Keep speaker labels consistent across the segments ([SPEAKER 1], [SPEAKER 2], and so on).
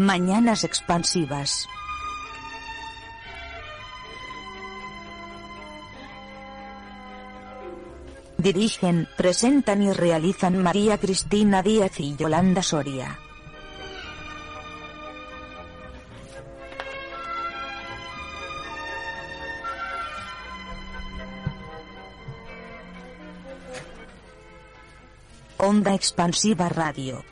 [SPEAKER 1] Mañanas expansivas. Dirigen, presentan y realizan María Cristina Díaz y Yolanda Soria. Onda Expansiva Radio.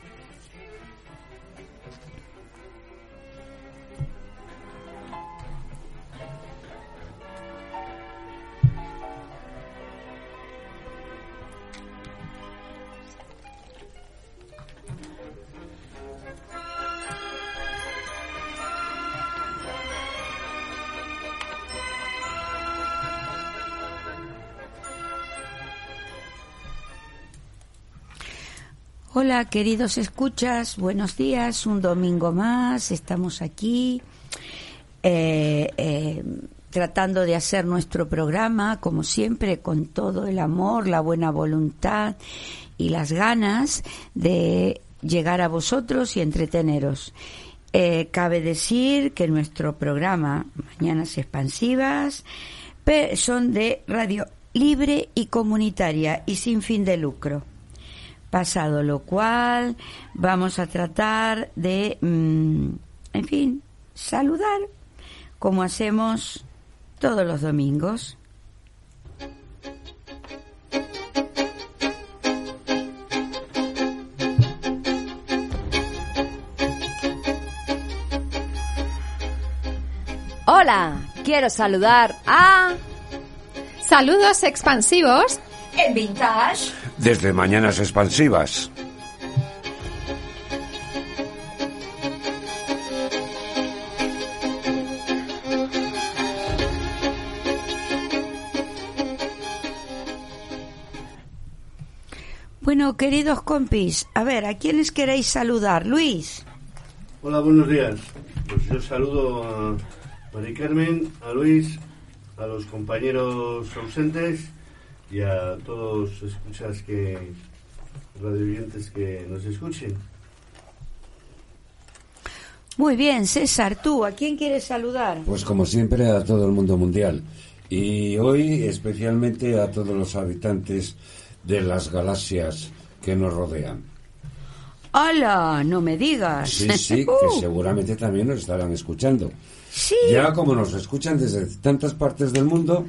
[SPEAKER 2] Hola, queridos escuchas, buenos días, un domingo más, estamos aquí eh, eh, tratando de hacer nuestro programa, como siempre, con todo el amor, la buena voluntad y las ganas de llegar a vosotros y entreteneros. Eh, cabe decir que nuestro programa, Mañanas Expansivas, son de radio libre y comunitaria y sin fin de lucro pasado lo cual vamos a tratar de, mm, en fin, saludar como hacemos todos los domingos.
[SPEAKER 3] Hola, quiero saludar a...
[SPEAKER 4] Saludos expansivos
[SPEAKER 3] en Vintage.
[SPEAKER 5] Desde Mañanas Expansivas.
[SPEAKER 2] Bueno, queridos compis, a ver, ¿a quiénes queréis saludar? Luis.
[SPEAKER 6] Hola, buenos días. Pues yo saludo a Mari Carmen, a Luis, a los compañeros ausentes y a todos escuchas que radioyentes que nos escuchen.
[SPEAKER 2] Muy bien, César, tú, ¿a quién quieres saludar?
[SPEAKER 5] Pues como siempre a todo el mundo mundial. Y hoy especialmente a todos los habitantes de las galaxias que nos rodean.
[SPEAKER 2] ¡Hala! No me digas.
[SPEAKER 5] Sí, sí, que seguramente también nos estarán escuchando.
[SPEAKER 2] Sí.
[SPEAKER 5] Ya como nos escuchan desde tantas partes del mundo,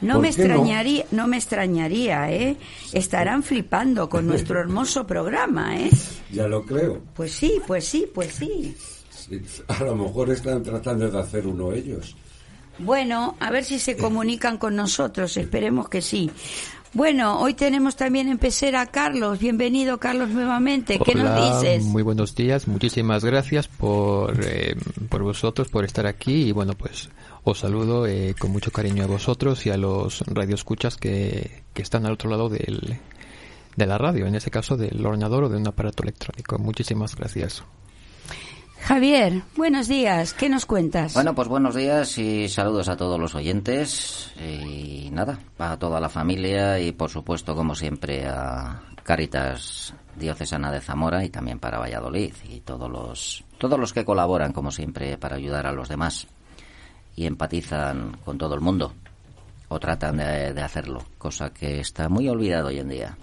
[SPEAKER 2] no me extrañaría, no? me extrañaría, ¿eh? Estarán flipando con nuestro hermoso programa, ¿eh?
[SPEAKER 5] Ya lo creo.
[SPEAKER 2] Pues sí, pues sí, pues sí.
[SPEAKER 5] A lo mejor están tratando de hacer uno ellos.
[SPEAKER 2] Bueno, a ver si se comunican con nosotros, esperemos que sí. Bueno, hoy tenemos también en pecera a Carlos. Bienvenido, Carlos, nuevamente. ¿Qué nos dices?
[SPEAKER 7] Muy buenos días. Muchísimas gracias por, eh, por vosotros, por estar aquí. Y bueno, pues os saludo eh, con mucho cariño a vosotros y a los radioescuchas que, que están al otro lado del, de la radio, en este caso del ordenador o de un aparato electrónico. Muchísimas gracias.
[SPEAKER 2] Javier, buenos días. ¿Qué nos cuentas?
[SPEAKER 8] Bueno, pues buenos días y saludos a todos los oyentes y nada, a toda la familia y por supuesto, como siempre, a Caritas Diocesana de Zamora y también para Valladolid y todos los todos los que colaboran, como siempre, para ayudar a los demás y empatizan con todo el mundo o tratan de, hacerlo, cosa que está muy olvidado hoy en día.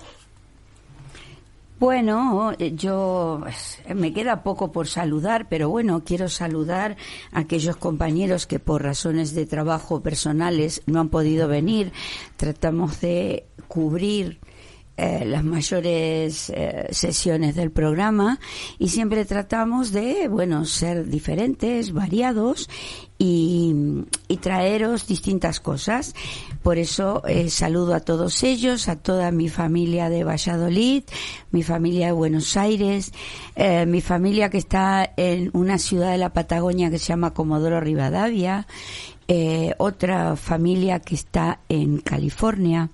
[SPEAKER 2] Bueno, yo pues, me queda poco por saludar, pero bueno, quiero saludar a aquellos compañeros que por razones de trabajo personales no han podido venir. Tratamos de cubrir eh, las mayores eh, sesiones del programa y siempre tratamos de, bueno, ser diferentes, variados y, traeros distintas cosas. Por eso eh, saludo a todos ellos, a toda mi familia de Valladolid, mi familia de Buenos Aires, mi familia que está en una ciudad de la Patagonia que se llama Comodoro Rivadavia, otra familia que está en California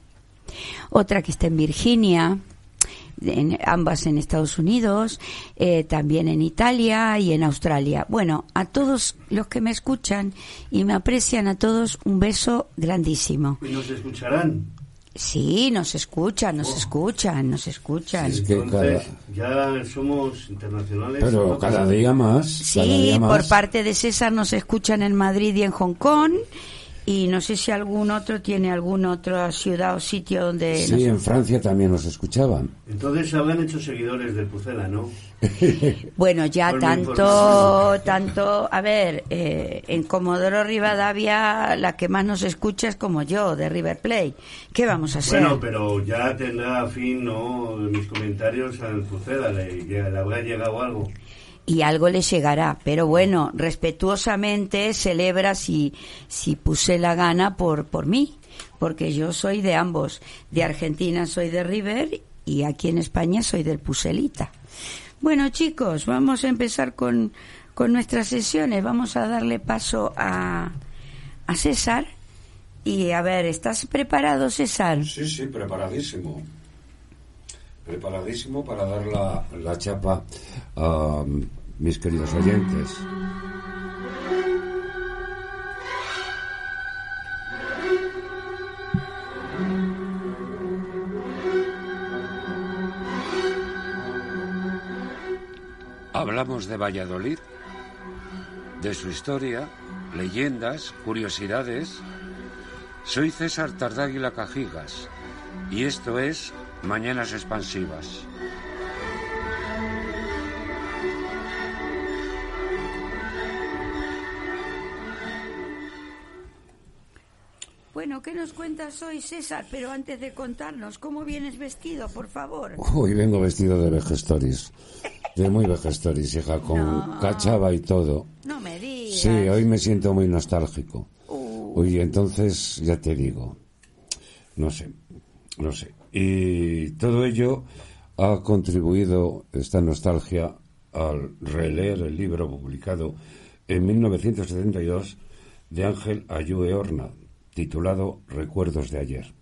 [SPEAKER 2] otra que está en Virginia, en, ambas en Estados Unidos, eh, también en Italia y en Australia. Bueno, a todos los que me escuchan y me aprecian, a todos un beso grandísimo.
[SPEAKER 6] ¿Y nos escucharán?
[SPEAKER 2] Sí, nos escuchan, nos escuchan, nos escuchan.
[SPEAKER 5] Es que cada-
[SPEAKER 6] ya somos internacionales.
[SPEAKER 5] pero
[SPEAKER 6] ¿no?
[SPEAKER 5] cada día más. cada
[SPEAKER 2] Sí,
[SPEAKER 5] día más.
[SPEAKER 2] por parte de César nos escuchan en Madrid y en Hong Kong. Y no sé si algún otro tiene alguna otra ciudad o sitio donde...
[SPEAKER 5] Sí,
[SPEAKER 2] nos-
[SPEAKER 5] en Francia también nos escuchaban.
[SPEAKER 6] Entonces se habrán hecho seguidores del Pucela, ¿no?
[SPEAKER 2] Bueno, ya
[SPEAKER 6] Por
[SPEAKER 2] tanto, tanto, a ver, eh, en Comodoro Rivadavia la que más nos escucha es como yo, de River Plate. ¿Qué vamos a hacer?
[SPEAKER 6] Bueno, pero ya tendrá fin, ¿no? Mis comentarios al Pucela, le, ya le habrá llegado algo.
[SPEAKER 2] Y algo le llegará. Pero bueno, respetuosamente celebra si, si puse la gana por, por mí, porque yo soy de ambos. De Argentina soy de River y aquí en España soy del Pucelita. Bueno, chicos, vamos a empezar con, con nuestras sesiones. Vamos a darle paso a, a César. Y a ver, ¿estás preparado, César?
[SPEAKER 5] Sí, sí, preparadísimo. Preparadísimo para dar la, la chapa a mis queridos oyentes. Hablamos de Valladolid, de su historia, leyendas, curiosidades. Soy César Tardáguila Cajigas y esto es Mañanas Expansivas.
[SPEAKER 2] Bueno, ¿qué nos cuentas hoy, César? Pero antes de contarnos, ¿cómo vienes vestido, por favor?
[SPEAKER 5] Hoy vengo vestido de vejestoris, de muy vejestoris, hija, con
[SPEAKER 2] No.
[SPEAKER 5] cachava y todo.
[SPEAKER 2] No me digas.
[SPEAKER 5] Sí, hoy me siento muy nostálgico.
[SPEAKER 2] Uh.
[SPEAKER 5] Hoy entonces, ya te digo, no sé, no sé. Y todo ello ha contribuido, esta nostalgia, al releer el libro publicado en 1972 de Ángel Ayue Horna, titulado Recuerdos de ayer.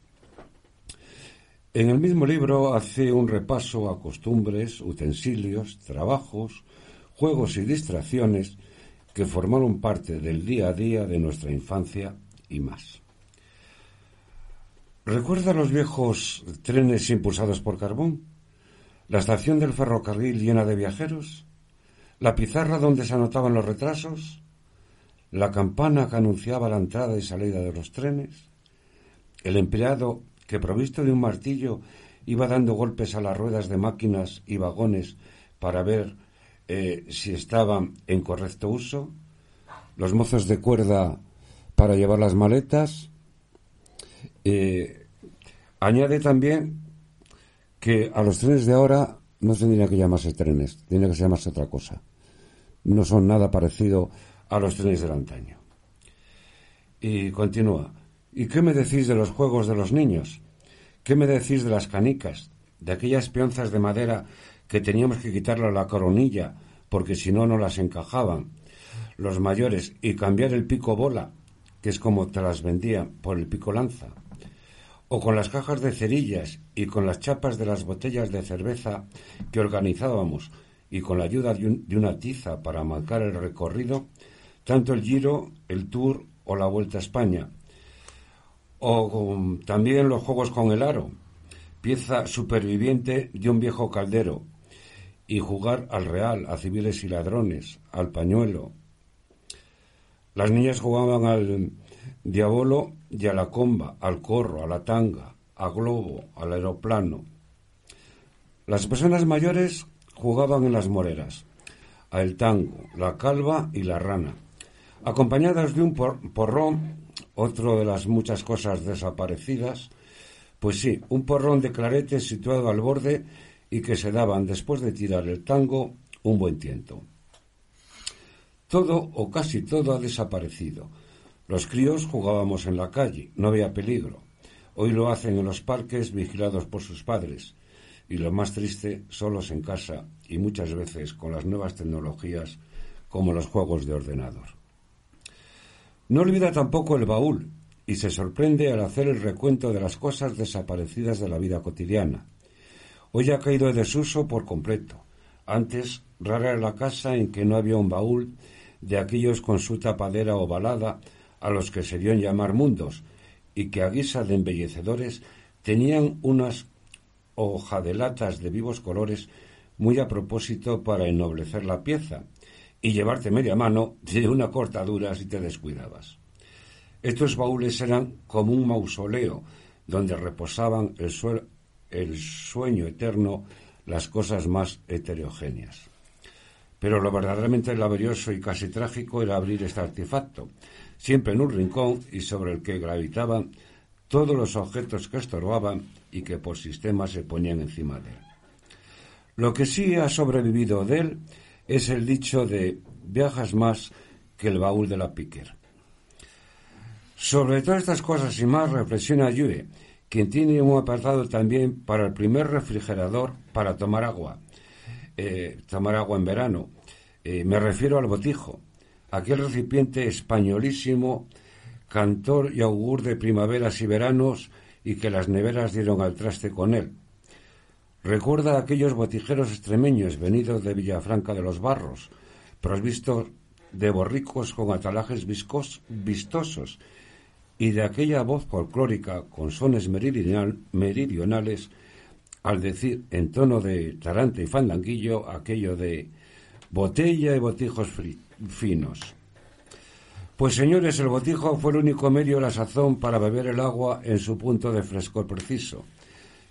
[SPEAKER 5] En el mismo libro hace un repaso a costumbres, utensilios, trabajos, juegos y distracciones que formaron parte del día a día de nuestra infancia y más. ¿Recuerda los viejos trenes impulsados por carbón? ¿La estación del ferrocarril llena de viajeros? ¿La pizarra donde se anotaban los retrasos? ¿La campana que anunciaba la entrada y salida de los trenes? ¿El empleado que provisto de un martillo iba dando golpes a las ruedas de máquinas y vagones para ver eh, si estaban en correcto uso? ¿Los mozos de cuerda para llevar las maletas? Eh, añade también que a los trenes de ahora no tendría que llamarse trenes, tendría que llamarse otra cosa. No son nada parecido a los trenes del antaño. Y continúa. ¿Y qué me decís de los juegos de los niños? ¿Qué me decís de las canicas? De aquellas peonzas de madera que teníamos que quitarle la coronilla porque si no no las encajaban los mayores y cambiar el pico bola, que es como te las vendían, por el pico lanza o con las cajas de cerillas y con las chapas de las botellas de cerveza que organizábamos y con la ayuda de, un- de una tiza para marcar el recorrido, tanto el Giro, el Tour o la Vuelta a España. O también los juegos con el aro, pieza superviviente de un viejo caldero, y jugar al real, a civiles y ladrones, al pañuelo, las niñas jugaban al diabolo y a la comba, al corro, a la tanga, a globo, al aeroplano. Las personas mayores jugaban en las moreras, a el tango, la calva y la rana, acompañadas de un por- porrón, otro de las muchas cosas desaparecidas, pues sí, un porrón de claretes situado al borde y que se daban después de tirar el tango un buen tiento. Todo o casi todo ha desaparecido. Los críos jugábamos en la calle, no había peligro. Hoy lo hacen en los parques vigilados por sus padres. Y lo más triste, solos en casa y muchas veces con las nuevas tecnologías como los juegos de ordenador. No olvida tampoco el baúl y se sorprende al hacer el recuento de las cosas desaparecidas de la vida cotidiana. Hoy ha caído en desuso por completo. Antes, rara era la casa en que no había un baúl de aquellos con su tapadera ovalada a los que se dio en llamar mundos y que a guisa de embellecedores tenían unas hojadelatas de vivos colores muy a propósito para ennoblecer la pieza y llevarte media mano de una cortadura si te descuidabas. Estos baúles eran como un mausoleo donde reposaban el, el sueño eterno las cosas más heterogéneas. Pero lo verdaderamente laborioso y casi trágico era abrir este artefacto, siempre en un rincón y sobre el que gravitaban todos los objetos que estorbaban y que por sistema se ponían encima de él. Lo que sí ha sobrevivido de él es el dicho de viajas más que el baúl de la piquer. Sobre todas estas cosas y más reflexiona Yue, quien tiene un apartado también para el primer refrigerador para tomar agua, eh, tomar agua en verano. Eh, me refiero al botijo, aquel recipiente españolísimo, cantor y augur de primaveras y veranos y que las neveras dieron al traste con él. Recuerda a aquellos botijeros extremeños venidos de Villafranca de los Barros, provistos de borricos con atalajes viscos, vistosos y de aquella voz folclórica con sones meridionales al decir en tono de tarante y fandanguillo aquello de botella y botijos finos. Pues señores, el botijo fue el único medio la sazón para beber el agua en su punto de frescor preciso.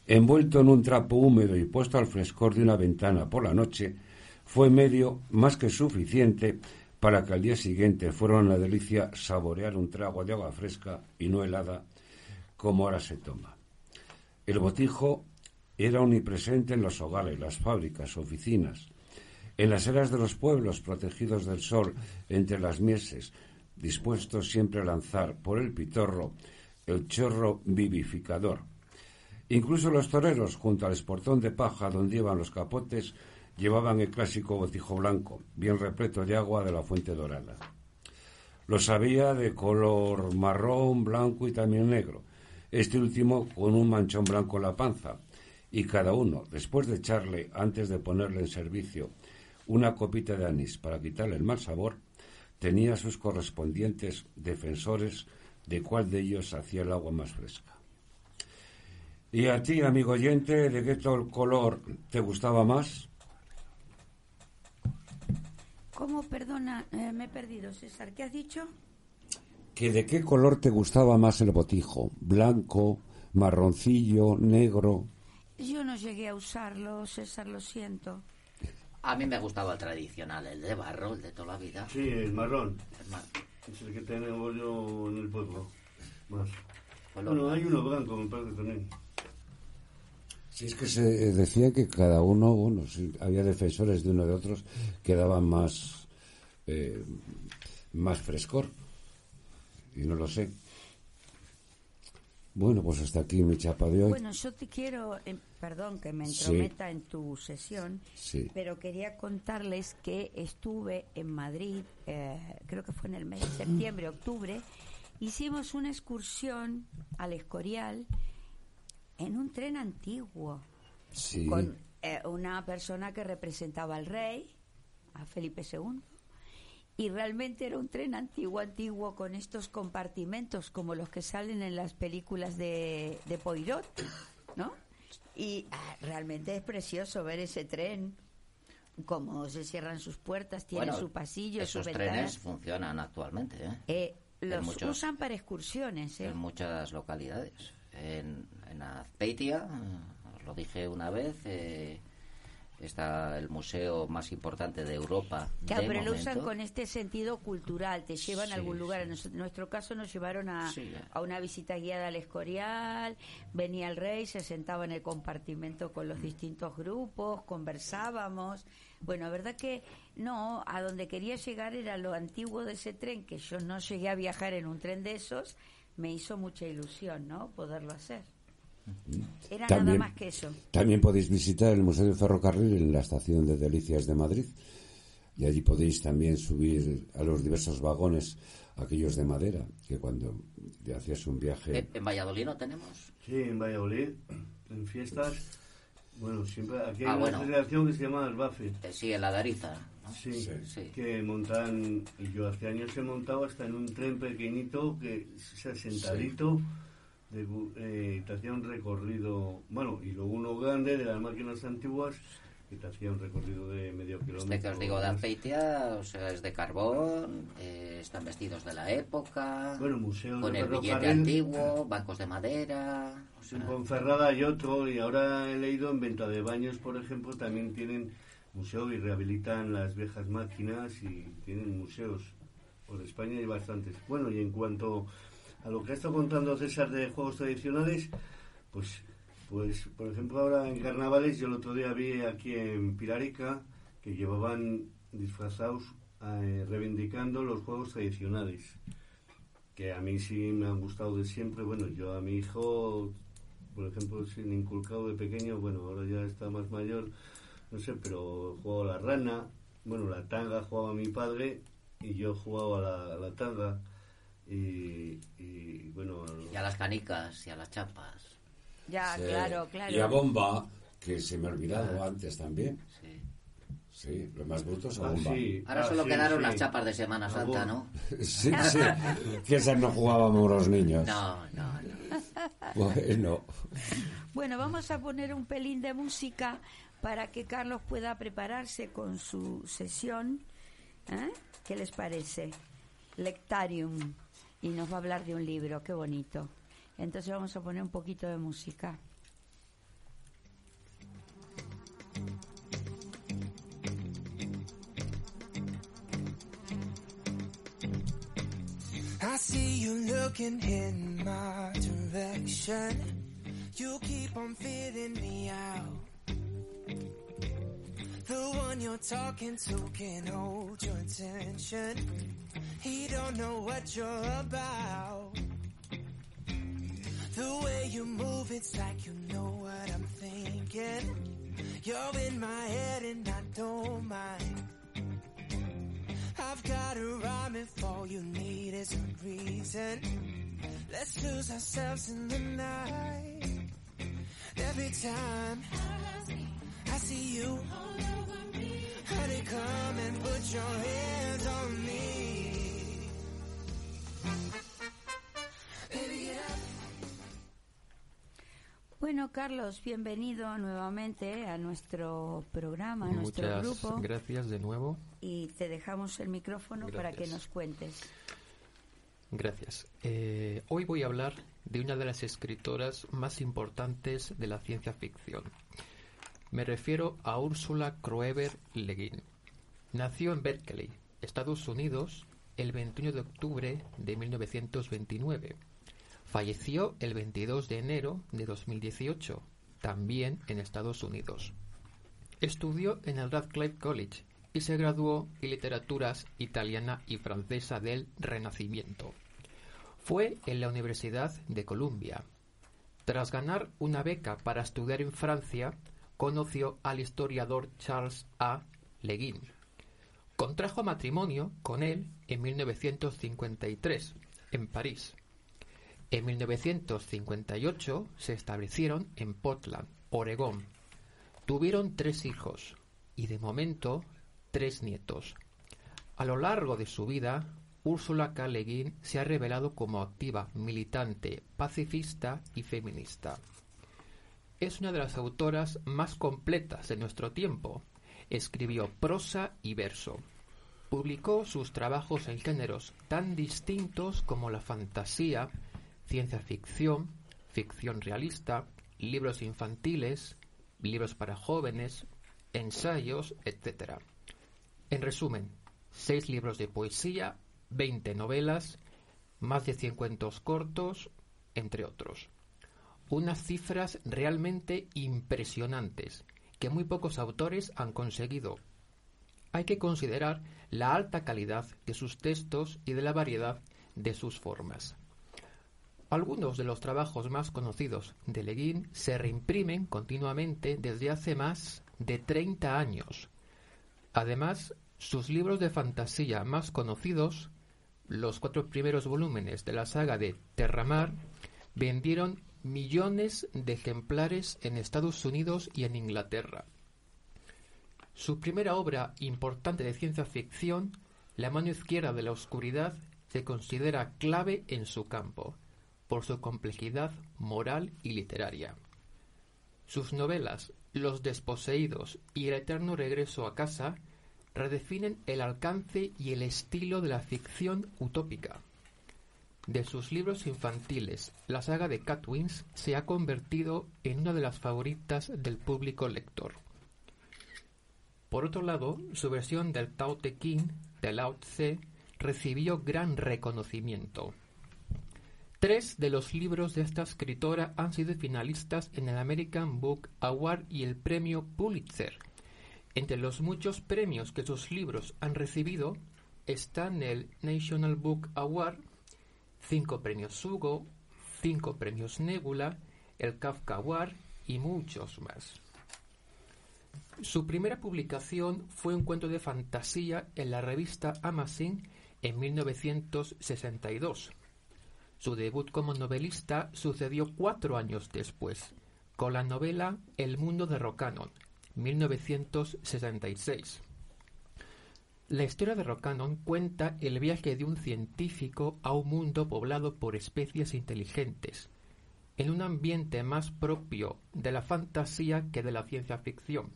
[SPEAKER 5] Envuelto en un trapo húmedo y puesto al frescor de una ventana por la noche, fue medio más que suficiente para que al día siguiente fuera una delicia saborear un trago de agua fresca y no helada como ahora se toma. El botijo era omnipresente en los hogares, las fábricas, oficinas, en las eras de los pueblos protegidos del sol entre las mieses, dispuestos siempre a lanzar por el pitorro el chorro vivificador. Incluso los toreros, junto al esportón de paja donde iban los capotes, llevaban el clásico botijo blanco, bien repleto de agua de la fuente dorada. Los había de color marrón, blanco y también negro, este último con un manchón blanco en la panza, y cada uno, después de echarle, antes de ponerle en servicio, una copita de anís para quitarle el mal sabor, tenía sus correspondientes defensores de cuál de ellos hacía el agua más fresca. ¿Y a ti, amigo oyente, de qué color te gustaba más?
[SPEAKER 2] ¿Cómo, perdona? Eh, me he perdido, César. ¿Qué has dicho?
[SPEAKER 5] ¿Que de qué color te gustaba más el botijo? ¿Blanco, marroncillo, negro?
[SPEAKER 2] Yo no llegué a usarlo, César, lo siento.
[SPEAKER 8] A mí me gustaba el tradicional, el de barro, el de toda la vida.
[SPEAKER 6] Sí, el marrón. Es el que tenemos yo en el pueblo. Más. Bueno, hay uno blanco, me parece también.
[SPEAKER 5] Sí, es que se decía que cada uno, bueno, había defensores de uno de otros que daban más, eh, más frescor. Y no lo sé. Bueno, pues hasta aquí mi chapa de hoy.
[SPEAKER 2] Bueno, yo te quiero, eh, perdón que me entrometa en tu sesión, pero quería contarles que estuve en Madrid, eh, creo que fue en el mes de septiembre, octubre, hicimos una excursión al Escorial en un tren antiguo con eh, una persona que representaba al rey, a Felipe II. Y realmente era un tren antiguo, antiguo, con estos compartimentos como los que salen en las películas de, de Poirot, ¿no? Y ah, realmente es precioso ver ese tren, cómo se cierran sus puertas, tiene su pasillo,
[SPEAKER 8] esos trenes funcionan actualmente, ¿eh?
[SPEAKER 2] eh los usan para excursiones, ¿eh?
[SPEAKER 8] En muchas localidades en, en Azpeitia, os lo dije una vez, eh, está el museo más importante de Europa.
[SPEAKER 2] Claro, pero lo usan con este sentido cultural, te llevan a algún lugar. En nuestro caso nos llevaron a, a, una visita guiada al Escorial, venía el rey, se sentaba en el compartimento con los distintos grupos, conversábamos. Bueno, verdad que no, a donde quería llegar era lo antiguo de ese tren, que yo no llegué a viajar en un tren de esos, me hizo mucha ilusión, ¿no? Poderlo hacer. Era nada más que eso.
[SPEAKER 5] También podéis visitar el Museo del Ferrocarril en la estación de Delicias de Madrid. Y allí podéis también subir a los diversos vagones, aquellos de madera, que cuando hacías un viaje.
[SPEAKER 8] ¿En Valladolid no tenemos?
[SPEAKER 6] Sí, en Valladolid, en fiestas. Bueno, siempre aquí hay ah, una celebración que se llama el Bafe.
[SPEAKER 8] Eh, sí, en la Dariza.
[SPEAKER 6] Sí, sí, que montan, yo hace años he montado hasta en un tren pequeñito, que sea sentadito, de, eh, te hacía un recorrido, bueno, y luego uno grande de las máquinas antiguas que te hacía un recorrido de medio kilómetro.
[SPEAKER 8] Este que os digo de Azpeitia, o sea, es de carbón, eh, están vestidos de la época,
[SPEAKER 6] Bueno, museos
[SPEAKER 8] con
[SPEAKER 6] de
[SPEAKER 8] el billete antiguo, bancos de madera. o sea,
[SPEAKER 6] En Ponferrada hay otro y ahora he leído en Venta de Baños, por ejemplo, también tienen museo y rehabilitan las viejas máquinas y tienen museos. Por España hay bastantes. Bueno, y en cuanto a lo que ha estado contando César de juegos tradicionales, pues, pues por ejemplo ahora en carnavales yo el otro día vi aquí en Pilarica que llevaban disfrazados eh, reivindicando los juegos tradicionales que a mí sí me han gustado de siempre. Bueno, yo a mi hijo, por ejemplo, sin inculcado de pequeño, bueno, ahora ya está más mayor, no sé, pero jugaba a la rana, bueno, la tanga jugaba mi padre y yo jugaba a a la tanga. Y, y, bueno,
[SPEAKER 8] Y a las canicas y a las chapas.
[SPEAKER 2] Ya,
[SPEAKER 5] Sí.
[SPEAKER 2] claro, claro.
[SPEAKER 5] Y a bomba, que se me ha olvidado antes también.
[SPEAKER 8] Sí.
[SPEAKER 5] Sí, lo más bruto es a
[SPEAKER 6] ah,
[SPEAKER 5] bomba.
[SPEAKER 6] sí,
[SPEAKER 8] Ahora
[SPEAKER 6] ah,
[SPEAKER 8] solo
[SPEAKER 6] sí,
[SPEAKER 8] quedaron
[SPEAKER 6] sí.
[SPEAKER 8] las chapas de Semana
[SPEAKER 6] Ah,
[SPEAKER 8] Santa. ¿no?
[SPEAKER 5] Sí, sí. Que esas no jugábamos los niños.
[SPEAKER 8] No, no, no.
[SPEAKER 5] Bueno,
[SPEAKER 2] Bueno, vamos a poner un pelín de música para que Carlos pueda prepararse con su sesión. ¿eh? ¿Qué les parece? Lectarium. Y nos va a hablar de un libro, qué bonito. Entonces vamos a poner un poquito de música.
[SPEAKER 9] I see you looking in my direction. You keep on feeling me out. The one you're talking to can hold your attention. He don't know what you're about. The way you move, it's like you know what I'm thinking. You're in my head and I don't mind. I've got a rhyme if all you need is a reason. Let's lose ourselves in the night. Every time I see you, honey, come and put your hands on me.
[SPEAKER 2] Bueno, Carlos, bienvenido nuevamente a nuestro programa, a nuestro grupo.
[SPEAKER 7] gracias de nuevo.
[SPEAKER 2] Y te dejamos el micrófono para que nos cuentes.
[SPEAKER 7] Gracias. Eh, hoy voy a hablar de una de las escritoras más importantes de la ciencia ficción. Me refiero a Ursula Kroeber Le Guin. Nació en Berkeley, Estados Unidos, el 21 de octubre de 1929. Falleció el 22 de enero de 2018, también en Estados Unidos. Estudió en el Radcliffe College y se graduó en literaturas italiana y francesa del Renacimiento. Fue en la Universidad de Columbia. Tras ganar una beca para estudiar en Francia, conoció al historiador Charles A. Le Guin. Contrajo matrimonio con él en 1953, en París. En 1958 se establecieron en Portland, Oregón. Tuvieron tres hijos y de momento tres nietos. A lo largo de su vida, Úrsula K. Le Guin se ha revelado como activa, militante, pacifista y feminista. Es una de las autoras más completas de nuestro tiempo. Escribió prosa y verso. Publicó sus trabajos en géneros tan distintos como la fantasía, ciencia ficción, ficción realista, libros infantiles, libros para jóvenes, ensayos, etc. En resumen, seis libros de poesía, 20 novelas, más de 100 cuentos cortos, entre otros. Unas cifras realmente impresionantes que muy pocos autores han conseguido. Hay que considerar la alta calidad de sus textos y de la variedad de sus formas. Algunos de los trabajos más conocidos de Le Guin se reimprimen continuamente desde hace más de 30 años. Además, sus libros de fantasía más conocidos, los cuatro primeros volúmenes de la saga de Terramar, vendieron millones de ejemplares en Estados Unidos y en Inglaterra. Su primera obra importante de ciencia ficción, La mano izquierda de la oscuridad, se considera clave en su campo. Por su complejidad moral y literaria. Sus novelas Los desposeídos y El eterno regreso a casa redefinen el alcance y el estilo de la ficción utópica. De sus libros infantiles, la saga de Catwins se ha convertido en una de las favoritas del público lector. Por otro lado, su versión del Tao Te Ching de Lao Tse recibió gran reconocimiento. Tres de los libros de esta escritora han sido finalistas en el American Book Award y el premio Pulitzer. Entre los muchos premios que sus libros han recibido están el National Book Award, cinco premios Hugo, cinco premios Nebula, el Kafka Award y muchos más. Su primera publicación fue un cuento de fantasía en la revista Amazon en 1962. Su debut como novelista sucedió cuatro años después, con la novela El mundo de Rocanon, 1966. La historia de Rocanon cuenta el viaje de un científico a un mundo poblado por especies inteligentes, en un ambiente más propio de la fantasía que de la ciencia ficción.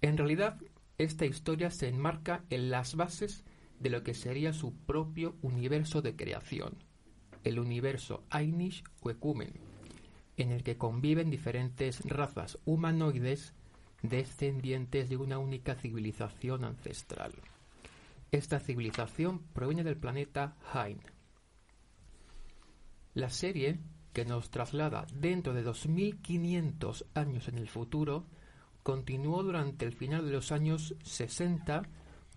[SPEAKER 7] En realidad, esta historia se enmarca en las bases de lo que sería su propio universo de creación, el universo Ainish o en el que conviven diferentes razas humanoides descendientes de una única civilización ancestral. Esta civilización proviene del planeta Hain. La serie, que nos traslada dentro de 2500 años en el futuro, continuó durante el final de los años 60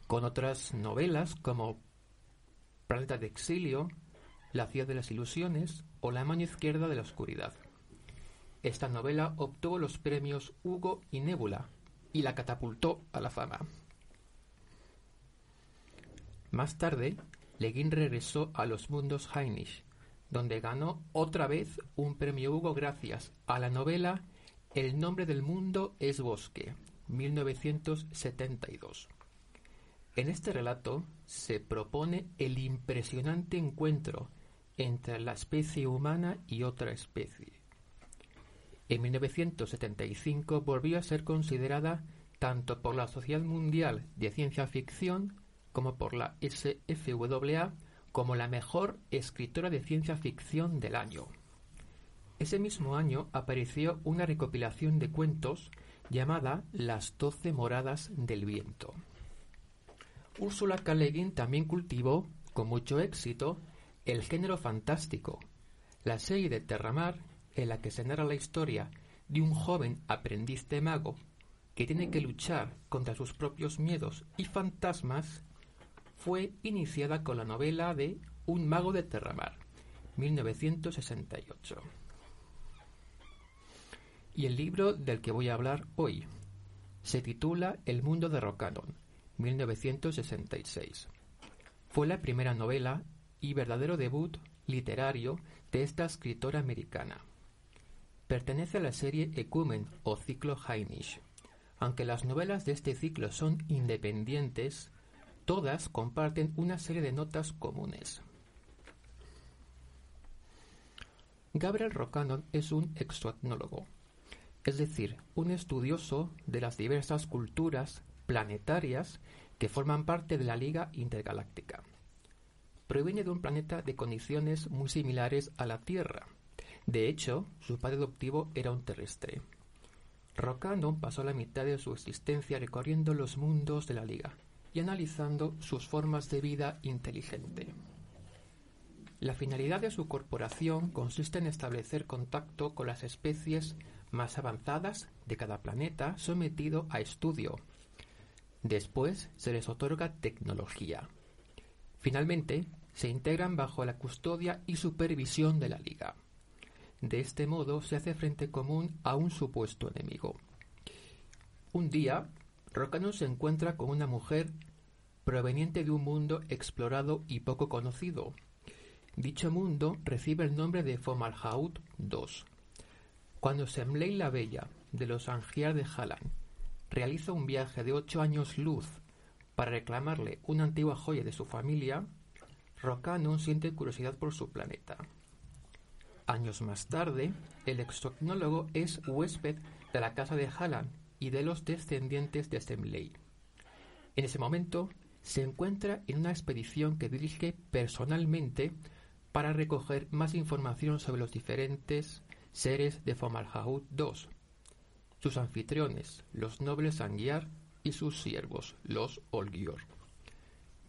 [SPEAKER 7] con otras novelas como Planeta de Exilio, La ciudad de las ilusiones o La mano izquierda de la oscuridad. Esta novela obtuvo los premios Hugo y Nebula y la catapultó a la fama. Más tarde, Le Guin regresó a los mundos Heinisch, donde ganó otra vez un premio Hugo gracias a la novela El nombre del mundo es bosque, 1972. En este relato se propone el impresionante encuentro entre la especie humana y otra especie. En 1975 volvió a ser considerada tanto por la Sociedad Mundial de Ciencia Ficción como por la SFWA como la mejor escritora de ciencia ficción del año. Ese mismo año apareció una recopilación de cuentos llamada Las Doce Moradas del Viento. Úrsula K. También cultivó, con mucho éxito, el género fantástico. La serie de Terramar, en la que se narra la historia de un joven aprendiz de mago que tiene que luchar contra sus propios miedos y fantasmas, fue iniciada con la novela de Un mago de Terramar, 1968. Y el libro del que voy a hablar hoy se titula El mundo de Rocanon, 1966. Fue la primera novela y verdadero debut literario de esta escritora americana. Pertenece a la serie Ecumen o ciclo Heinisch. Aunque las novelas de este ciclo son independientes, todas comparten una serie de notas comunes. Gabriel Rocanon es un exoetnólogo, es decir, un estudioso de las diversas culturas planetarias que forman parte de la Liga Intergaláctica. Proviene de un planeta de condiciones muy similares a la Tierra. De hecho, su padre adoptivo era un terrestre. Rocanon pasó la mitad de su existencia recorriendo los mundos de la Liga y analizando sus formas de vida inteligente. La finalidad de su corporación consiste en establecer contacto con las especies más avanzadas de cada planeta sometido a estudio. Después se les otorga tecnología. Finalmente, se integran bajo la custodia y supervisión de la Liga. De este modo se hace frente común a un supuesto enemigo. Un día, Rocano se encuentra con una mujer proveniente de un mundo explorado y poco conocido. Dicho mundo recibe el nombre de Fomalhaut II. Cuando Semley la Bella, de los Angiar de Halan, realiza un viaje de ocho años luz para reclamarle una antigua joya de su familia, Rocanon siente curiosidad por su planeta. Años más tarde, el exocnólogo es huésped de la casa de Halland y de los descendientes de Semley. En ese momento, se encuentra en una expedición que dirige personalmente para recoger más información sobre los diferentes seres de Fomalhaut II, sus anfitriones, los nobles Angiar, y sus siervos, los Olgior.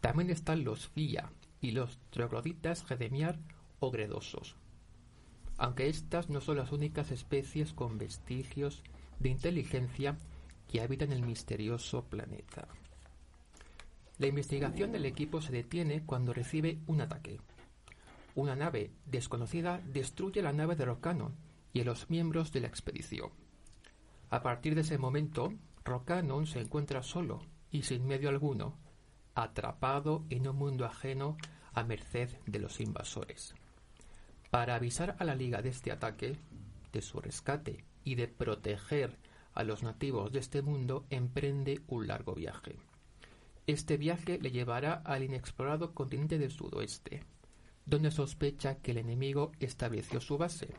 [SPEAKER 7] También están los Fia y los trogloditas Gedemiar o gredosos, aunque estas no son las únicas especies con vestigios de inteligencia que habitan el misterioso planeta. La investigación del equipo se detiene cuando recibe un ataque. Una nave desconocida destruye la nave de Rocanon y a los miembros de la expedición. A partir de ese momento, Rocanon se encuentra solo y sin medio alguno, atrapado en un mundo ajeno a merced de los invasores. Para avisar a la Liga de este ataque, de su rescate y de proteger a los nativos de este mundo, emprende un largo viaje. Este viaje le llevará al inexplorado continente del sudoeste, donde sospecha que el enemigo estableció su base,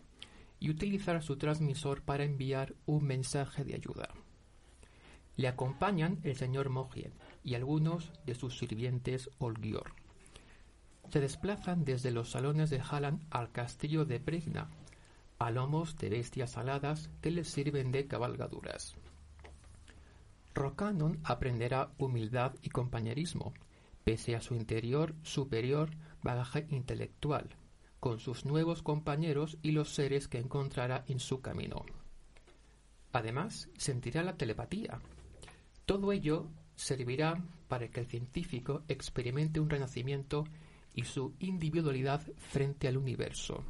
[SPEAKER 7] y utilizará su transmisor para enviar un mensaje de ayuda. Le acompañan el señor Mogien y algunos de sus sirvientes Olgior. Se desplazan desde los salones de Halland al castillo de Bregna, a lomos de bestias aladas que les sirven de cabalgaduras. Rocanon aprenderá humildad y compañerismo, pese a su interior superior bagaje intelectual, con sus nuevos compañeros y los seres que encontrará en su camino. Además, sentirá la telepatía. Todo ello servirá para que el científico experimente un renacimiento y su individualidad frente al universo.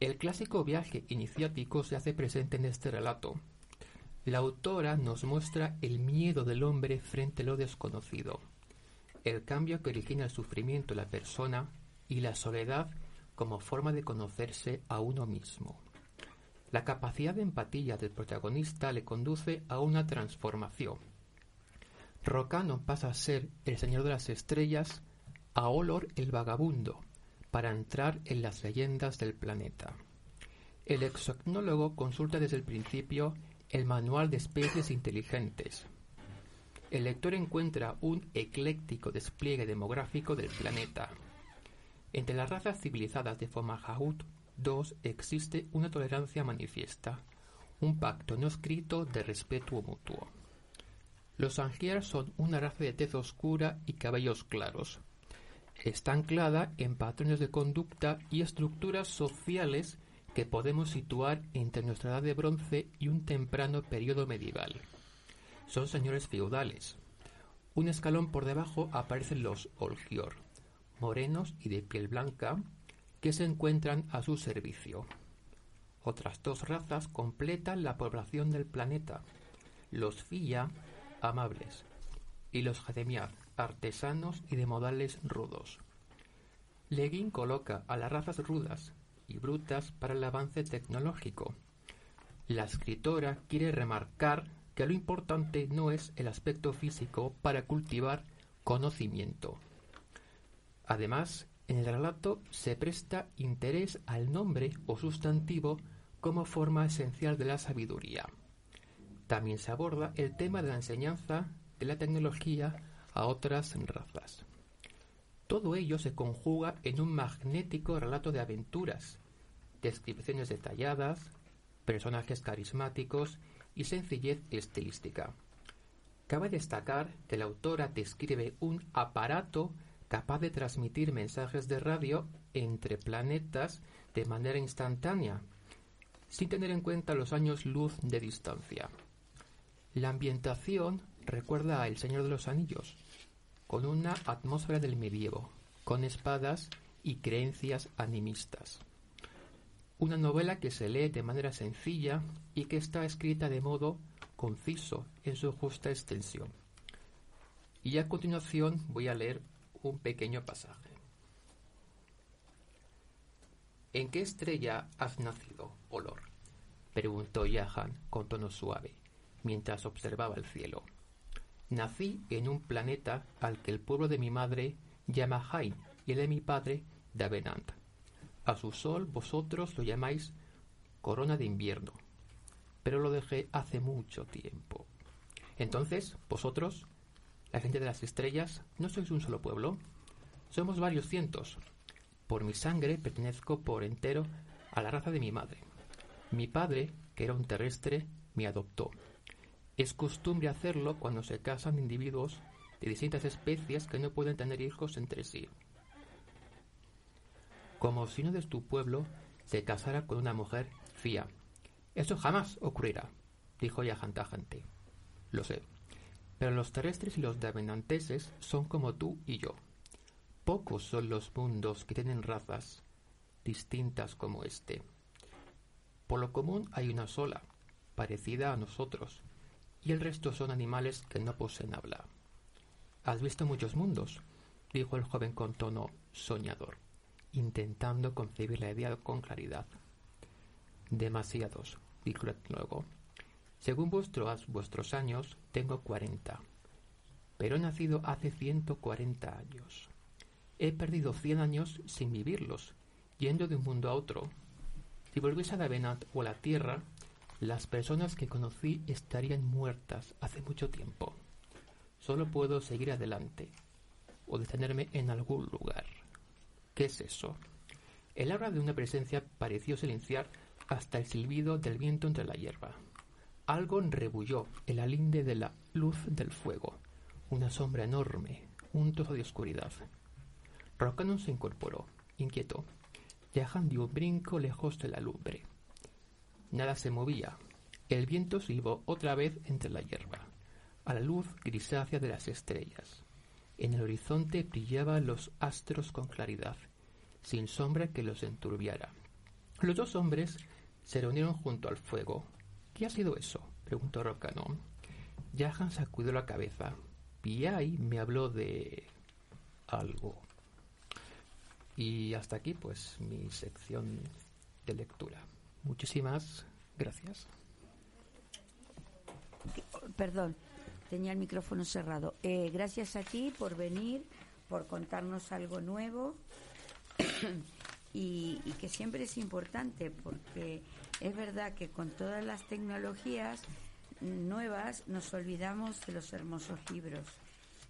[SPEAKER 7] El clásico viaje iniciático se hace presente en este relato. La autora nos muestra el miedo del hombre frente a lo desconocido, el cambio que origina el sufrimiento la persona y la soledad como forma de conocerse a uno mismo. La capacidad de empatía del protagonista le conduce a una transformación. Rocano pasa a ser el señor de las estrellas a Olor el vagabundo, para entrar en las leyendas del planeta. El exocnólogo consulta desde el principio el manual de especies inteligentes. El lector encuentra un ecléctico despliegue demográfico del planeta, entre las razas civilizadas de Fomalhaut II existe una tolerancia manifiesta, un pacto no escrito de respeto mutuo. Los Angier son una raza de tez oscura y cabellos claros. Está anclada en patrones de conducta y estructuras sociales que podemos situar entre nuestra edad de bronce y un temprano periodo medieval. Son señores feudales. Un escalón por debajo aparecen los Olgior, morenos y de piel blanca, que se encuentran a su servicio. Otras dos razas completan la población del planeta, los Filla, amables, y los Jademiad, artesanos y de modales rudos. Leguín coloca a las razas rudas y brutas para el avance tecnológico. La escritora quiere remarcar que lo importante no es el aspecto físico para cultivar conocimiento, Además, en el relato se presta interés al nombre o sustantivo como forma esencial de la sabiduría. También se aborda el tema de la enseñanza de la tecnología a otras razas. Todo ello se conjuga en un magnético relato de aventuras, descripciones detalladas, personajes carismáticos y sencillez estilística. Cabe destacar que la autora describe un aparato capaz de transmitir mensajes de radio entre planetas de manera instantánea, sin tener en cuenta los años luz de distancia. La ambientación recuerda a El Señor de los Anillos, con una atmósfera del medievo, con espadas y creencias animistas. Una novela que se lee de manera sencilla y que está escrita de modo conciso en su justa extensión. Y a continuación voy a leer un pequeño pasaje. ¿En qué estrella has nacido, Olor? preguntó Yahan con tono suave, mientras observaba el cielo. Nací en un planeta al que el pueblo de mi madre llama Hain y el de mi padre Davenant. A su sol vosotros lo llamáis corona de invierno, pero lo dejé hace mucho tiempo. Entonces, vosotros, la gente de las estrellas, no sois un solo pueblo, somos varios cientos. Por mi sangre pertenezco por entero a la raza de mi madre. Mi padre, que era un terrestre, me adoptó. Es costumbre hacerlo cuando se casan individuos de distintas especies que no pueden tener hijos entre sí. Como si uno de tu pueblo se casara con una mujer fía. Eso jamás ocurrirá, dijo Yahan tajante. Lo sé. Pero los terrestres y los davenanteses son como tú y yo. Pocos son los mundos que tienen razas distintas como este. Por lo común hay una sola, parecida a nosotros, y el resto son animales que no poseen habla. ¿Has visto muchos mundos? dijo el joven con tono soñador, intentando concebir la idea con claridad. Demasiados, dijo luego. Según vuestros, vuestros años, tengo cuarenta, pero he nacido hace ciento cuarenta años. He perdido cien años sin vivirlos, yendo de un mundo a otro. Si volviese a Davenant o a la Tierra, las personas que conocí estarían muertas hace mucho tiempo. Solo puedo seguir adelante o detenerme en algún lugar. ¿Qué es eso? El aura de una presencia pareció silenciar hasta el silbido del viento entre la hierba. Algo rebulló el alinde de la luz del fuego, una sombra enorme, un trozo de oscuridad. Rocanon se incorporó, inquieto. Jahan dio un brinco lejos de la lumbre. Nada se movía. El viento silbó otra vez entre la hierba, a la luz grisácea de las estrellas. En el horizonte brillaban los astros con claridad, sin sombra que los enturbiara. Los dos hombres se reunieron junto al fuego. ¿Qué ha sido eso? preguntó Rocanon. Jahan sacudió la cabeza. ahí me habló de algo. Y hasta aquí, pues, mi sección de lectura. Muchísimas gracias.
[SPEAKER 2] Perdón, tenía el micrófono cerrado. Eh, gracias a ti por venir, por contarnos algo nuevo y, y, que siempre es importante porque es verdad que con todas las tecnologías nuevas nos olvidamos de los hermosos libros,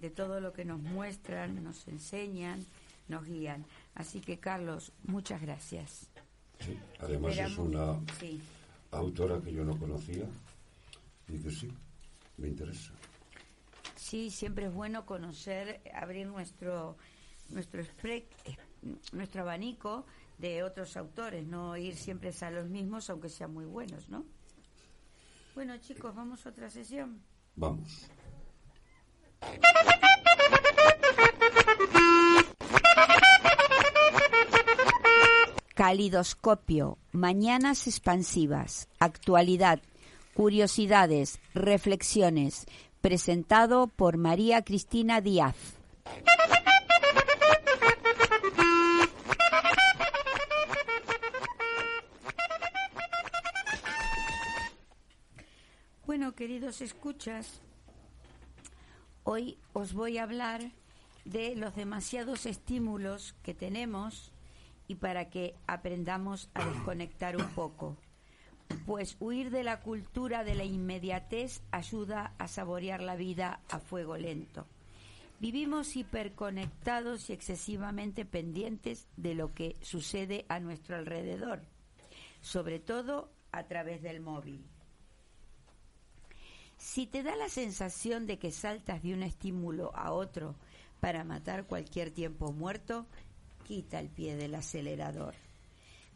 [SPEAKER 2] de todo lo que nos muestran, nos enseñan, nos guían. Así que Carlos, muchas gracias.
[SPEAKER 5] Sí, además es una autora que yo no conocía y que sí, me interesa.
[SPEAKER 2] Sí, siempre es bueno conocer, abrir nuestro nuestro nuestro abanico de otros autores, no ir siempre a los mismos, aunque sean muy buenos, ¿no? Bueno, chicos, vamos a otra sesión.
[SPEAKER 5] Vamos.
[SPEAKER 2] Calidoscopio, mañanas expansivas, actualidad, curiosidades, reflexiones, presentado por María Cristina Díaz. Queridos escuchas, hoy os voy a hablar de los demasiados estímulos que tenemos y para que aprendamos a desconectar un poco. Pues huir de la cultura de la inmediatez ayuda a saborear la vida a fuego lento. Vivimos hiperconectados y excesivamente pendientes de lo que sucede a nuestro alrededor, sobre todo a través del móvil. Si te da la sensación de que saltas de un estímulo a otro para matar cualquier tiempo muerto, quita el pie del acelerador.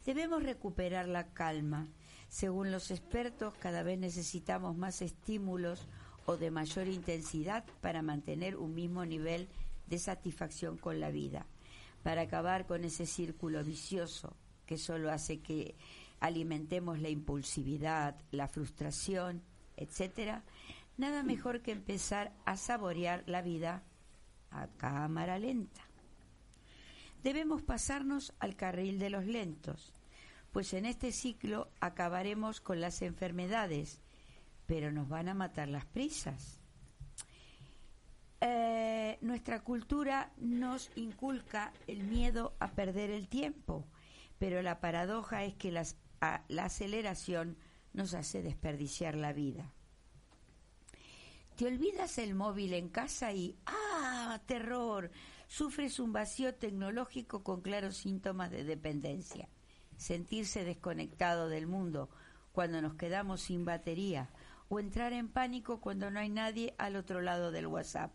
[SPEAKER 2] Debemos recuperar la calma. Según los expertos, cada vez necesitamos más estímulos o de mayor intensidad para mantener un mismo nivel de satisfacción con la vida, para acabar con ese círculo vicioso que solo hace que alimentemos la impulsividad, la frustración, etcétera, nada mejor que empezar a saborear la vida a cámara lenta debemos pasarnos al carril de los lentos, pues en este ciclo acabaremos con las enfermedades, pero nos van a matar las prisas. Eh, nuestra cultura nos inculca el miedo a perder el tiempo, pero la paradoja es que la aceleración nos hace desperdiciar la vida. Te olvidas el móvil en casa y ¡ah! terror. Sufres un vacío tecnológico con claros síntomas de dependencia. Sentirse desconectado del mundo cuando nos quedamos sin batería o entrar en pánico cuando no hay nadie al otro lado del WhatsApp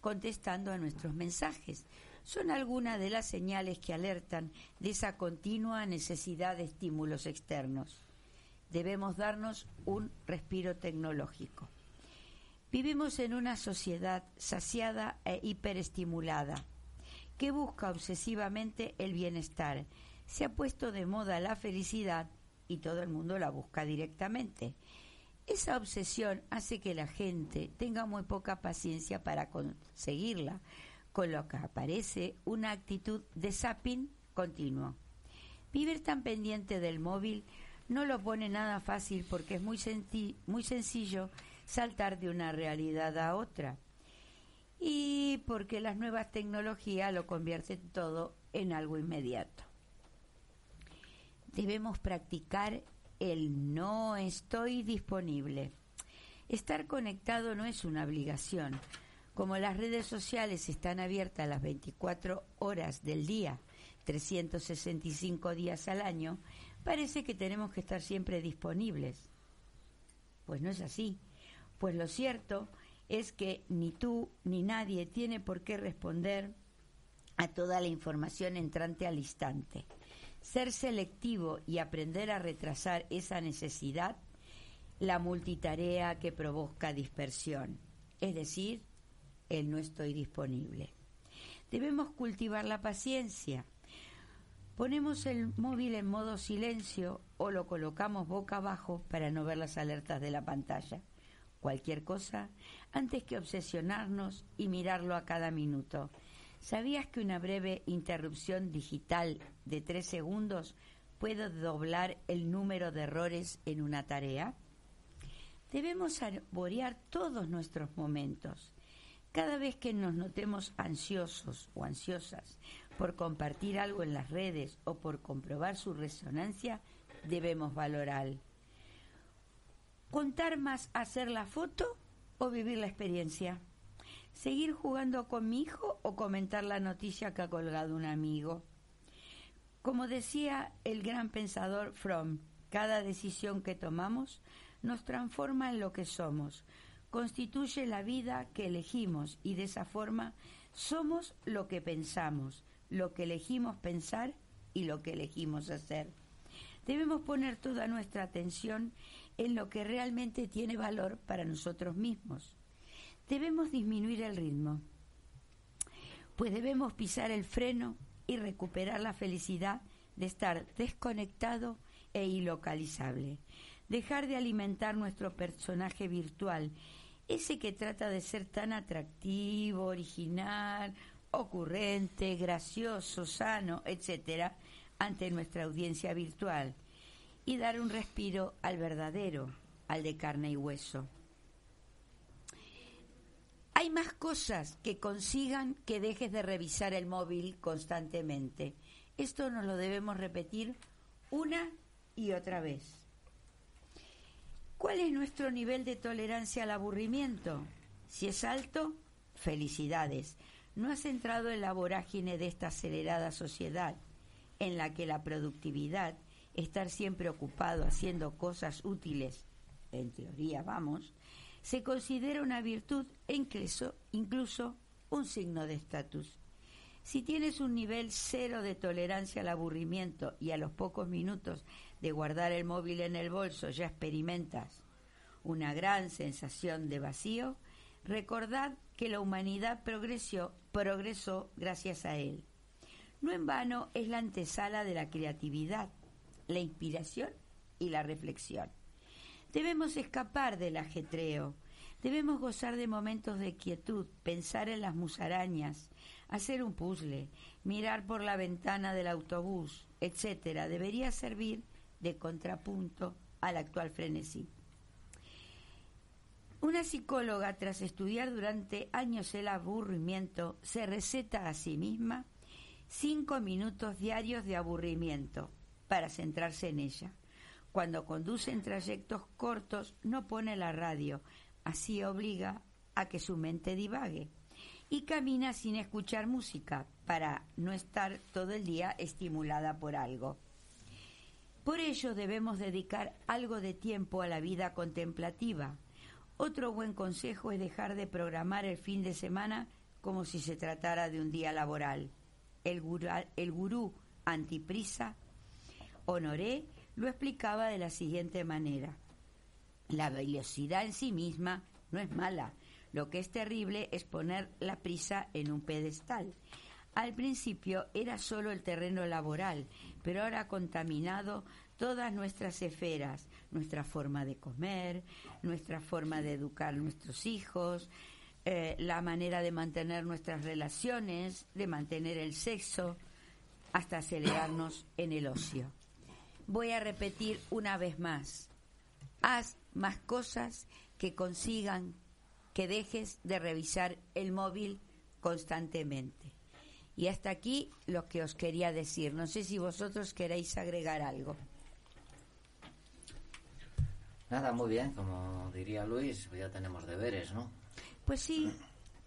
[SPEAKER 2] contestando a nuestros mensajes. Son algunas de las señales que alertan de esa continua necesidad de estímulos externos. Debemos darnos un respiro tecnológico. Vivimos en una sociedad saciada e hiperestimulada que busca obsesivamente el bienestar. Se ha puesto de moda la felicidad y todo el mundo la busca directamente. Esa obsesión hace que la gente tenga muy poca paciencia para conseguirla, con lo que aparece una actitud de zapping continuo. Vivir tan pendiente del móvil no lo pone nada fácil porque es muy, muy sencillo saltar de una realidad a otra y porque las nuevas tecnologías lo convierten todo en algo inmediato. Debemos practicar el no estoy disponible. Estar conectado no es una obligación. Como las redes sociales están abiertas las 24 horas del día, 365 días al año, parece que tenemos que estar siempre disponibles. Pues no es así. Pues lo cierto es que ni tú ni nadie tiene por qué responder a toda la información entrante al instante. Ser selectivo y aprender a retrasar esa necesidad, la multitarea que provoca dispersión, es decir, el no estoy disponible. Debemos cultivar la paciencia. Ponemos el móvil en modo silencio o lo colocamos boca abajo para no ver las alertas de la pantalla. Cualquier cosa antes que obsesionarnos y mirarlo a cada minuto. ¿Sabías que una breve interrupción digital de tres segundos puede doblar el número de errores en una tarea? Debemos saborear todos nuestros momentos. Cada vez que nos notemos ansiosos o ansiosas por compartir algo en las redes o por comprobar su resonancia, debemos valorar. ¿Contar más hacer la foto o vivir la experiencia? ¿Seguir jugando con mi hijo o comentar la noticia que ha colgado un amigo? Como decía el gran pensador Fromm, cada decisión que tomamos nos transforma en lo que somos, constituye la vida que elegimos y de esa forma somos lo que pensamos, lo que elegimos pensar y lo que elegimos hacer. Debemos poner toda nuestra atención en lo que realmente tiene valor para nosotros mismos. Debemos disminuir el ritmo, pues debemos pisar el freno y recuperar la felicidad de estar desconectado e ilocalizable. Dejar de alimentar nuestro personaje virtual, ese que trata de ser tan atractivo, original, ocurrente, gracioso, sano, etcétera, ante nuestra audiencia virtual y dar un respiro al verdadero, al de carne y hueso. Hay más cosas que consigan que dejes de revisar el móvil constantemente. Esto nos lo debemos repetir una y otra vez. ¿Cuál es nuestro nivel de tolerancia al aburrimiento? Si es alto, felicidades. No has entrado en la vorágine de esta acelerada sociedad en la que la productividad, estar siempre ocupado haciendo cosas útiles, en teoría vamos, se considera una virtud e incluso, incluso un signo de estatus. Si tienes un nivel cero de tolerancia al aburrimiento y a los pocos minutos de guardar el móvil en el bolso ya experimentas una gran sensación de vacío, recordad que la humanidad progresó, progresó gracias a él. No en vano es la antesala de la creatividad, la inspiración y la reflexión. Debemos escapar del ajetreo, debemos gozar de momentos de quietud, pensar en las musarañas, hacer un puzzle, mirar por la ventana del autobús, etcétera, debería servir de contrapunto al actual frenesí. Una psicóloga, tras estudiar durante años el aburrimiento, se receta a sí misma cinco minutos diarios de aburrimiento para centrarse en ella. Cuando conduce en trayectos cortos no pone la radio, así obliga a que su mente divague. Y camina sin escuchar música para no estar todo el día estimulada por algo. Por ello debemos dedicar algo de tiempo a la vida contemplativa. Otro buen consejo es dejar de programar el fin de semana como si se tratara de un día laboral. El gurú, el gurú antiprisa, Honoré, lo explicaba de la siguiente manera. La velocidad en sí misma no es mala. Lo que es terrible es poner la prisa en un pedestal. Al principio era solo el terreno laboral, pero ahora ha contaminado todas nuestras esferas, nuestra forma de comer, nuestra forma de educar a nuestros hijos, eh, la manera de mantener nuestras relaciones, de mantener el sexo, hasta acelerarnos en el ocio. Voy a repetir una vez más, haz más cosas que consigan que dejes de revisar el móvil constantemente. Y hasta aquí lo que os quería decir. No sé si vosotros queréis agregar algo.
[SPEAKER 8] Nada, muy bien, como diría Luis, ya tenemos deberes, ¿no?
[SPEAKER 2] Pues sí,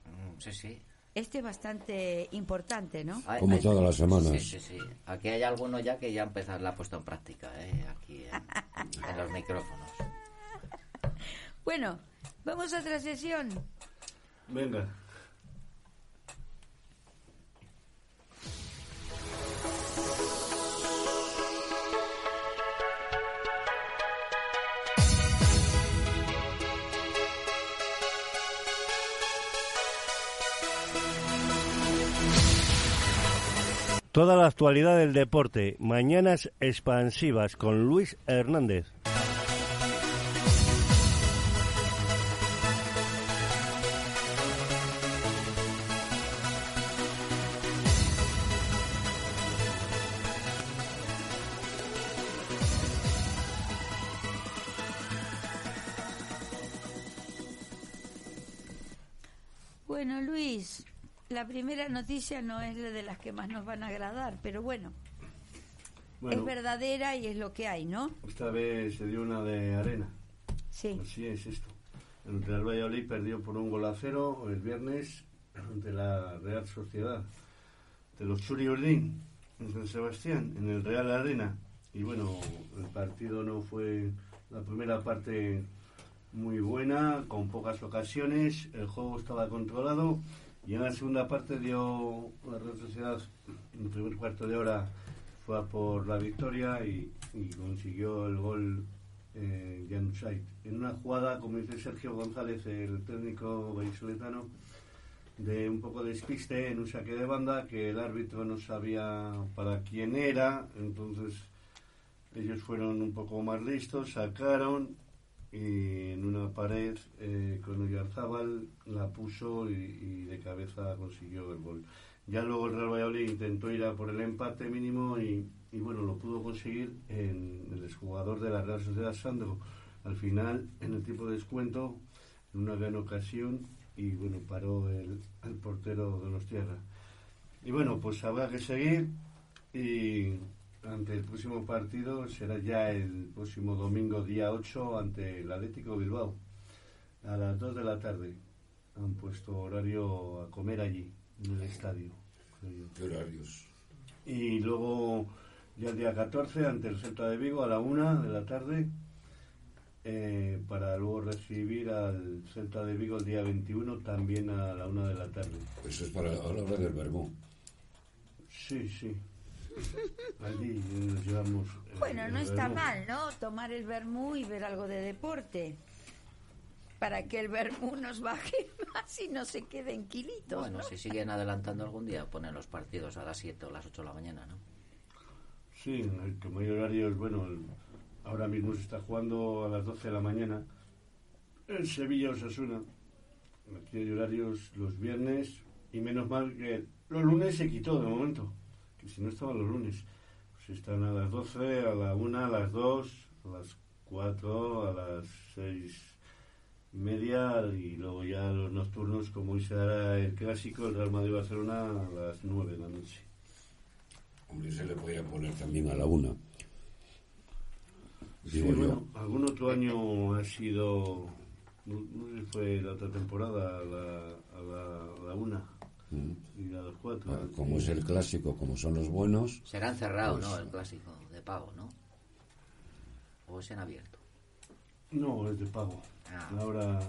[SPEAKER 8] Mm, Sí, sí.
[SPEAKER 2] Este es bastante importante, ¿no?
[SPEAKER 8] Hay-
[SPEAKER 5] Como
[SPEAKER 8] hay-
[SPEAKER 5] todas las semanas.
[SPEAKER 8] Sí, sí, sí. Aquí hay alguno ya que ya empezar la ha puesto en práctica, ¿eh? Aquí en, en los micrófonos.
[SPEAKER 2] Bueno, vamos a otra sesión.
[SPEAKER 6] Venga. Toda la actualidad del deporte, mañanas expansivas con Luis Hernández.
[SPEAKER 2] Noticia no es la de las que más nos van a agradar, pero bueno,
[SPEAKER 6] Bueno,
[SPEAKER 2] es verdadera y es lo que hay, ¿no?
[SPEAKER 6] esta vez se dio una de arena.
[SPEAKER 2] Sí.
[SPEAKER 6] Así es esto. El Real Valladolid perdió por un gol a cero el viernes ante la Real Sociedad de los Churi Urdín en San Sebastián, en el Real Arena. Y bueno, el partido no fue la primera parte muy buena, con pocas ocasiones, el juego estaba controlado y en la segunda parte dio la Real en el primer cuarto de hora fue por la victoria y, consiguió el gol eh, Jan. En una jugada, como dice Sergio González, el técnico vallisoletano, de un poco de despiste en un saque de banda que el árbitro no sabía para quién era, entonces ellos fueron un poco más listos, sacaron y en una pared eh, con Oyarzábal la puso y, de cabeza consiguió el gol. Ya luego el Real Valladolid intentó ir a por el empate mínimo y, y bueno, lo pudo conseguir en el exjugador de la Real Sociedad Sandro. Al final, en el tiempo de descuento, en una gran ocasión y bueno, paró el, el portero de los Tierra. Y bueno, pues habrá que seguir y ante el próximo partido será ya el próximo domingo día 8 ante el Atlético Bilbao a las 2 de la tarde. Han puesto horario a comer allí, en el estadio.
[SPEAKER 5] ¿Qué horarios?
[SPEAKER 6] Y luego ya el día 14 ante el Celta de Vigo a la 1 de la tarde eh, para luego recibir al Celta de Vigo el día 21 también a la 1 de la tarde.
[SPEAKER 5] Eso es para a la hora del vermú.
[SPEAKER 6] Sí, sí. Allí nos llevamos. eh,
[SPEAKER 2] Bueno, no está
[SPEAKER 6] vermú.
[SPEAKER 2] mal, ¿no? Tomar el vermú y ver algo de deporte. Para que el vermú nos baje más y no se quede en kilitos,
[SPEAKER 8] Bueno,
[SPEAKER 2] ¿no?
[SPEAKER 8] si siguen adelantando algún día, ponen los partidos a las 7 o las 8 de la mañana, ¿no?
[SPEAKER 6] Sí, el que mayor horario es bueno. el- ahora mismo se está jugando a las 12 de la mañana en Sevilla Osasuna. Aquí hay horarios los viernes y menos mal que los lunes se quitó de momento, que si no estaban los lunes. Pues están a las 12, a la 1, a las 2, a las 4, a las 6 y media y luego ya los nocturnos como hoy se dará el clásico, el Real Madrid-Barcelona a las 9 de la noche.
[SPEAKER 5] Hombre, se le podía poner también a la una.
[SPEAKER 6] Sí,
[SPEAKER 5] Digo yo.
[SPEAKER 6] bueno, algún otro año ha sido, no, no sé si fue la otra temporada, a la, a la, a la una. Y a las cuatro.
[SPEAKER 5] Ah, Como es el clásico, como son los buenos,
[SPEAKER 8] Será encerrado,
[SPEAKER 5] Pues-
[SPEAKER 8] ¿no? El clásico de pago, ¿no? ¿O es en abierto?
[SPEAKER 6] No, es de pago.
[SPEAKER 8] Ah.
[SPEAKER 6] Ahora,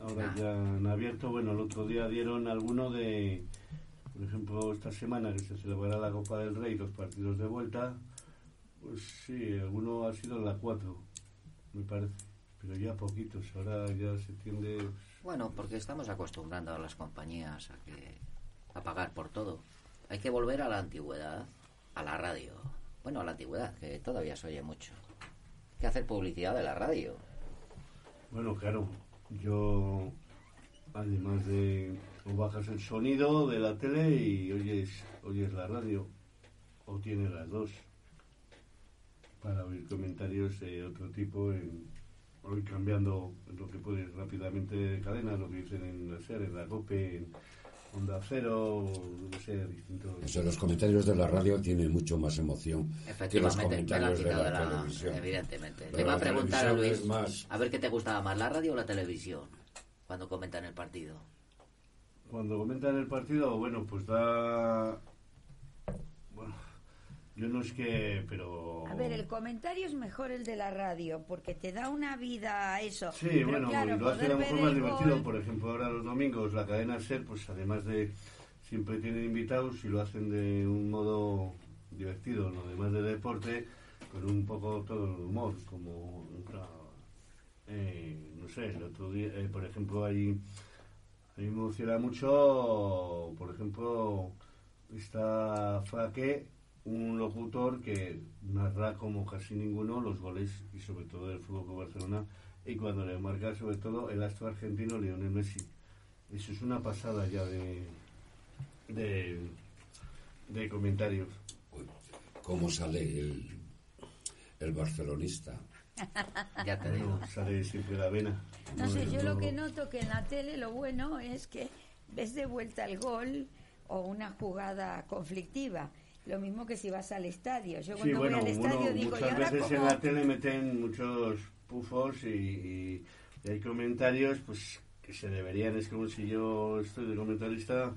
[SPEAKER 6] ahora
[SPEAKER 8] Ah.
[SPEAKER 6] ya han abierto. Bueno, el otro día dieron alguno de, por ejemplo, esta semana que se celebrará la Copa del Rey, los partidos de vuelta. Pues sí, alguno ha sido en la 4, me parece. Pero ya poquitos. Ahora ya se tiende. pues,
[SPEAKER 8] Bueno, porque estamos acostumbrando a las compañías a que a pagar por todo. Hay que volver a la antigüedad, a la radio. Bueno, a la antigüedad, que todavía se oye mucho. Hay que hacer publicidad de la radio.
[SPEAKER 6] Bueno, claro, yo además de o bajas el sonido de la tele y oyes, oyes la radio, o tienes las dos, para oír comentarios de otro tipo, en, o ir cambiando lo que puedes rápidamente de cadena, lo que dicen en la SER, en la COPE, en Onda Cero, no sé, distintos...
[SPEAKER 5] o sea, los comentarios de la radio tienen mucho más emoción que los comentarios de la,
[SPEAKER 8] de la...
[SPEAKER 5] televisión.
[SPEAKER 8] Evidentemente.
[SPEAKER 5] Pero
[SPEAKER 8] Le iba a preguntar a Luis,
[SPEAKER 5] más-
[SPEAKER 8] a ver qué te gustaba más, la radio o la televisión, cuando comentan el partido.
[SPEAKER 6] Cuando comentan el partido, bueno, pues da... Yo no es que, pero...
[SPEAKER 2] A ver, el comentario es mejor el de la radio, porque te da una vida a eso.
[SPEAKER 6] Sí,
[SPEAKER 2] Pero
[SPEAKER 6] bueno,
[SPEAKER 2] claro,
[SPEAKER 6] lo hace a lo mejor más divertido.
[SPEAKER 2] gol-
[SPEAKER 6] Por ejemplo, ahora los domingos la cadena SER, pues además de siempre tienen invitados y lo hacen de un modo divertido, ¿no? además de deporte, con un poco todo el humor, como, eh, no sé, el otro día, eh, por ejemplo, ahí a mí me emociona mucho, por ejemplo, está Fraque, un locutor que narra como casi ninguno los goles y sobre todo del Fútbol Club Barcelona y cuando le marca sobre todo el astro argentino Lionel Messi. Eso es una pasada ya de de, de comentarios.
[SPEAKER 5] ¿Cómo sale el, el barcelonista?
[SPEAKER 8] Ya te digo.
[SPEAKER 6] Sale siempre la vena.
[SPEAKER 2] No sé, yo lo que noto que en la tele lo bueno es que ves de vuelta el gol o una jugada conflictiva. Lo mismo que si vas al estadio. Yo
[SPEAKER 6] Sí,
[SPEAKER 2] cuando
[SPEAKER 6] bueno,
[SPEAKER 2] voy al estadio
[SPEAKER 6] uno,
[SPEAKER 2] digo, ¿y
[SPEAKER 6] muchas
[SPEAKER 2] ahora
[SPEAKER 6] veces en la tele meten muchos pufos y, y- y hay comentarios pues que se deberían, es como si yo estoy de comentarista,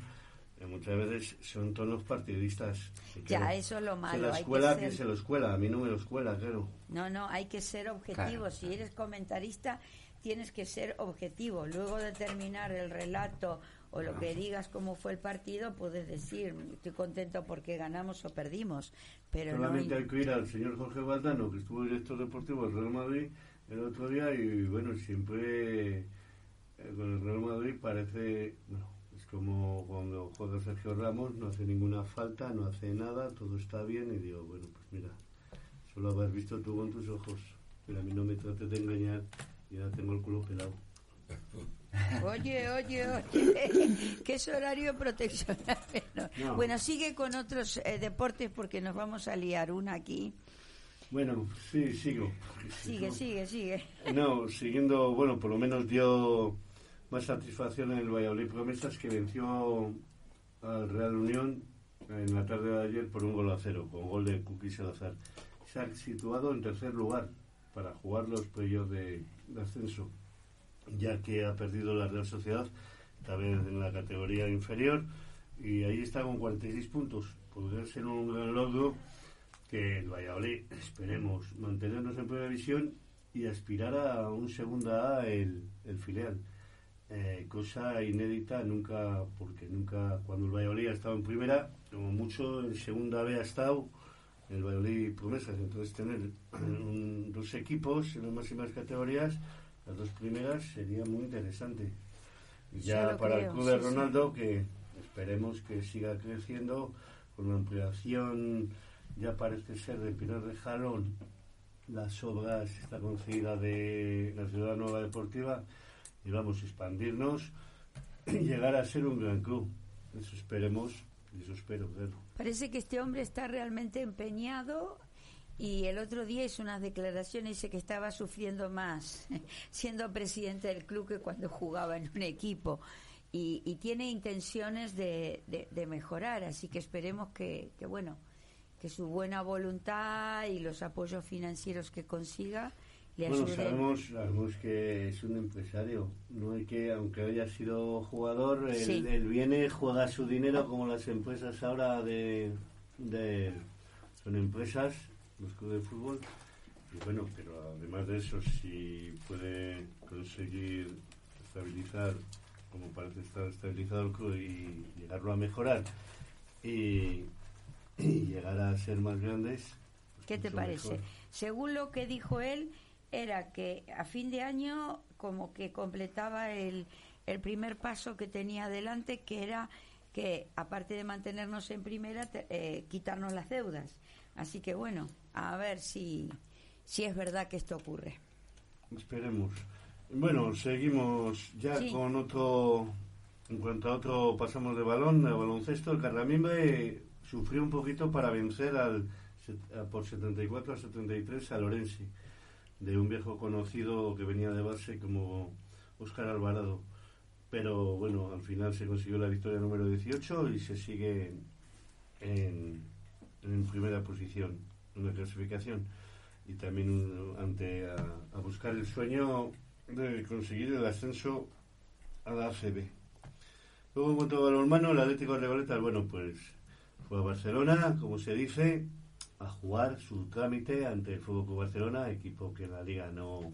[SPEAKER 6] eh, muchas veces son tonos partidistas.
[SPEAKER 2] Ya,
[SPEAKER 6] claro,
[SPEAKER 2] eso es lo
[SPEAKER 6] Se
[SPEAKER 2] malo.
[SPEAKER 6] la
[SPEAKER 2] hay que
[SPEAKER 6] escuela que,
[SPEAKER 2] ser-
[SPEAKER 6] se lo escuela, a mí no me lo escuela, claro.
[SPEAKER 2] No, no, hay que ser objetivo.
[SPEAKER 8] Claro.
[SPEAKER 2] Si eres comentarista, tienes que ser objetivo. Luego de terminar el relato o lo que digas cómo fue el partido, puedes decir, estoy contento porque ganamos o perdimos. Pero
[SPEAKER 6] Solamente
[SPEAKER 2] no...
[SPEAKER 6] hay que ir al señor Jorge Valdano, que estuvo director deportivo del Real Madrid el otro día y bueno, siempre eh, con el Real Madrid parece, bueno, es como cuando juega Sergio Ramos, no hace ninguna falta, no hace nada, todo está bien y digo, bueno, pues mira, solo haber visto tú con tus ojos, pero a mí no me trates de engañar y ahora tengo el culo pelado.
[SPEAKER 2] Oye, oye, oye, que es horario proteccional. Bueno,
[SPEAKER 6] No.
[SPEAKER 2] Bueno, sigue con otros eh, deportes porque nos vamos a liar una aquí.
[SPEAKER 6] Bueno, sí, sigo.
[SPEAKER 2] Sigue, sigue, sigue.
[SPEAKER 6] No, siguiendo, bueno, por lo menos dio más satisfacción en el Valladolid Promesas que venció al Real Unión en la tarde de ayer por un gol a cero, con gol de Kuki Salazar. Se ha situado en tercer lugar para jugar los playoffs de, de ascenso, ya que ha perdido la Real Sociedad, vez en la categoría inferior, y ahí está con 46 puntos. Podría ser un gran logro que el Valladolid esperemos mantenernos en primera división y aspirar a un segunda A el, el filial. Eh, cosa inédita nunca, porque nunca, cuando el Valladolid ha estado en primera, como mucho en segunda B ha estado el Valladolid Promesas. Entonces tener un- dos equipos en las máximas categorías, las dos primeras, sería muy interesante. Y ya para
[SPEAKER 2] creo,
[SPEAKER 6] el club
[SPEAKER 2] sí,
[SPEAKER 6] de
[SPEAKER 2] sí.
[SPEAKER 6] Ronaldo, que esperemos que siga creciendo con la ampliación, ya parece ser de Pinar de Jalón, las obras, esta concedida de la Ciudad Nueva Deportiva, y vamos a expandirnos y llegar a ser un gran club. Eso esperemos, y eso espero, claro.
[SPEAKER 2] Parece que este hombre está realmente empeñado y el otro día hizo unas declaraciones, dice que estaba sufriendo más siendo presidente del club que cuando jugaba en un equipo. Y, y tiene intenciones de, de- de mejorar, así que esperemos que, que, bueno, que su buena voluntad y los apoyos financieros que consiga le
[SPEAKER 6] Bueno,
[SPEAKER 2] ayuden.
[SPEAKER 6] sabemos, sabemos que es un empresario. No hay que, aunque haya sido jugador, él,
[SPEAKER 2] Sí.
[SPEAKER 6] él viene, juega su dinero como las empresas ahora de, de son empresas, los clubes de fútbol. Y bueno, pero además de eso, si puede conseguir estabilizar, como parece estar estabilizado el club y llegarlo a mejorar y, y llegar a ser más grandes. pues
[SPEAKER 2] ¿Qué te parece?
[SPEAKER 6] mejor.
[SPEAKER 2] Según lo que dijo él, era que a fin de año como que completaba el, el primer paso que tenía adelante, que era que aparte de mantenernos en primera, te- eh, quitarnos las deudas. Así que bueno, a ver si, si es verdad que esto ocurre.
[SPEAKER 6] Esperemos. Bueno, seguimos ya
[SPEAKER 2] Sí.
[SPEAKER 6] con otro. En cuanto a otro, pasamos de balón, de baloncesto. El Carlamimbre sufrió un poquito para vencer al, a- por 74 a 73 a Lorenzi, de un viejo conocido que venía de base como Óscar Alvarado. Pero bueno, al final se consiguió la victoria número 18 y se sigue en, en primera posición en la clasificación y también ante a, buscar el sueño de conseguir el ascenso a la ACB. Luego en cuanto a balonmano, el Atlético de bueno, pues fue a Barcelona, como se dice, a jugar su trámite ante el Fútbol Club Barcelona, equipo que la liga no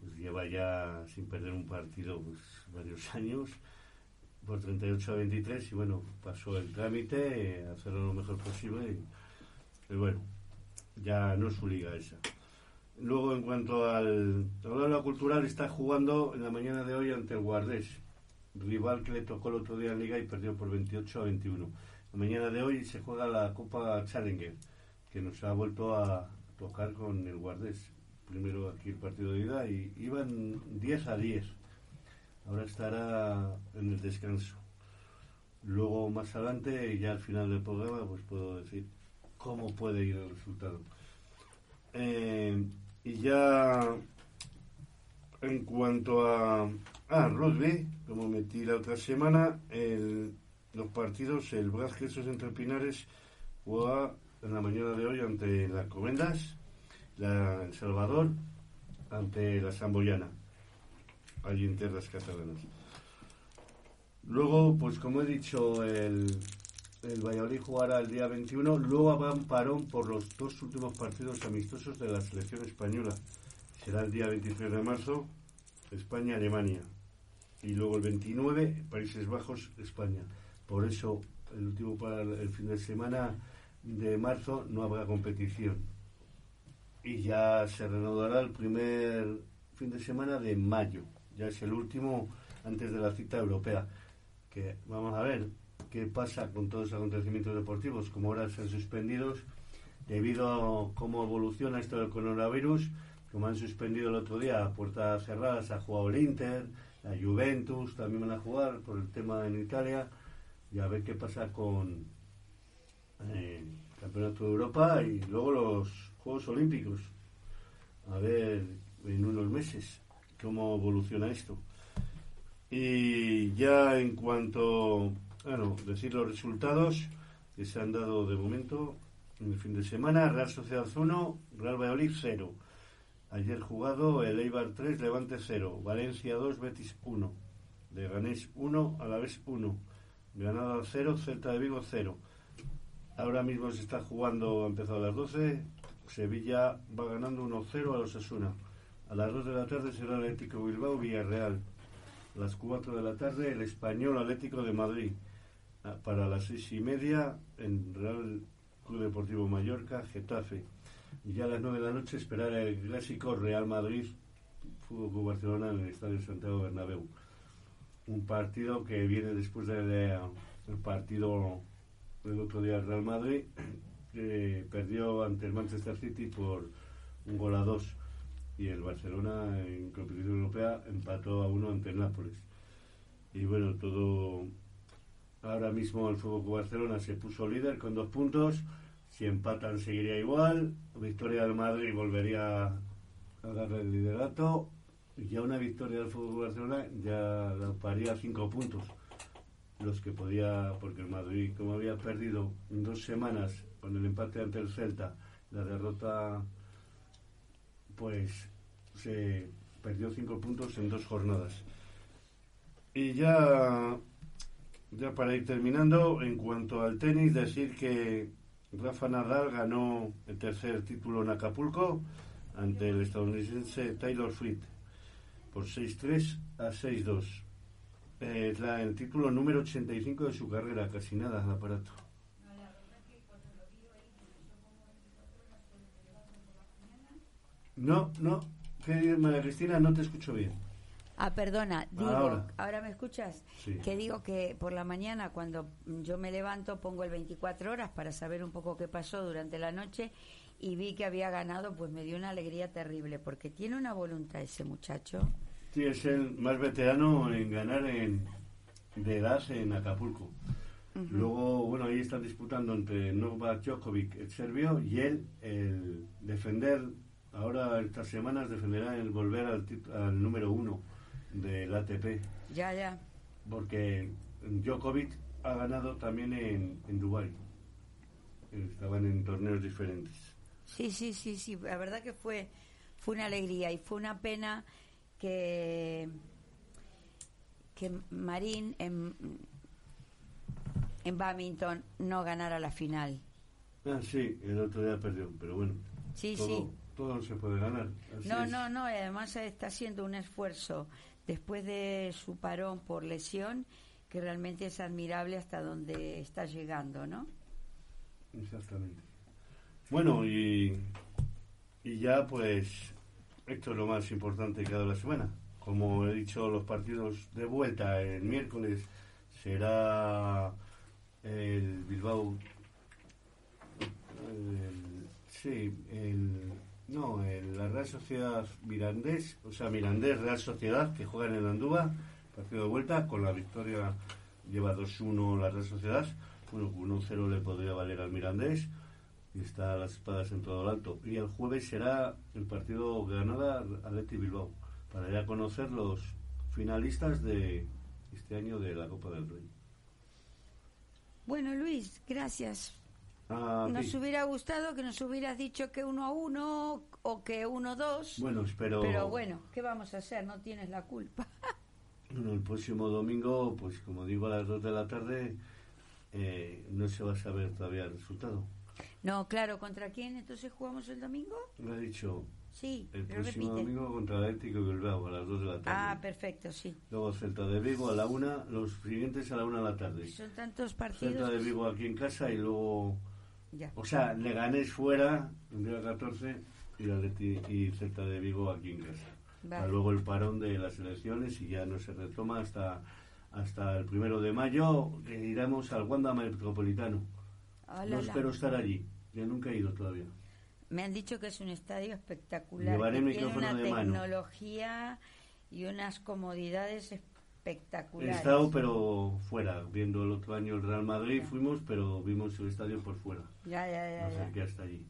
[SPEAKER 6] pues, lleva ya sin perder un partido pues, varios años por 38 a 23 y bueno, pasó el trámite, eh, hacerlo lo mejor posible y bueno, ya no es su liga esa. Luego, en cuanto al tablero cultural, está jugando en la mañana de hoy ante el Guardés, rival que le tocó el otro día en Liga y perdió por 28 a 21. La mañana de hoy se juega la Copa Challenger, que nos ha vuelto a tocar con el Guardés. Primero aquí el partido de ida y iban 10 a 10. Ahora estará en el descanso. Luego, más adelante, ya al final del programa, pues puedo decir cómo puede ir el resultado. Eh, y ya en cuanto a, a rugby, como metí la otra semana, el- los partidos, el Bras Jesús entre Pinares juega en la mañana de hoy ante la Comendas, la El Salvador ante la Samboyana, allí en tierras catalanas. Luego, pues como he dicho, el, el Valladolid jugará el día 21. Luego habrá un parón por los dos últimos partidos amistosos de la selección española. Será el día 23 de marzo, España-Alemania. Y luego el 29, Países Bajos, España. Por eso, el último para el fin de semana de marzo no habrá competición. Y ya se reanudará el primer fin de semana de mayo. Ya es el último antes de la cita europea. Que vamos a ver qué pasa con todos los acontecimientos deportivos, como ahora están suspendidos debido a cómo evoluciona esto del coronavirus, como han suspendido el otro día a puertas cerradas, ha jugado el Inter, la Juventus también van a jugar por el tema en Italia, y a ver qué pasa con eh, el Campeonato de Europa y luego los Juegos Olímpicos. A ver en unos meses cómo evoluciona esto. Y ya en cuanto, bueno, decir los resultados que se han dado de momento en el fin de semana, Real Sociedad 1, Real Valladolid 0. Ayer jugado el Eibar 3, Levante 0, Valencia 2, Betis 1, Leganés 1, Alavés 1, Granada 0, Celta de Vigo 0. Ahora mismo se está jugando, ha empezado a las 12, Sevilla va ganando 1-0 a los Asuna. A las 2 de la tarde será el Atlético Bilbao Villarreal. A las 4 de la tarde el Español Atlético de Madrid. Ah, Para las 6 y media en Real Club Deportivo Mallorca, Getafe. Y ya a las 9 de la noche esperar el clásico Real Madrid Fútbol Club Barcelona en el Estadio Santiago Bernabéu. Un partido que viene después del eh, el partido del otro día Real Madrid, que perdió ante el Manchester City por un gol a dos y el Barcelona en competición europea empató a uno ante el Nápoles. Y bueno, todo ahora mismo el Fútbol Barcelona se puso líder con dos puntos. Si empatan seguiría igual. Victoria del Madrid volvería a darle el liderato. Y ya una victoria del Fútbol Barcelona ya la paría cinco puntos. Los que podía, porque el Madrid, como había perdido dos semanas con el empate ante el Celta, la derrota, pues se perdió cinco puntos en dos jornadas. Y ya, ya para ir terminando, en cuanto al tenis, decir que Rafa Nadal ganó el tercer título en Acapulco ante el estadounidense Taylor Fritz por 6-3 a 6-2. Es el título número 85 de su carrera, casi nada al aparato. No, no, Cristina, no te escucho bien.
[SPEAKER 2] Ah, perdona, digo,
[SPEAKER 6] Ahora.
[SPEAKER 2] ahora, me escuchas?
[SPEAKER 6] Sí.
[SPEAKER 2] Que digo que por la mañana cuando yo me levanto pongo el 24 horas para saber un poco qué pasó durante la noche y vi que había ganado, pues me dio una alegría terrible porque tiene una voluntad ese muchacho.
[SPEAKER 6] Sí, es el más veterano en ganar en, de edad en Acapulco. Luego, bueno, ahí están disputando entre Novak Djokovic, el serbio, y él, el defender, ahora estas semanas defenderá el volver al, al número uno del ATP,
[SPEAKER 2] Ya, ya.
[SPEAKER 6] porque Djokovic ha ganado también en, en Dubái. Estaban en torneos diferentes.
[SPEAKER 2] Sí, sí, sí, sí. La verdad que fue, fue una alegría y fue una pena que, que Marín en, en badminton no ganara la final.
[SPEAKER 6] Ah, sí, el otro día perdió, pero bueno.
[SPEAKER 2] Sí,
[SPEAKER 6] todo,
[SPEAKER 2] sí.
[SPEAKER 6] Todo se puede ganar. así
[SPEAKER 2] No,
[SPEAKER 6] es.
[SPEAKER 2] no, no, además está haciendo un esfuerzo después de su parón por lesión que realmente es admirable hasta donde está llegando, ¿no?
[SPEAKER 6] Exactamente. Bueno, y, y ya pues esto es lo más importante que ha dado la semana. Como he dicho, los partidos de vuelta el miércoles será el Bilbao. sí, el. No, el, la Real Sociedad Mirandés, o sea, Mirandés Real Sociedad, que juegan en Andúa, partido de vuelta, con la victoria lleva 2-1 la Real Sociedad. Bueno, con 1-0 le podría valer al Mirandés y está las espadas en todo el alto. Y el jueves será el partido Granada Atleti Bilbao, para ya conocer los finalistas de este año de la Copa del Rey.
[SPEAKER 2] Bueno, Luis, gracias.
[SPEAKER 6] A
[SPEAKER 2] Nos
[SPEAKER 6] ti.
[SPEAKER 2] hubiera gustado que nos hubieras dicho que uno a uno o que uno a dos.
[SPEAKER 6] Bueno, espero.
[SPEAKER 2] Pero bueno, ¿qué vamos a hacer? No tienes la culpa.
[SPEAKER 6] Bueno, el próximo domingo, pues como digo, a las 2 de la tarde, eh, no se va a saber todavía el resultado.
[SPEAKER 2] No, claro, ¿contra quién entonces jugamos el domingo?
[SPEAKER 6] Lo he dicho,
[SPEAKER 2] Sí,
[SPEAKER 6] el
[SPEAKER 2] pero
[SPEAKER 6] próximo
[SPEAKER 2] repite.
[SPEAKER 6] domingo contra el Atlético de Bilbao a las 2 de la tarde.
[SPEAKER 2] Ah, perfecto, sí.
[SPEAKER 6] Luego Celta de Vigo a la 1, los siguientes a la 1 de la tarde.
[SPEAKER 2] Son tantos
[SPEAKER 6] Celta
[SPEAKER 2] partidos.
[SPEAKER 6] de Vigo aquí en casa y luego,
[SPEAKER 2] Ya.
[SPEAKER 6] o sea, Leganés fuera el día 14 y, Atleti- y Celta de Vigo aquí en casa.
[SPEAKER 2] Vale.
[SPEAKER 6] Luego el parón de las elecciones y ya no se retoma hasta hasta el primero de mayo que iremos al Wanda Metropolitano.
[SPEAKER 2] Hola,
[SPEAKER 6] no espero estar allí, yo nunca he ido todavía.
[SPEAKER 2] Me han dicho que es un estadio espectacular.
[SPEAKER 6] Llevaré
[SPEAKER 2] que tiene
[SPEAKER 6] micrófono
[SPEAKER 2] una
[SPEAKER 6] de mano.
[SPEAKER 2] tecnología y unas comodidades
[SPEAKER 6] He
[SPEAKER 2] espectaculares.
[SPEAKER 6] estado pero fuera, viendo el otro año el Real Madrid fuimos, pero vimos el estadio por fuera.
[SPEAKER 2] Ya, ya, ya.
[SPEAKER 6] No sé qué hasta allí.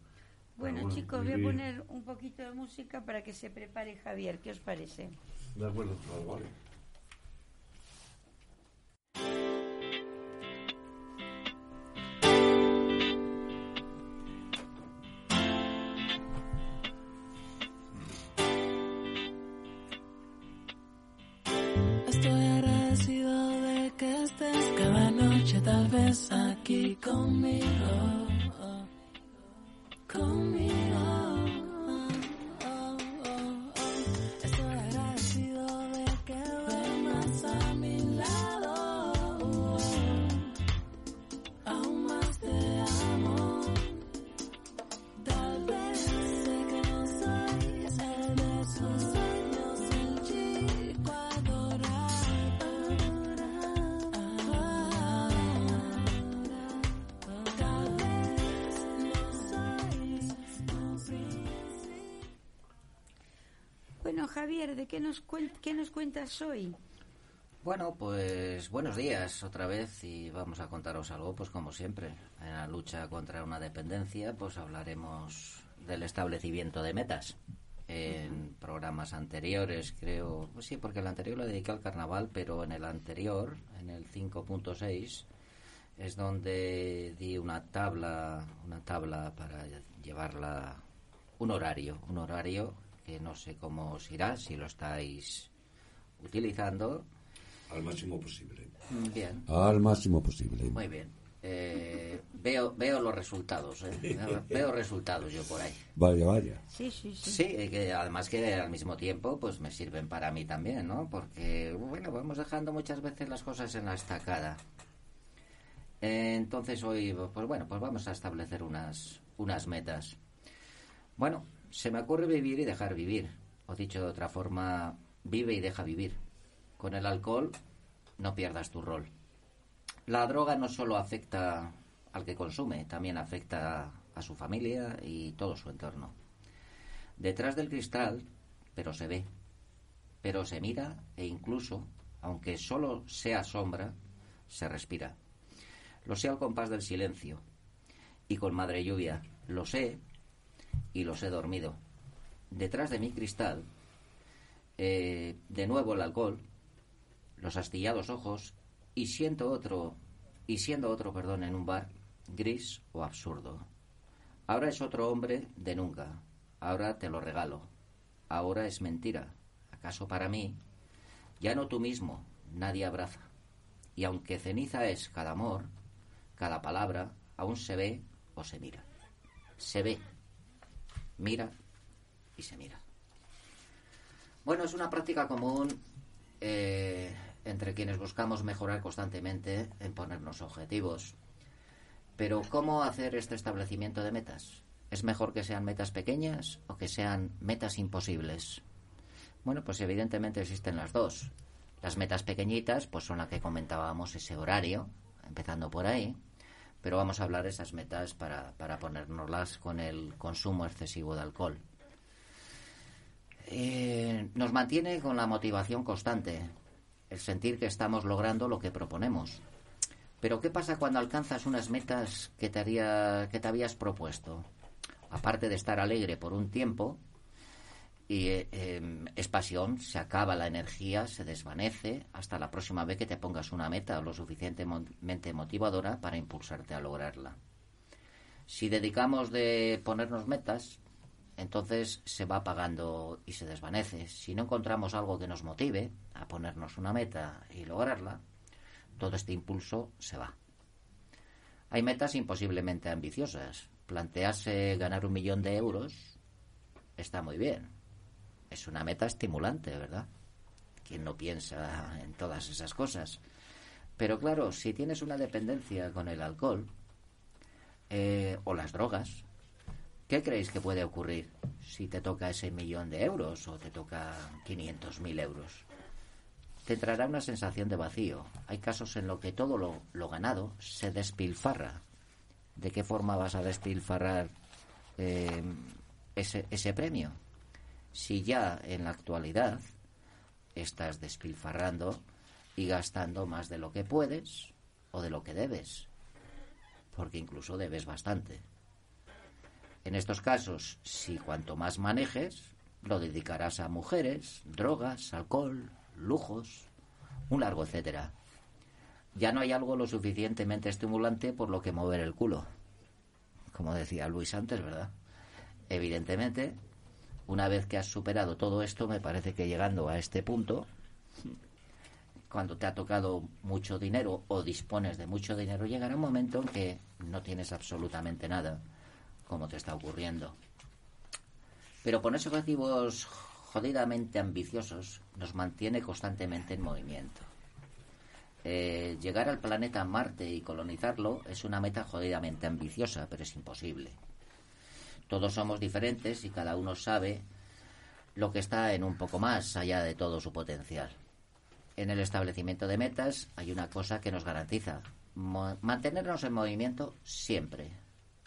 [SPEAKER 2] Bueno, chicos, voy a poner un poquito de música para que se prepare Javier. ¿Qué os parece?
[SPEAKER 6] De acuerdo.
[SPEAKER 10] Estoy
[SPEAKER 2] Bueno, Javier, ¿de qué nos, qué nos cuentas hoy?
[SPEAKER 8] Bueno, pues buenos días otra vez y vamos a contaros algo, pues como siempre. En la lucha contra una dependencia, pues hablaremos del establecimiento de metas. En programas anteriores, creo, pues sí, porque el anterior lo dediqué al carnaval, pero en el anterior, en el 5.6, es donde di una tabla, una tabla para llevarla, un horario, un horario que no sé cómo os irá, si lo estáis utilizando.
[SPEAKER 5] Al máximo posible.
[SPEAKER 8] Bien.
[SPEAKER 5] Al máximo posible.
[SPEAKER 8] Muy bien. Eh, veo, veo los resultados, ¿eh? veo resultados yo por ahí.
[SPEAKER 5] Vaya, vaya.
[SPEAKER 2] Sí, sí, sí.
[SPEAKER 8] Sí, y que además que al mismo tiempo pues me sirven para mí también, ¿no? Porque, bueno, vamos dejando muchas veces las cosas en la estacada. Eh, Entonces hoy, pues bueno, pues vamos a establecer unas, unas metas. Bueno, se me ocurre vivir y dejar vivir. O dicho de otra forma, vive y deja vivir. Con el alcohol no pierdas tu rol. La droga no solo afecta al que consume, también afecta a su familia y todo su entorno. Detrás del cristal, pero se ve, pero se mira e incluso, aunque solo sea sombra, se respira. Lo sé al compás del silencio y con madre lluvia, lo sé y los he dormido. Detrás de mi cristal, eh, de nuevo el alcohol, los astillados ojos y siento otro y siendo otro, perdón, en un bar gris o absurdo. Ahora es otro hombre de nunca. Ahora te lo regalo. Ahora es mentira. ¿Acaso para mí? Ya no tú mismo, nadie abraza. Y aunque ceniza es cada amor, cada palabra, aún se ve o se mira. Se ve, mira y se mira. Bueno, es una práctica común eh, entre quienes buscamos mejorar constantemente en ponernos objetivos. Pero ¿cómo hacer este establecimiento de metas? ¿Es mejor que sean metas pequeñas o que sean metas imposibles? Bueno, pues evidentemente existen las dos. Las metas pequeñitas, pues son las que comentábamos, ese horario, empezando por ahí. Pero vamos a hablar esas metas para, para ponérnoslas con el consumo excesivo de alcohol. Eh, nos mantiene con la motivación constante, el sentir que estamos logrando lo que proponemos. Pero ¿qué pasa cuando alcanzas unas metas que te, haría, que te habías propuesto? Aparte de estar alegre por un tiempo, y eh, es pasión, se acaba la energía, se desvanece hasta la próxima vez que te pongas una meta lo suficientemente motivadora para impulsarte a lograrla. Si dedicamos de ponernos metas, entonces se va apagando y se desvanece. Si no encontramos algo que nos motive a ponernos una meta y lograrla, todo este impulso se va. Hay metas imposiblemente ambiciosas. Plantearse ganar un millón de euros está muy bien. Es una meta estimulante, ¿verdad? ¿Quién no piensa en todas esas cosas? Pero claro, si tienes una dependencia con el alcohol eh, o las drogas, ¿Qué creéis que puede ocurrir si te toca ese millón de euros o te toca 500.000 euros? Te entrará una sensación de vacío. Hay casos en los que todo lo, lo ganado se despilfarra. ¿De qué forma vas a despilfarrar eh, ese, ese premio? Si ya en la actualidad estás despilfarrando y gastando más de lo que puedes o de lo que debes, porque incluso debes bastante. En estos casos, si cuanto más manejes, lo dedicarás a mujeres, drogas, alcohol, lujos, un largo etcétera. Ya no hay algo lo suficientemente estimulante por lo que mover el culo. Como decía Luis antes, ¿verdad? Evidentemente, una vez que has superado todo esto, me parece que llegando a este punto, cuando te ha tocado mucho dinero o dispones de mucho dinero, llegará un momento en que no tienes absolutamente nada como te está ocurriendo. Pero ponerse objetivos jodidamente ambiciosos nos mantiene constantemente en movimiento. Eh, llegar al planeta Marte y colonizarlo es una meta jodidamente ambiciosa, pero es imposible. Todos somos diferentes y cada uno sabe lo que está en un poco más allá de todo su potencial. En el establecimiento de metas hay una cosa que nos garantiza, mantenernos en movimiento siempre,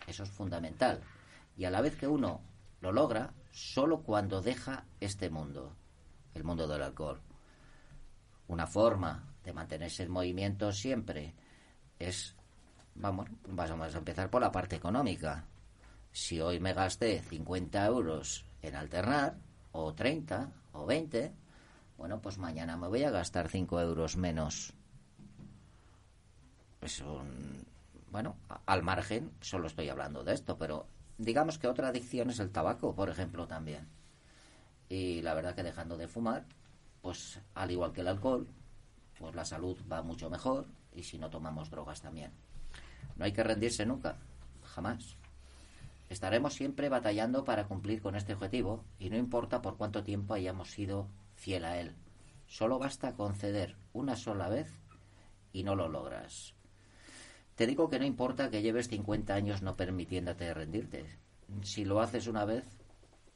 [SPEAKER 8] eso es fundamental. Y a la vez que uno lo logra, solo cuando deja este mundo, el mundo del alcohol. Una forma de mantenerse en movimiento siempre es, vamos, vamos a empezar por la parte económica. Si hoy me gasté 50 euros en alternar, o 30, o 20, bueno, pues mañana me voy a gastar 5 euros menos. Bueno, al margen, solo estoy hablando de esto, pero digamos que otra adicción es el tabaco, por ejemplo, también. Y la verdad que dejando de fumar, pues al igual que el alcohol, pues la salud va mucho mejor y si no tomamos drogas también. No hay que rendirse nunca, jamás. Estaremos siempre batallando para cumplir con este objetivo y no importa por cuánto tiempo hayamos sido fiel a él. Solo basta conceder una sola vez y no lo logras. Te digo que no importa que lleves 50 años no permitiéndote rendirte. Si lo haces una vez,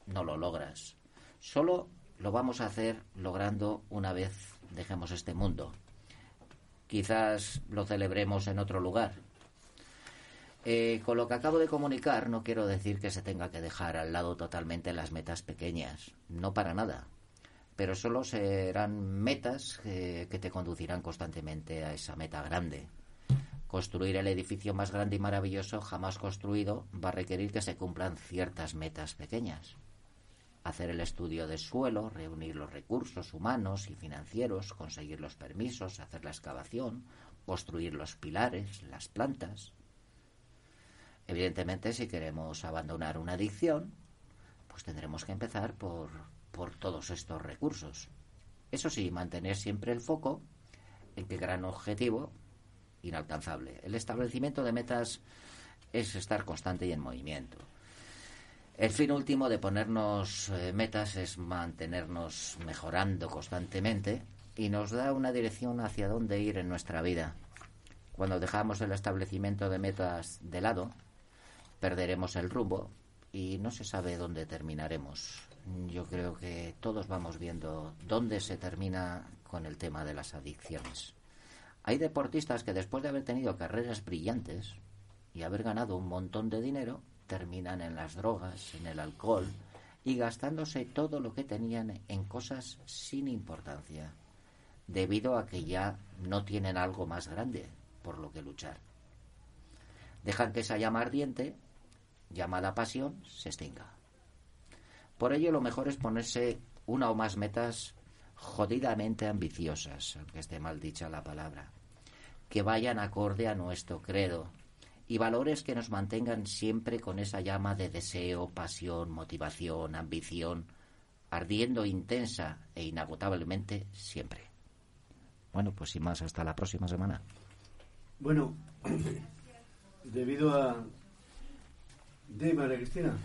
[SPEAKER 8] no lo logras. Solo lo vamos a hacer logrando una vez dejemos este mundo. Quizás lo celebremos en otro lugar. Eh, con lo que acabo de comunicar, no quiero decir que se tenga que dejar al lado totalmente las metas pequeñas. No para nada. Pero solo serán metas que te conducirán constantemente a esa meta grande. Construir el edificio más grande y maravilloso jamás construido va a requerir que se cumplan ciertas metas pequeñas. Hacer el estudio de suelo, reunir los recursos humanos y financieros, conseguir los permisos, hacer la excavación, construir los pilares, las plantas. Evidentemente, si queremos abandonar una adicción, pues tendremos que empezar por, por todos estos recursos. Eso sí, mantener siempre el foco en que gran objetivo inalcanzable. El establecimiento de metas es estar constante y en movimiento. El fin último de ponernos eh, metas es mantenernos mejorando constantemente y nos da una dirección hacia dónde ir en nuestra vida. Cuando dejamos el establecimiento de metas de lado, perderemos el rumbo y no se sabe dónde terminaremos. Yo creo que todos vamos viendo dónde se termina con el tema de las adicciones. Hay deportistas que después de haber tenido carreras brillantes y haber ganado un montón de dinero, terminan en las drogas, en el alcohol y gastándose todo lo que tenían en cosas sin importancia, debido a que ya no tienen algo más grande por lo que luchar. Dejan que esa llama ardiente, llamada pasión, se extinga. Por ello lo mejor es ponerse una o más metas jodidamente ambiciosas, aunque esté mal dicha la palabra, que vayan acorde a nuestro credo y valores que nos mantengan siempre con esa llama de deseo, pasión, motivación, ambición, ardiendo intensa e inagotablemente siempre. Bueno, pues sin más, hasta la próxima semana.
[SPEAKER 6] Bueno, debido a... De María Cristina.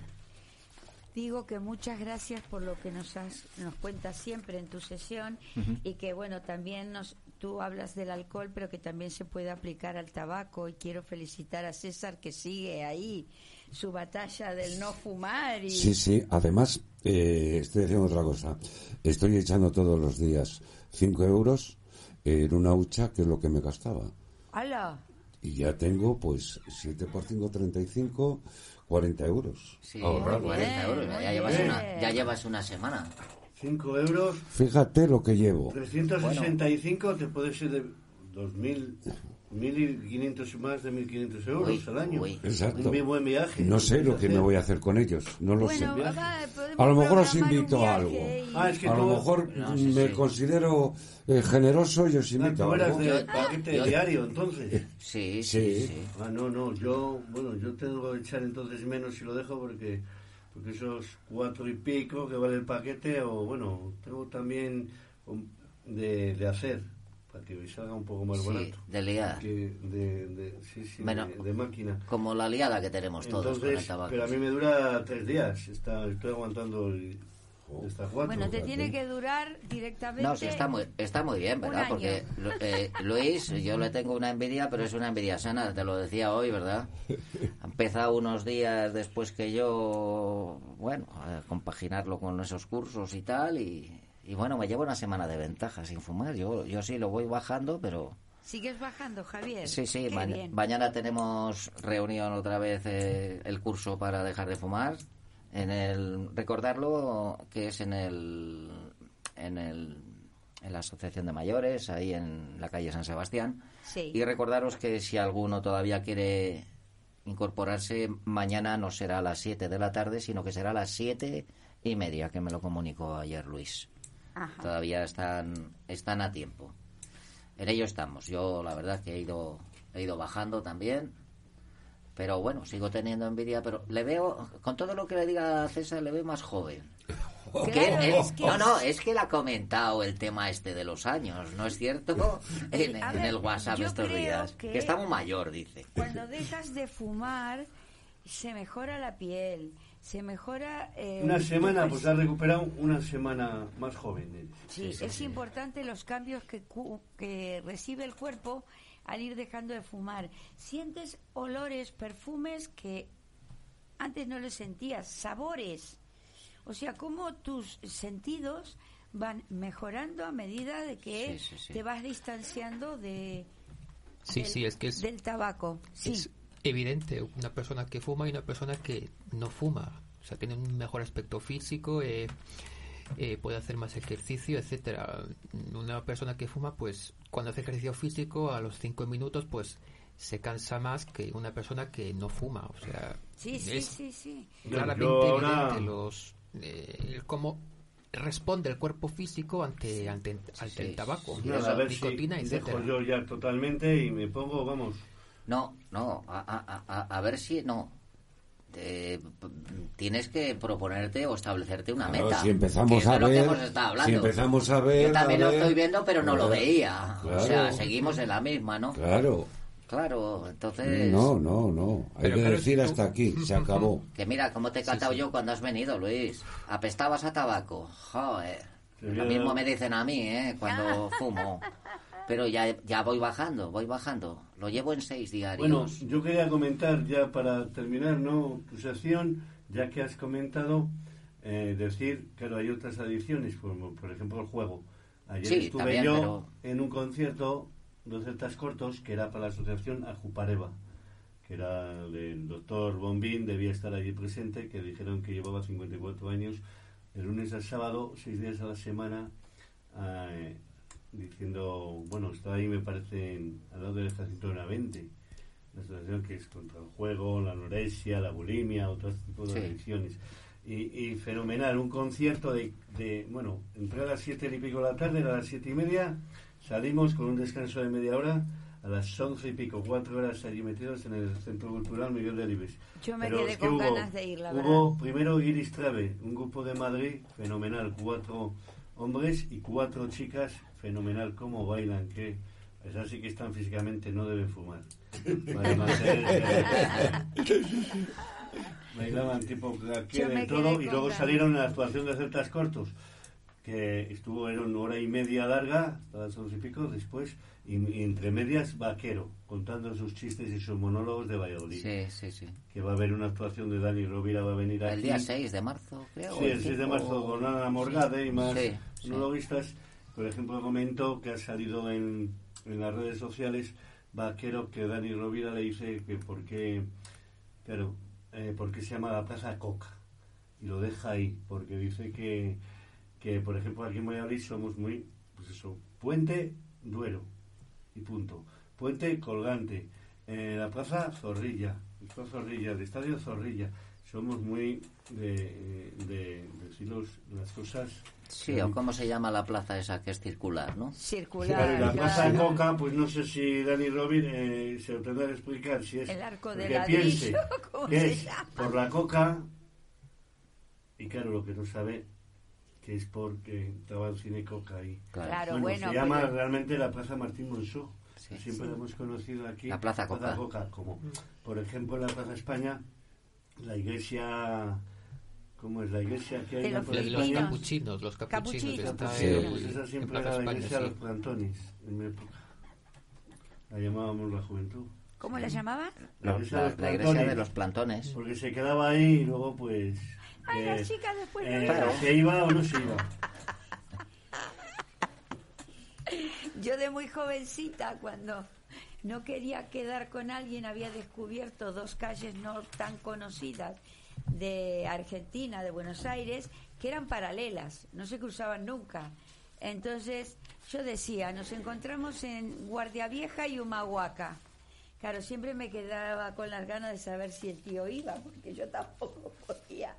[SPEAKER 2] Digo que muchas gracias por lo que nos has, nos cuentas siempre en tu sesión y que bueno también nos tú hablas del alcohol pero que también se puede aplicar al tabaco y quiero felicitar a César que sigue ahí su batalla del no fumar y
[SPEAKER 5] Sí, sí. Además, eh, estoy haciendo otra cosa. Estoy echando todos los días 5 euros en una hucha, que es lo que me gastaba.
[SPEAKER 2] ¡Hala!
[SPEAKER 5] Y ya tengo, pues, 7 por 5, 35, 40 euros.
[SPEAKER 8] Sí,
[SPEAKER 5] ahorrados.
[SPEAKER 8] 40 euros, ya llevas, una, ya llevas una semana.
[SPEAKER 6] 5 euros,
[SPEAKER 5] Fíjate lo que llevo.
[SPEAKER 6] 365 te puede ser de 2.000, 1.500 y más de 1.500 euros
[SPEAKER 8] Uy,
[SPEAKER 6] al año.
[SPEAKER 8] uy.
[SPEAKER 5] Exacto.
[SPEAKER 6] Un muy buen viaje.
[SPEAKER 5] No sé lo que me voy a hacer con ellos. No lo
[SPEAKER 2] Bueno,
[SPEAKER 5] sé. A lo mejor os invito a algo.
[SPEAKER 2] y-
[SPEAKER 6] Ah, es que
[SPEAKER 5] a lo
[SPEAKER 6] tú-
[SPEAKER 5] mejor
[SPEAKER 8] No, sí,
[SPEAKER 5] me
[SPEAKER 8] sí.
[SPEAKER 5] considero eh, generoso y os
[SPEAKER 6] Ah,
[SPEAKER 5] invito
[SPEAKER 6] tú
[SPEAKER 5] a algo.
[SPEAKER 6] de paquete
[SPEAKER 8] yo-
[SPEAKER 6] diario, entonces.
[SPEAKER 8] Sí, sí,
[SPEAKER 5] Sí.
[SPEAKER 8] sí.
[SPEAKER 6] Ah, no, no, yo, bueno, yo tengo que echar entonces menos si lo dejo porque, porque esos cuatro y pico que vale el paquete, o bueno, tengo también de, de hacer, para que me salga un poco más
[SPEAKER 8] Sí,
[SPEAKER 6] barato.
[SPEAKER 8] de liar.
[SPEAKER 6] Que de, de, sí, sí,
[SPEAKER 8] Bueno,
[SPEAKER 6] de, de máquina.
[SPEAKER 8] Como la liada que tenemos todos con el
[SPEAKER 6] Entonces,
[SPEAKER 8] tabaco.
[SPEAKER 6] pero a mí me dura tres días, está, estoy aguantando el- estas cuatro.
[SPEAKER 2] Bueno, te tiene que durar directamente
[SPEAKER 8] No, sí, está muy, está muy bien, ¿verdad? Porque eh, Luis, yo le tengo una envidia, pero es una envidia sana, te lo decía hoy, ¿verdad? Ha empezado unos días después que yo, bueno, a compaginarlo con esos cursos y tal, y, y bueno, me llevo una semana de ventaja sin fumar. Yo, yo sí lo voy bajando, pero
[SPEAKER 2] Sigues bajando, Javier.
[SPEAKER 8] sí, sí,
[SPEAKER 2] Qué
[SPEAKER 8] ma-
[SPEAKER 2] bien.
[SPEAKER 8] mañana tenemos reunión otra vez, eh, el curso para dejar de fumar. En el, recordarlo que es en el, en el, en la Asociación de Mayores, ahí en la calle San Sebastián.
[SPEAKER 2] Sí.
[SPEAKER 8] Y recordaros que si alguno todavía quiere incorporarse, mañana no será a las 7 de la tarde, sino que será a las siete y media, que me lo comunicó ayer Luis.
[SPEAKER 2] Ajá.
[SPEAKER 8] Todavía están, están a tiempo. En ello estamos. Yo, la verdad, que he ido, he ido bajando también. Pero bueno, sigo teniendo envidia, pero le veo, con todo lo que le diga a César, le veo más joven.
[SPEAKER 2] Claro,
[SPEAKER 8] Que él-
[SPEAKER 2] es que
[SPEAKER 8] no, no,
[SPEAKER 2] es-
[SPEAKER 8] que él ha comentado el tema este de los años, ¿no es cierto? En, el WhatsApp estos días.
[SPEAKER 2] que-
[SPEAKER 8] Que está muy mayor, dice.
[SPEAKER 2] Cuando dejas de fumar, se mejora la piel, se mejora... eh,
[SPEAKER 6] Una semana, pues ha recuperado una semana más joven. eres.
[SPEAKER 2] Sí, es importante los cambios que, cu- que recibe el cuerpo al ir dejando de fumar. Sientes olores, perfumes que antes no los sentías, sabores. O sea, cómo tus sentidos van mejorando a medida de que
[SPEAKER 7] Sí, sí, sí.
[SPEAKER 2] te vas distanciando de
[SPEAKER 7] Sí,
[SPEAKER 2] del,
[SPEAKER 7] sí, es que es,
[SPEAKER 2] del tabaco. Sí.
[SPEAKER 7] es evidente una persona que fuma y una persona que no fuma. O sea, tiene un mejor aspecto físico, eh, eh, puede hacer más ejercicio, etcétera. Una persona que fuma, pues, cuando hace ejercicio físico, a los cinco minutos, pues, se cansa más que una persona que no fuma. O sea,
[SPEAKER 2] Sí, sí,
[SPEAKER 7] es
[SPEAKER 2] sí, sí.
[SPEAKER 7] claramente
[SPEAKER 6] Yo ahora-
[SPEAKER 7] evidente los eh, cómo responde el cuerpo físico ante ante, ante el tabaco,
[SPEAKER 6] Nada, a ver si
[SPEAKER 7] nicotina,
[SPEAKER 6] dejo
[SPEAKER 7] etcétera.
[SPEAKER 6] yo ya totalmente y me pongo, vamos,
[SPEAKER 8] No, no, a, a- a- a ver si no. Eh, tienes que proponerte o establecerte una
[SPEAKER 5] Claro,
[SPEAKER 8] meta.
[SPEAKER 5] si empezamos
[SPEAKER 8] que
[SPEAKER 5] a
[SPEAKER 8] lo que
[SPEAKER 5] ver-
[SPEAKER 8] hemos estado hablando.
[SPEAKER 5] si empezamos a ver,
[SPEAKER 8] Yo también
[SPEAKER 5] a
[SPEAKER 8] lo
[SPEAKER 5] ver,
[SPEAKER 8] estoy viendo, pero no lo
[SPEAKER 5] claro,
[SPEAKER 8] veía. O sea,
[SPEAKER 5] claro.
[SPEAKER 8] seguimos en la misma, ¿no?
[SPEAKER 5] Claro.
[SPEAKER 8] Claro, entonces.
[SPEAKER 5] No, no, no. Hay
[SPEAKER 8] Pero
[SPEAKER 5] que
[SPEAKER 8] claro,
[SPEAKER 5] decir
[SPEAKER 8] tú-
[SPEAKER 5] hasta aquí, se acabó.
[SPEAKER 8] Que mira, cómo te he catado yo cuando has venido, Luis. Apestabas a tabaco. Joder.
[SPEAKER 6] Sí,
[SPEAKER 8] Lo mismo me dicen a mí, ¿eh? Cuando fumo. Pero ya, ya voy bajando, voy bajando. Lo llevo en seis diarios.
[SPEAKER 6] Bueno, yo quería comentar ya para terminar, ¿no? Tu sección, ya que has comentado, eh, decir, claro, hay otras adiciones, como por ejemplo el juego. Ayer
[SPEAKER 8] Sí,
[SPEAKER 6] estuve
[SPEAKER 8] también,
[SPEAKER 6] yo
[SPEAKER 8] pero-
[SPEAKER 6] en un concierto de celtas cortos que era para la asociación Ajupareva, que era del doctor Bombín, debía estar allí presente, que dijeron que llevaba 54 años, de lunes al sábado, seis días a la semana, eh, diciendo, bueno, estaba ahí me parece en- al lado del ejército de la 20, la asociación que es contra el juego, la anorexia, la bulimia, otros tipos de
[SPEAKER 8] Sí.
[SPEAKER 6] adicciones. Y, y fenomenal, un concierto de, de, bueno, entré a las siete y pico de la tarde, a las siete y media, salimos con un descanso de media hora, a las once y pico, cuatro horas allí metidos en el Centro Cultural Miguel de Delibes.
[SPEAKER 2] Yo me
[SPEAKER 6] Pero
[SPEAKER 2] quedé
[SPEAKER 6] es que
[SPEAKER 2] con
[SPEAKER 6] hubo-
[SPEAKER 2] ganas de ir, la
[SPEAKER 6] Hubo primero Iris Trave, un grupo de Madrid fenomenal, cuatro hombres y cuatro chicas, fenomenal, cómo bailan, que es así que están físicamente, no deben fumar. Bailaban tipo que de todo y luego salieron en la actuación de celtas cortos que estuvo en una hora y media larga, hasta las once y pico, después, y, y entre medias, Vaquero, contando sus chistes y sus monólogos de Valladolid.
[SPEAKER 8] Sí, sí, sí.
[SPEAKER 6] Que va a haber una actuación de Dani Rovira, va a venir aquí.
[SPEAKER 8] El día 6 de marzo, creo.
[SPEAKER 6] Sí, el 6 de marzo con Ana Morgade y más
[SPEAKER 8] Sí, sí.
[SPEAKER 6] monologuistas. Por ejemplo, comento que ha salido en, en las redes sociales Vaquero que Dani Rovira le dice que por qué, claro, eh, por qué se llama la Plaza Coca. Y lo deja ahí, porque dice que, que por ejemplo, aquí en Valladolid somos muy, pues eso, Puente Duero y punto. Puente Colgante. Eh, la Plaza Zorrilla, el Plaza Zorrilla, el Estadio Zorrilla. Somos muy de, de, decir los- las cosas.
[SPEAKER 8] Sí, o cómo se llama la plaza esa que es circular, ¿no?
[SPEAKER 2] Circular.
[SPEAKER 6] La Plaza
[SPEAKER 2] claro.
[SPEAKER 6] Coca, pues no sé si Dani Robin eh, se lo tendrá que explicar si es.
[SPEAKER 2] El arco de ladrillo,
[SPEAKER 6] piense
[SPEAKER 2] ¿cómo
[SPEAKER 6] que
[SPEAKER 2] se
[SPEAKER 6] es
[SPEAKER 2] llama?
[SPEAKER 6] por la Coca. Y claro, lo que no sabe que es porque estaba el cine Coca ahí.
[SPEAKER 2] Claro, bueno,
[SPEAKER 6] se llama
[SPEAKER 2] pero-
[SPEAKER 6] realmente la Plaza Martín Monzó. Siempre
[SPEAKER 8] sí.
[SPEAKER 6] la hemos conocido aquí.
[SPEAKER 8] La Plaza Coca.
[SPEAKER 6] como, por ejemplo, en la Plaza España, la iglesia. ¿Cómo es la iglesia que hay en
[SPEAKER 2] los
[SPEAKER 6] Plaza
[SPEAKER 7] los
[SPEAKER 6] España?
[SPEAKER 7] capuchinos, los capuchinos,
[SPEAKER 2] Capuchinos.
[SPEAKER 7] está
[SPEAKER 6] Sí,
[SPEAKER 7] en-
[SPEAKER 6] pues esa
[SPEAKER 7] en
[SPEAKER 6] siempre
[SPEAKER 7] Plaza
[SPEAKER 6] era la
[SPEAKER 7] España,
[SPEAKER 6] iglesia de
[SPEAKER 7] sí.
[SPEAKER 6] los plantones en mi época. La llamábamos la juventud.
[SPEAKER 2] ¿Cómo la llamaban?
[SPEAKER 6] La
[SPEAKER 8] La,
[SPEAKER 6] iglesia de
[SPEAKER 8] la- iglesia de los plantones.
[SPEAKER 6] Porque se quedaba ahí y luego pues...
[SPEAKER 2] Ay,
[SPEAKER 6] eh,
[SPEAKER 2] las chicas después
[SPEAKER 6] eh,
[SPEAKER 2] no.
[SPEAKER 6] ¿Se iba o no se iba?
[SPEAKER 2] Yo de muy jovencita, cuando no quería quedar con alguien, había descubierto dos calles no tan conocidas de Argentina, de Buenos Aires, que eran paralelas, no se cruzaban nunca. Entonces yo decía, nos encontramos en Guardia Vieja y Humahuaca. Claro, siempre me quedaba con las ganas de saber si el tío iba, porque yo tampoco podía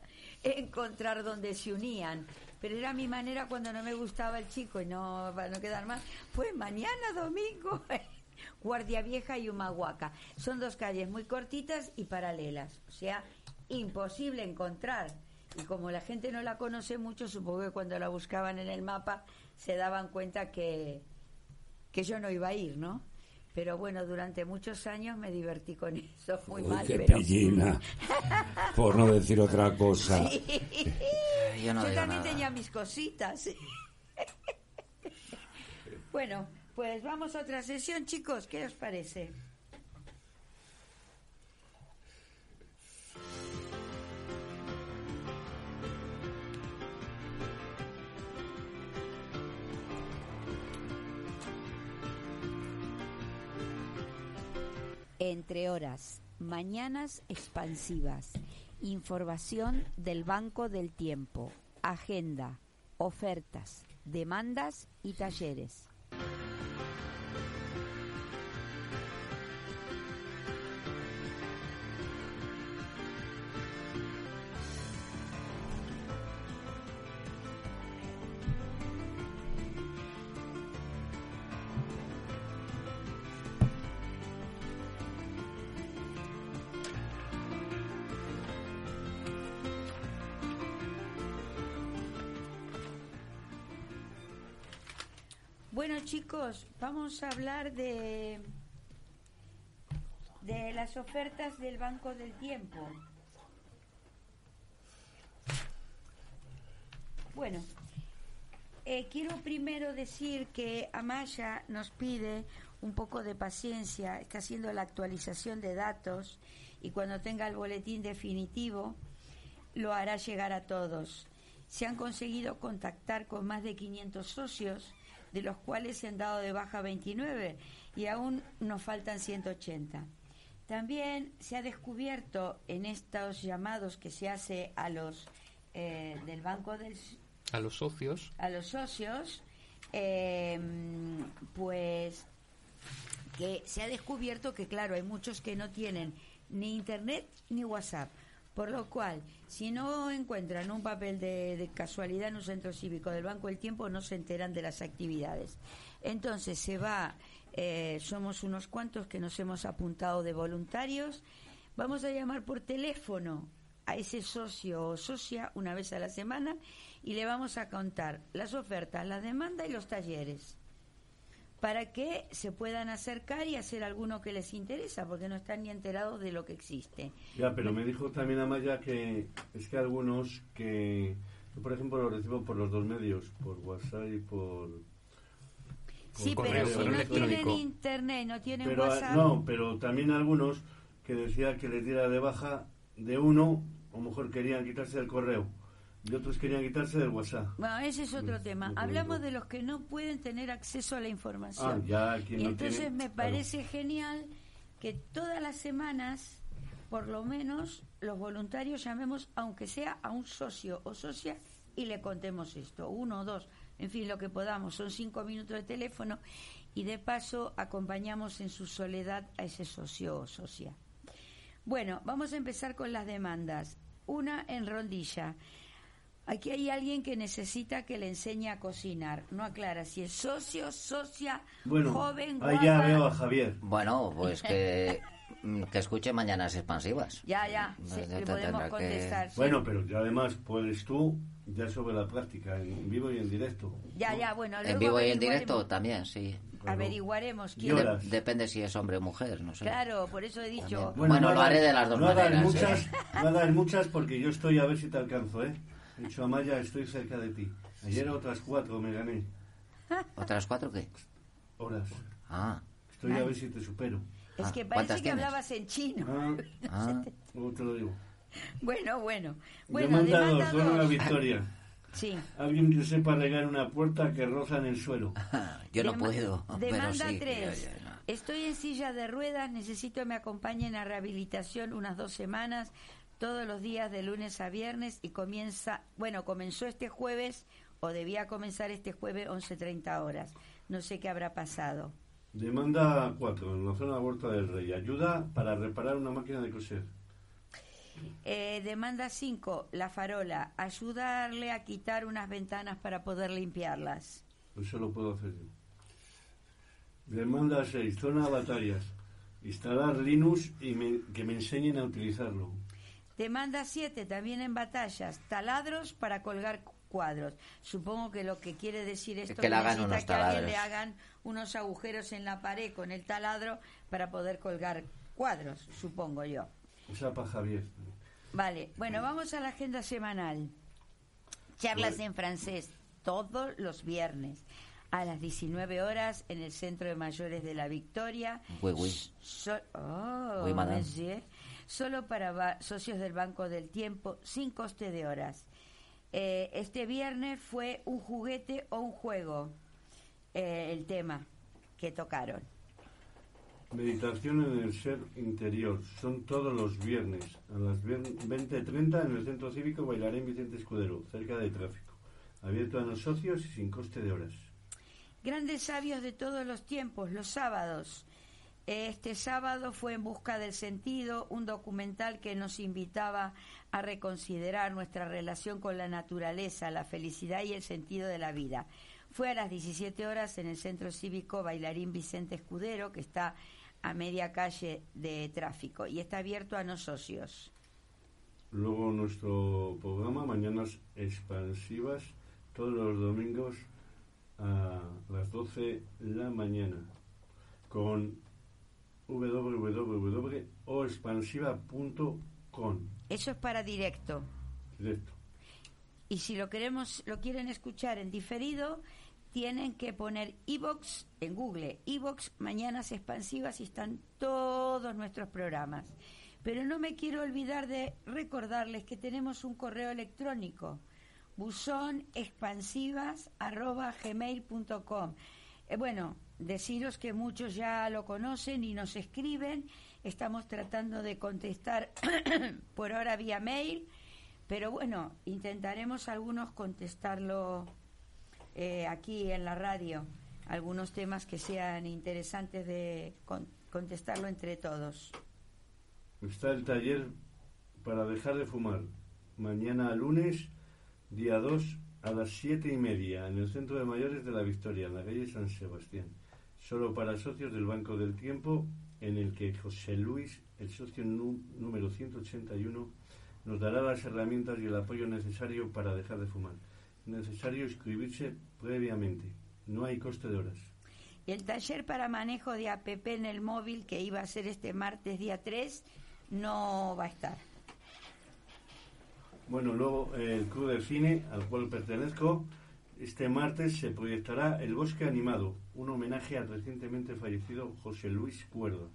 [SPEAKER 2] encontrar dónde se unían. Pero era mi manera cuando no me gustaba el chico y no para no quedar mal. Pues mañana domingo, Guardia Vieja y Humahuaca. Son dos calles muy cortitas y paralelas, o sea, imposible encontrar. Y como la gente no la conoce mucho, supongo que cuando la buscaban en el mapa se daban cuenta que, que yo no iba a ir, ¿no? Pero bueno, durante muchos años me divertí con eso, muy
[SPEAKER 5] Uy,
[SPEAKER 2] mal,
[SPEAKER 5] qué
[SPEAKER 2] pero...
[SPEAKER 5] pillina. Por no decir otra cosa.
[SPEAKER 2] Sí.
[SPEAKER 8] Yo no
[SPEAKER 2] también
[SPEAKER 8] nada.
[SPEAKER 2] tenía mis cositas. bueno, pues vamos a otra sesión, chicos. ¿Qué os parece? Entre horas, mañanas expansivas, información del Banco del Tiempo, agenda, ofertas, demandas y talleres. Vamos a hablar de de las ofertas del Banco del Tiempo. Bueno, eh, quiero primero decir que Amaya nos pide un poco de paciencia, está haciendo la actualización de datos y cuando tenga el boletín definitivo lo hará llegar a todos. Se han conseguido contactar con más de 500 socios, de los cuales se han dado de baja 29 y aún nos faltan 180. También se ha descubierto en estos llamados que se hace a los eh, del Banco del
[SPEAKER 7] A los socios.
[SPEAKER 2] a los socios, eh, pues que se ha descubierto que, claro, hay muchos que no tienen ni internet ni WhatsApp. Por lo cual, si no encuentran un papel de, casualidad en un centro cívico del Banco del Tiempo, no se enteran de las actividades. Entonces se va, eh, somos unos cuantos que nos hemos apuntado de voluntarios. Vamos a llamar por teléfono a ese socio o socia una vez a la semana y le vamos a contar las ofertas, la demanda y los talleres para que se puedan acercar y hacer alguno que les interesa, porque no están ni enterados de lo que existe.
[SPEAKER 6] Ya, pero me dijo también Amaya que es que algunos que, yo por ejemplo lo recibo por los dos medios, por WhatsApp y por... por
[SPEAKER 2] Sí,
[SPEAKER 6] correo
[SPEAKER 2] pero si no tienen internet, no tienen
[SPEAKER 6] Pero, ah,
[SPEAKER 2] WhatsApp,
[SPEAKER 6] no, pero también algunos que decía que les diera de baja de uno, o mejor querían quitarse del correo, y otros querían quitarse del WhatsApp.
[SPEAKER 2] bueno, ese es otro
[SPEAKER 6] Pues,
[SPEAKER 2] tema.
[SPEAKER 6] no
[SPEAKER 2] Hablamos de los que no pueden tener acceso a la información.
[SPEAKER 6] Ah, ya,
[SPEAKER 2] y
[SPEAKER 6] no
[SPEAKER 2] entonces
[SPEAKER 6] tiene,
[SPEAKER 2] me
[SPEAKER 6] claro.
[SPEAKER 2] parece genial que todas las semanas, por lo menos, los voluntarios llamemos, aunque sea a un socio o socia, y le contemos esto, uno o dos, en fin, lo que podamos. Son cinco minutos de teléfono y de paso acompañamos en su soledad a ese socio o socia. Bueno, vamos a empezar con las demandas. Una en rondilla. Aquí hay alguien que necesita que le enseñe a cocinar. No aclara si es socio, socia,
[SPEAKER 6] Bueno,
[SPEAKER 2] joven,
[SPEAKER 6] ahí ya
[SPEAKER 2] guapa.
[SPEAKER 6] veo a Javier.
[SPEAKER 8] Bueno, pues que, que escuche Mañanas Expansivas.
[SPEAKER 2] Ya, ya,
[SPEAKER 8] No,
[SPEAKER 2] sí,
[SPEAKER 8] ya
[SPEAKER 2] le podemos
[SPEAKER 8] que-
[SPEAKER 2] contestar. sí.
[SPEAKER 6] Bueno, pero ya además puedes tú, ya sobre la práctica, en vivo y en directo.
[SPEAKER 2] ya, ya, bueno,
[SPEAKER 8] En
[SPEAKER 2] luego
[SPEAKER 8] vivo y en
[SPEAKER 2] averiguaremos-
[SPEAKER 8] directo también, sí.
[SPEAKER 2] Averiguaremos
[SPEAKER 6] Y
[SPEAKER 2] quién.
[SPEAKER 8] De- depende si es hombre o mujer, no sé.
[SPEAKER 2] Claro, por eso he dicho.
[SPEAKER 8] Bueno, lo haré de las dos
[SPEAKER 6] no
[SPEAKER 8] maneras,
[SPEAKER 6] Muchas,
[SPEAKER 8] ¿eh?
[SPEAKER 6] No hagas muchas porque yo estoy a ver si te alcanzo, ¿eh? He dicho a Maya, estoy cerca de ti. Ayer otras cuatro me gané.
[SPEAKER 8] ¿Otras cuatro qué?
[SPEAKER 6] Horas.
[SPEAKER 8] Ah,
[SPEAKER 6] Estoy a ver si te supero.
[SPEAKER 2] Es
[SPEAKER 8] Ah,
[SPEAKER 2] que
[SPEAKER 8] ¿cuántas
[SPEAKER 2] parece que
[SPEAKER 8] tienes?
[SPEAKER 2] hablabas en chino.
[SPEAKER 6] Ah,
[SPEAKER 8] ah.
[SPEAKER 6] luego te lo digo.
[SPEAKER 2] Bueno, bueno. Bueno,
[SPEAKER 6] demanda
[SPEAKER 2] demanda
[SPEAKER 6] dos, don una
[SPEAKER 2] dos.
[SPEAKER 6] victoria.
[SPEAKER 2] Sí.
[SPEAKER 6] Alguien que sepa regar una puerta que roza en el suelo.
[SPEAKER 8] yo no
[SPEAKER 2] Dema-
[SPEAKER 8] puedo, pero
[SPEAKER 2] Demanda
[SPEAKER 8] sí.
[SPEAKER 2] 3.
[SPEAKER 8] Yo- yo no.
[SPEAKER 2] Estoy en silla de ruedas, necesito que me acompañen a rehabilitación unas dos semanas, todos los días de lunes a viernes y comienza, bueno, comenzó este jueves o debía comenzar este jueves 11.30 horas. No sé qué habrá pasado.
[SPEAKER 6] Demanda 4, en la zona de Huerta del Rey. Ayuda para reparar una máquina de coser.
[SPEAKER 2] Eh, demanda 5, la farola, ayudarle a quitar unas ventanas para poder limpiarlas.
[SPEAKER 6] Eso lo puedo hacer yo. Demanda 6. Zona Batarias. Instalar Linux y me- que me enseñen a utilizarlo.
[SPEAKER 2] Demanda 7, también en batallas, taladros para colgar cu- cuadros. Supongo que lo que quiere decir esto
[SPEAKER 8] Que le hagan
[SPEAKER 2] necesita
[SPEAKER 8] unos
[SPEAKER 2] que alguien le
[SPEAKER 8] taladros.
[SPEAKER 2] hagan unos agujeros en la pared con el taladro para poder colgar cuadros, supongo yo.
[SPEAKER 6] Esa para Javier.
[SPEAKER 2] Vale, bueno, vamos a la agenda semanal. Charlas en francés todos los viernes a las 19 horas en el Centro de Mayores de la Victoria.
[SPEAKER 8] Oui, oui.
[SPEAKER 2] So- oh,
[SPEAKER 8] Oui, madame.
[SPEAKER 2] monsieur. Solo para socios del Banco del Tiempo, sin coste de horas. Eh, este viernes fue un juguete o un juego eh, el tema que tocaron.
[SPEAKER 6] Meditación en el ser interior. Son todos los viernes. A las vier- 20.30 en el Centro Cívico Bailarín Vicente Escudero, cerca de tráfico. Abierto a los socios y sin coste de horas.
[SPEAKER 2] Grandes sabios de todos los tiempos, los sábados. Este sábado fue En Busca del Sentido, un documental que nos invitaba a reconsiderar nuestra relación con la naturaleza, la felicidad y el sentido de la vida. Fue a las 17 horas en el Centro Cívico Bailarín Vicente Escudero, que está a media calle de tráfico y está abierto a no socios.
[SPEAKER 6] Luego nuestro programa, Mañanas Expansivas, todos los domingos a las 12 de la mañana, con www.oexpansiva.com.
[SPEAKER 2] Eso es para directo.
[SPEAKER 6] Directo.
[SPEAKER 2] Y si lo queremos, lo quieren escuchar en diferido, tienen que poner iBox en Google, iBox Mañanas Expansivas y están todos nuestros programas. Pero no me quiero olvidar de recordarles que tenemos un correo electrónico, buzonexpansivas@gmail.com. Eh, bueno, deciros que muchos ya lo conocen y nos escriben. Estamos tratando de contestar por ahora vía mail, pero bueno, intentaremos algunos contestarlo eh, aquí en la radio. Algunos temas que sean interesantes de con- contestarlo entre todos.
[SPEAKER 6] Está el taller para dejar de fumar. Mañana lunes, día 2, a las siete y media, en el Centro de Mayores de la Victoria, en la calle San Sebastián. Solo para socios del Banco del Tiempo, en el que José Luis, el socio número 181, nos dará las herramientas y el apoyo necesario para dejar de fumar. Necesario inscribirse previamente. No hay coste de horas.
[SPEAKER 2] Y el taller para manejo de APP en el móvil que iba a ser este martes día 3 no va a estar.
[SPEAKER 6] Bueno, luego eh, el Club del Cine, al cual pertenezco, este martes se proyectará El Bosque Animado, un homenaje al recientemente fallecido José Luis Cuerdo,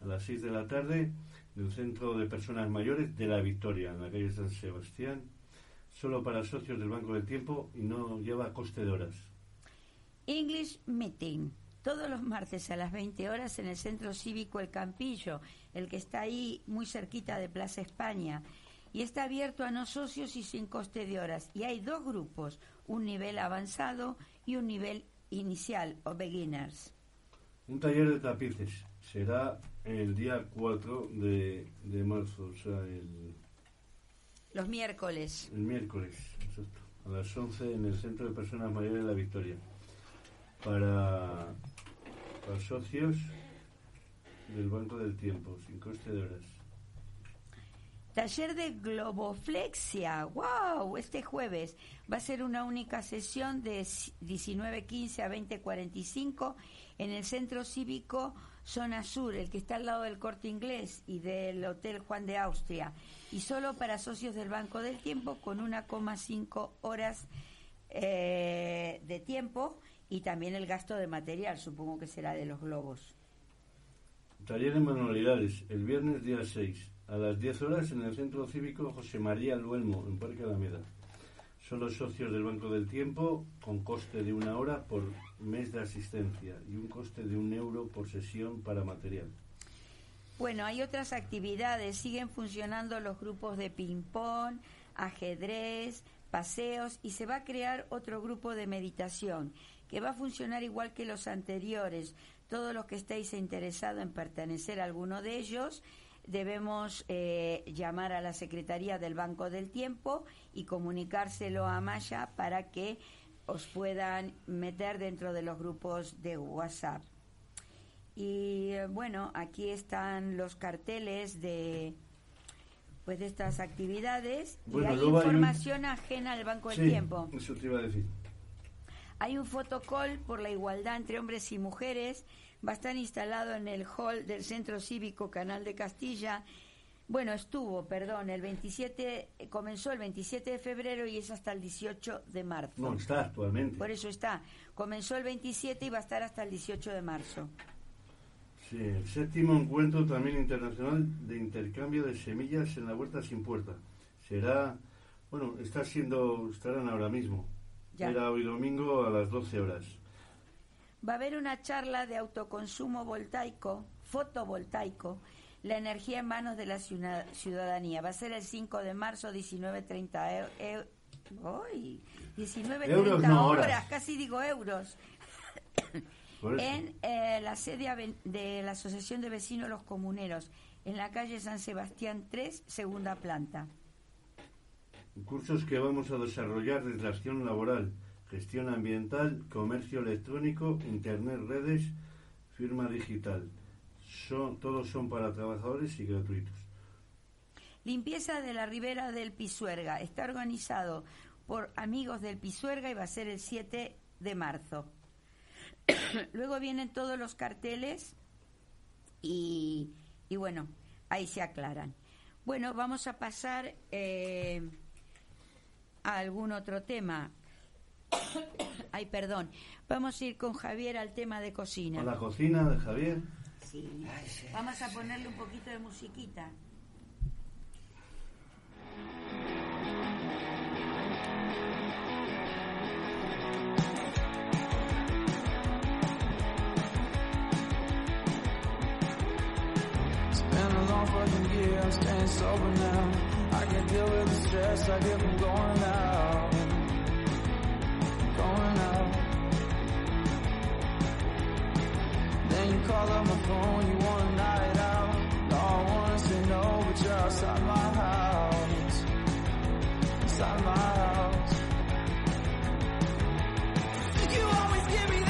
[SPEAKER 6] a las 6 de la tarde, en el Centro de Personas Mayores de La Victoria, en la calle San Sebastián, solo para socios del Banco del Tiempo y no lleva coste de horas.
[SPEAKER 2] English Meeting, todos los martes a las 20 horas en el Centro Cívico El Campillo, el que está ahí muy cerquita de Plaza España. Y está abierto a no socios y sin coste de horas. Y hay dos grupos, un nivel avanzado y un nivel inicial o beginners.
[SPEAKER 6] Un taller de tapices será el día 4 de, de marzo, o sea, el,
[SPEAKER 2] Los miércoles.
[SPEAKER 6] El miércoles, exacto, a las 11 en el Centro de Personas Mayores de la Victoria. Para, para socios del Banco del Tiempo, sin coste de horas.
[SPEAKER 2] Taller de globoflexia. ¡Wow! Este jueves va a ser una única sesión de 19.15 a 20.45 en el Centro Cívico Zona Sur, el que está al lado del Corte Inglés y del Hotel Juan de Austria. Y solo para socios del Banco del Tiempo con 1,5 horas eh, de tiempo y también el gasto de material, supongo que será de los globos.
[SPEAKER 6] Taller de manualidades, el viernes día 6, a las 10 horas en el Centro Cívico José María Luelmo, en Parque Alameda. Solo socios del Banco del Tiempo, con coste de una hora por mes de asistencia y un coste de un euro por sesión para material.
[SPEAKER 2] Bueno, hay otras actividades, siguen funcionando los grupos de ping-pong, ajedrez, paseos y se va a crear otro grupo de meditación que va a funcionar igual que los anteriores. Todos los que estéis interesados en pertenecer a alguno de ellos, debemos eh, llamar a la Secretaría del Banco del Tiempo y comunicárselo a Maya para que os puedan meter dentro de los grupos de WhatsApp. Y eh, bueno, aquí están los carteles de pues de estas actividades
[SPEAKER 6] Bueno,
[SPEAKER 2] y hay
[SPEAKER 6] un-
[SPEAKER 2] información ajena al Banco del Tiempo.
[SPEAKER 6] Eso te iba a decir.
[SPEAKER 2] Hay un fotocall por la igualdad entre hombres y mujeres. Va a estar instalado en el hall del Centro Cívico Canal de Castilla. Bueno, estuvo, perdón, el 27, eh, comenzó el 27 de febrero y es hasta el 18 de marzo.
[SPEAKER 6] No, está actualmente.
[SPEAKER 2] Por eso está. Comenzó el 27 y va a estar hasta el 18 de marzo.
[SPEAKER 6] Sí, el séptimo encuentro también internacional de intercambio de semillas en la huerta sin puerta. Será, bueno, está siendo, estarán ahora mismo.
[SPEAKER 2] Ya.
[SPEAKER 6] Era hoy domingo a las 12 horas.
[SPEAKER 2] Va a haber una charla de autoconsumo voltaico, fotovoltaico, la energía en manos de la ciudadanía. Va a ser el 5 de marzo, 19.30 eu- eu- ¡Ay! 19.30
[SPEAKER 6] Euros, no,
[SPEAKER 2] horas,
[SPEAKER 6] horas.
[SPEAKER 2] casi digo euros. En eh, la sede de la Asociación de Vecinos Los Comuneros, en la calle San Sebastián 3, segunda planta.
[SPEAKER 6] Cursos que vamos a desarrollar de relación laboral, gestión ambiental, comercio electrónico, internet, redes, firma digital. Son, todos son para trabajadores y gratuitos.
[SPEAKER 2] Limpieza de la ribera del Pisuerga. Está organizado por amigos del Pisuerga y va a ser el 7 de marzo. Luego vienen todos los carteles y, y bueno, ahí se aclaran. Bueno, vamos a pasar eh, a algún otro tema. Ay, perdón. Vamos a ir con Javier al tema de cocina.
[SPEAKER 6] A la cocina de Javier.
[SPEAKER 2] Sí. Vamos a ponerle un poquito de musiquita.
[SPEAKER 11] Fucking year, I'm staying sober now. I can deal with the stress I get from going out. Going out. Then you call up my phone, you want a night out. No, I wanna say no, but you're outside my house. Inside my house. You always give me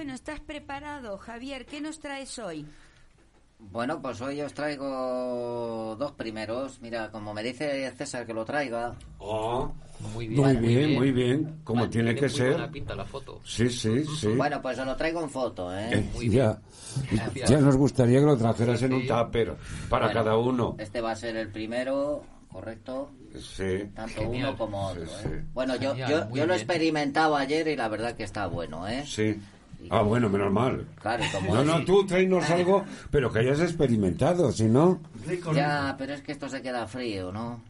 [SPEAKER 2] Bueno, ¿estás preparado, Javier? ¿Qué nos traes hoy?
[SPEAKER 8] Bueno, pues hoy os traigo dos primeros. Mira, como me dice César que lo traiga.
[SPEAKER 5] Oh,
[SPEAKER 7] Muy
[SPEAKER 5] Muy bien, muy bien, como
[SPEAKER 7] Vale,
[SPEAKER 5] tiene que
[SPEAKER 7] muy
[SPEAKER 5] ser.
[SPEAKER 7] buena pinta la foto.
[SPEAKER 5] Sí, sí, sí.
[SPEAKER 8] Bueno, pues os lo traigo en foto, ¿eh?
[SPEAKER 5] Eh, ya, ya nos gustaría que lo trajeras en un tupper para
[SPEAKER 8] Bueno,
[SPEAKER 5] cada uno.
[SPEAKER 8] Este va a ser el primero, correcto.
[SPEAKER 5] Sí.
[SPEAKER 8] Tanto
[SPEAKER 5] Genial.
[SPEAKER 8] uno como otro.
[SPEAKER 5] Sí,
[SPEAKER 8] ¿eh? Bueno, yo,
[SPEAKER 5] Genial,
[SPEAKER 8] yo,
[SPEAKER 5] muy
[SPEAKER 8] yo lo he
[SPEAKER 5] bien.
[SPEAKER 8] experimentado ayer y la verdad que está bueno, ¿eh?
[SPEAKER 5] Sí. Ah, bueno, menos mal.
[SPEAKER 8] Claro, como
[SPEAKER 5] No, no, tú tráenos algo, pero que hayas experimentado, si no...
[SPEAKER 8] Ya, pero es que esto se queda frío, ¿no?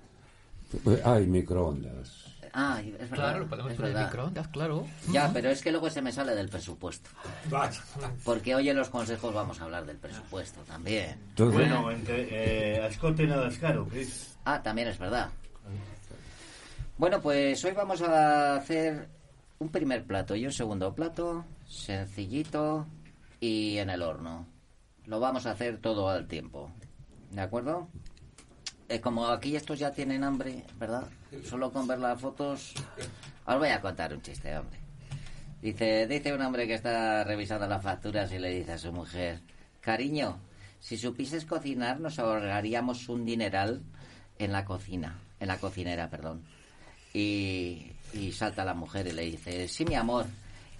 [SPEAKER 5] Hay microondas.
[SPEAKER 8] Ah, es verdad.
[SPEAKER 7] Claro, lo podemos poner en microondas, claro.
[SPEAKER 8] Ya, pero es que luego se me sale del presupuesto. Porque hoy en los consejos vamos a hablar del presupuesto también.
[SPEAKER 6] Bueno, entre, eh, escote nada es caro, Chris.
[SPEAKER 8] Ah, también es verdad. Bueno, pues hoy vamos a hacer un primer plato y un segundo plato, sencillito y en el horno. Lo vamos a hacer todo al tiempo. ¿De acuerdo? Eh, como aquí estos ya tienen hambre, ¿verdad? Solo con ver las fotos. Os voy a contar un chiste, hombre. Dice, dice un hombre que está revisando las facturas y le dice a su mujer, cariño, si supieses cocinar nos ahorraríamos un dineral en la cocina, en la cocinera, perdón. Y, y salta la mujer y le dice, sí, mi amor,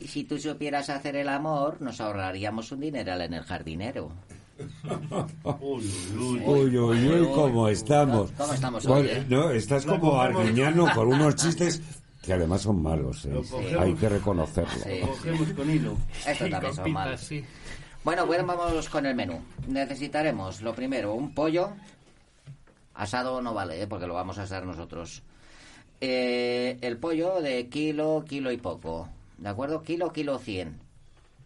[SPEAKER 8] y si tú supieras hacer el amor, nos ahorraríamos un dineral en el jardinero.
[SPEAKER 6] Uy, uy,
[SPEAKER 5] Uy, uy, uy, cómo estamos.
[SPEAKER 8] ¿Cómo estamos
[SPEAKER 5] Bueno,
[SPEAKER 8] hoy, eh?
[SPEAKER 5] No, estás como. Arguiñano con unos chistes que además son malos, ¿eh? Hay que reconocerlo.
[SPEAKER 8] Sí.
[SPEAKER 6] Cogemos con hilo.
[SPEAKER 8] Eso
[SPEAKER 7] Sí,
[SPEAKER 8] también son malos. Bueno, pues vamos con el menú. Necesitaremos, lo primero, un pollo. Asado no vale, ¿eh? porque lo vamos a asar nosotros. Eh, el pollo de kilo, kilo y poco. ¿De acuerdo? Kilo, kilo cien.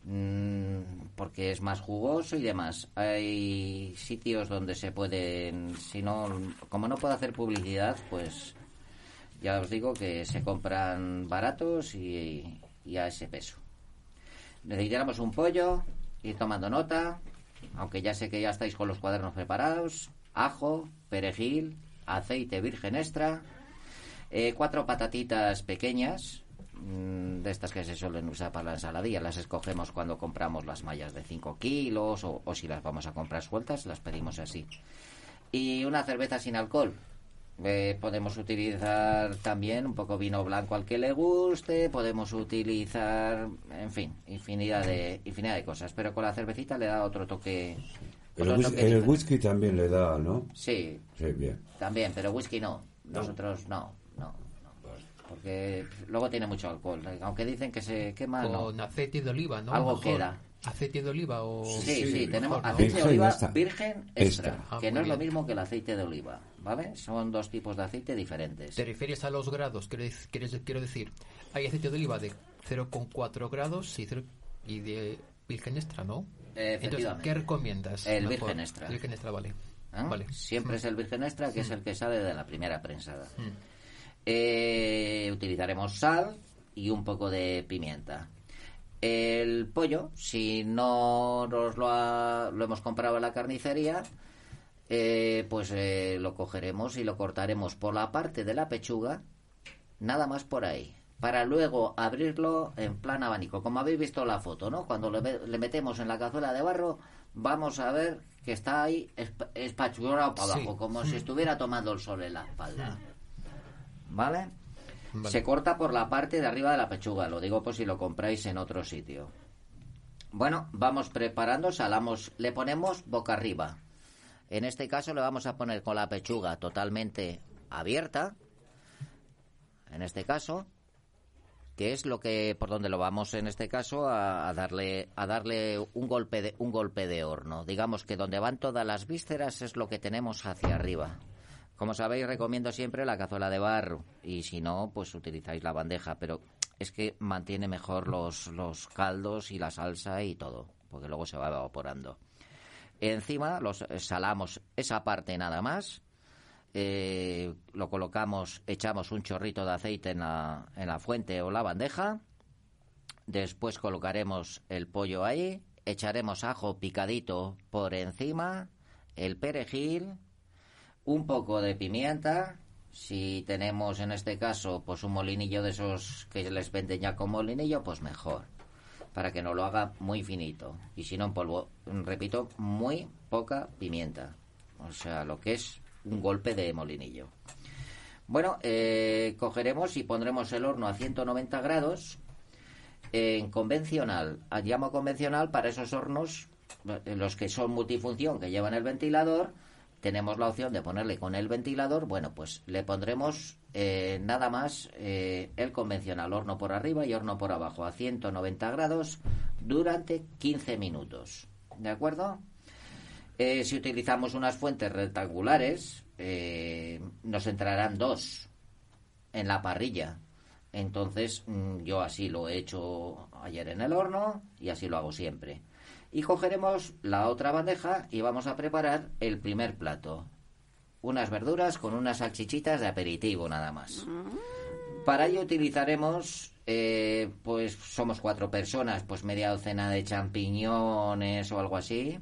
[SPEAKER 8] Mm, porque es más jugoso y demás. Hay sitios donde se pueden, si no, como no puedo hacer publicidad, pues ya os digo que se compran baratos y, a ese peso. Necesitamos un pollo, ir tomando nota, aunque ya sé que ya estáis con los cuadernos preparados. ajo, perejil, aceite virgen extra, eh, cuatro patatitas pequeñas, de estas que se suelen usar para la ensaladilla, las escogemos cuando compramos las mallas de 5 kilos o, o si las vamos a comprar sueltas, las pedimos así. Y una cerveza sin alcohol. Eh, podemos utilizar también un poco vino blanco al que le guste, podemos utilizar, en fin, infinidad de infinidad de cosas, pero con la cervecita le da otro toque.
[SPEAKER 5] El,
[SPEAKER 8] otro
[SPEAKER 5] whis-
[SPEAKER 8] toque
[SPEAKER 5] el
[SPEAKER 8] diferente.
[SPEAKER 5] whisky también le da, ¿no?
[SPEAKER 8] Sí,
[SPEAKER 5] Sí, bien.
[SPEAKER 8] también, pero whisky no. Nosotros no, no, no. Porque luego tiene mucho alcohol. Aunque dicen que se quema, no.
[SPEAKER 7] Con aceite de oliva, ¿no?
[SPEAKER 8] Algo
[SPEAKER 7] Mejor.
[SPEAKER 8] queda.
[SPEAKER 7] ¿Aceite de oliva o...?
[SPEAKER 8] Sí, sí, tenemos
[SPEAKER 7] mejor, ¿no?
[SPEAKER 8] aceite de oliva virgen extra,
[SPEAKER 5] Extra.
[SPEAKER 7] Ah,
[SPEAKER 8] que no es lo mismo que el aceite de oliva, ¿vale? Son dos tipos de aceite diferentes.
[SPEAKER 7] ¿Te refieres a los grados? ¿Quieres, quieres- quiero decir, hay aceite de oliva de 0,4 grados y, cero- y de virgen extra, ¿no? Entonces. ¿qué recomiendas?
[SPEAKER 8] El
[SPEAKER 7] Mejor.
[SPEAKER 8] virgen extra.
[SPEAKER 7] Virgen extra, vale.
[SPEAKER 8] ¿Ah?
[SPEAKER 7] Vale.
[SPEAKER 8] Siempre es el virgen extra, que es
[SPEAKER 7] Mm.
[SPEAKER 8] el que sale de la primera prensada.
[SPEAKER 7] Mm.
[SPEAKER 8] Eh, utilizaremos sal y un poco de pimienta. El pollo, si no nos lo, ha- lo hemos comprado en la carnicería, eh, pues eh, lo cogeremos y lo cortaremos por la parte de la pechuga, nada más por ahí, para luego abrirlo en plan abanico, como habéis visto en la foto, ¿no? Cuando le, le metemos en la cazuela de barro, vamos a ver que está ahí esp- espachurrado para
[SPEAKER 7] Sí.
[SPEAKER 8] abajo, como si estuviera tomando el sol en la espalda. ¿Vale?
[SPEAKER 7] Vale.
[SPEAKER 8] Se corta por la parte de arriba de la pechuga, lo digo por si lo compráis en otro sitio. Bueno, vamos preparando, salamos, le ponemos boca arriba. En este caso le vamos a poner con la pechuga totalmente abierta. En este caso, que es lo que por donde lo vamos en este caso a, a darle a darle un golpe de un golpe de horno. Digamos que donde van todas las vísceras es lo que tenemos hacia arriba. Como sabéis, recomiendo siempre la cazuela de barro y si no, pues utilizáis la bandeja, pero es que mantiene mejor los, los caldos y la salsa y todo, porque luego se va evaporando. Encima los eh, salamos esa parte nada más. eh, lo colocamos, echamos un chorrito de aceite en la, en la fuente o la bandeja. Después colocaremos el pollo ahí, echaremos ajo picadito por encima, el perejil, un poco de pimienta. Si tenemos en este caso pues un molinillo de esos que les venden ya con molinillo, pues mejor para que no lo haga muy finito. Y si no, en polvo, repito, muy poca pimienta. O sea, lo que es un golpe de molinillo. Bueno, eh, cogeremos y pondremos el horno a 190 grados en convencional. Llamo convencional para esos hornos, eh, los que son multifunción, que llevan el ventilador. Tenemos la opción de ponerle con el ventilador. Bueno, pues le pondremos eh, nada más eh, el convencional, horno por arriba y horno por abajo, a 190 grados durante 15 minutos. ¿De acuerdo? Eh, si utilizamos unas fuentes rectangulares, nos entrarán dos en la parrilla. Entonces, mm, yo así lo he hecho ayer en el horno y así lo hago siempre. Y cogeremos la otra bandeja y vamos a preparar el primer plato. Unas verduras con unas salchichitas de aperitivo nada más. Para ello utilizaremos, eh, pues somos cuatro personas, pues media docena de champiñones o algo así.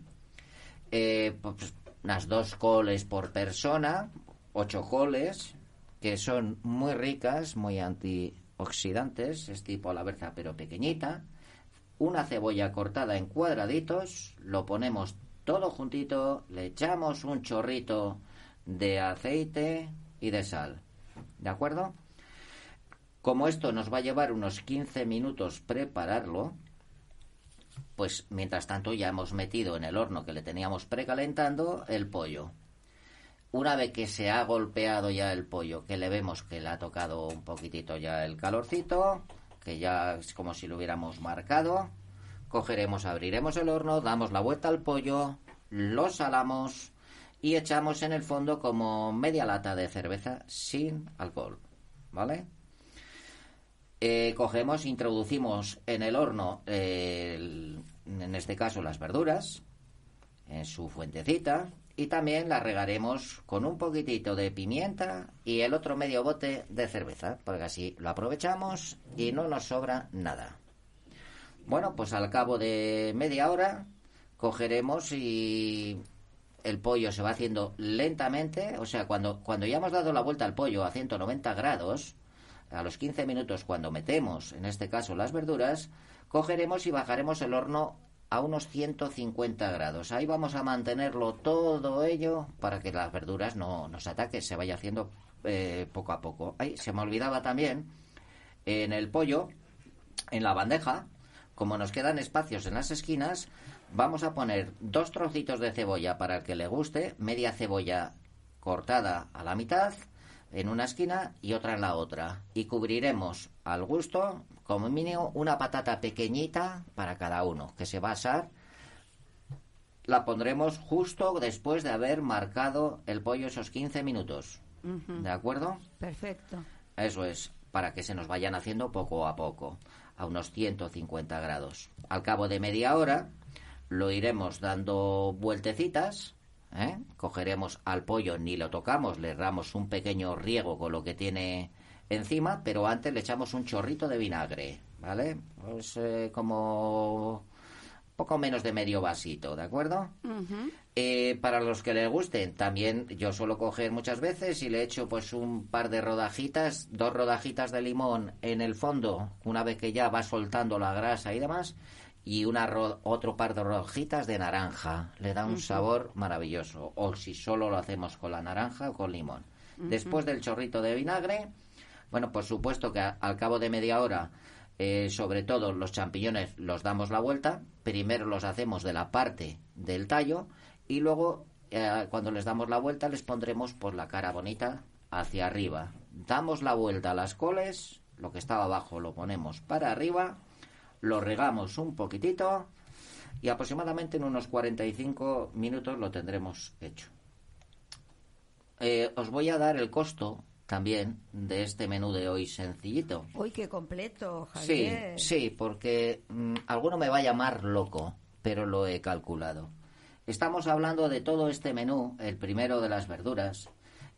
[SPEAKER 8] Eh, pues unas dos coles por persona, ocho coles, que son muy ricas, muy antioxidantes, es tipo la berza pero pequeñita. Una cebolla cortada en cuadraditos, lo ponemos todo juntito, le echamos un chorrito de aceite y de sal. ¿De acuerdo? Como esto nos va a llevar unos 15 minutos prepararlo, pues mientras tanto ya hemos metido en el horno que le teníamos precalentando el pollo. Una vez que se ha golpeado ya el pollo, que le vemos que le ha tocado un poquitito ya el calorcito, que ya es como si lo hubiéramos marcado, cogeremos, abriremos el horno, damos la vuelta al pollo, lo salamos y echamos en el fondo como media lata de cerveza sin alcohol, ¿vale? Eh, cogemos, introducimos en el horno, eh, en este caso las verduras, en su fuentecita, y también las regaremos con un poquitito de pimienta y el otro medio bote de cerveza, porque así lo aprovechamos y no nos sobra nada. Bueno, pues al cabo de media hora cogeremos y el pollo se va haciendo lentamente, o sea, cuando, cuando ya hemos dado la vuelta al pollo a 190 grados, a los 15 minutos cuando metemos, en este caso, las verduras, cogeremos y bajaremos el horno a unos 150 grados. Ahí vamos a mantenerlo todo ello para que las verduras no nos ataquen, se vaya haciendo eh, poco a poco. Ay, se me olvidaba también, en el pollo, en la bandeja, como nos quedan espacios en las esquinas, vamos a poner dos trocitos de cebolla para el que le guste, media cebolla cortada a la mitad en una esquina y otra en la otra. Y cubriremos al gusto, como mínimo, una patata pequeñita para cada uno, que se va a asar. La pondremos justo después de haber marcado el pollo esos 15 minutos. ¿De acuerdo?
[SPEAKER 2] Perfecto.
[SPEAKER 8] Eso es, para que se nos vayan haciendo poco a poco, a unos 150 grados. Al cabo de media hora lo iremos dando vueltecitas, ¿eh? cogeremos al pollo, ni lo tocamos, le damos un pequeño riego con lo que tiene encima, pero antes le echamos un chorrito de vinagre, ¿vale? Pues eh, como poco menos de medio vasito, ¿de acuerdo? Eh, para los que les gusten, también yo suelo coger muchas veces y le echo pues un par de rodajitas, dos rodajitas de limón en el fondo, una vez que ya va soltando la grasa y demás, y una ro- otro par de rodajitas de naranja. Le da un sabor maravilloso. O si solo lo hacemos con la naranja o con limón. Después del chorrito de vinagre, bueno, por supuesto que a- al cabo de media hora, eh, sobre todo los champiñones los damos la vuelta. Primero los hacemos de la parte del tallo y luego eh, cuando les damos la vuelta les pondremos por la cara bonita hacia arriba. Damos la vuelta a las coles, lo que estaba abajo lo ponemos para arriba, lo regamos un poquitito y aproximadamente en unos 45 minutos lo tendremos hecho. Eh, os voy a dar el costo también de este menú de hoy sencillito.
[SPEAKER 2] Uy, qué completo,
[SPEAKER 8] Sí,
[SPEAKER 2] Javier.
[SPEAKER 8] sí, porque mm, alguno me va a llamar loco, pero lo he calculado. Estamos hablando de todo este menú, el primero de las verduras.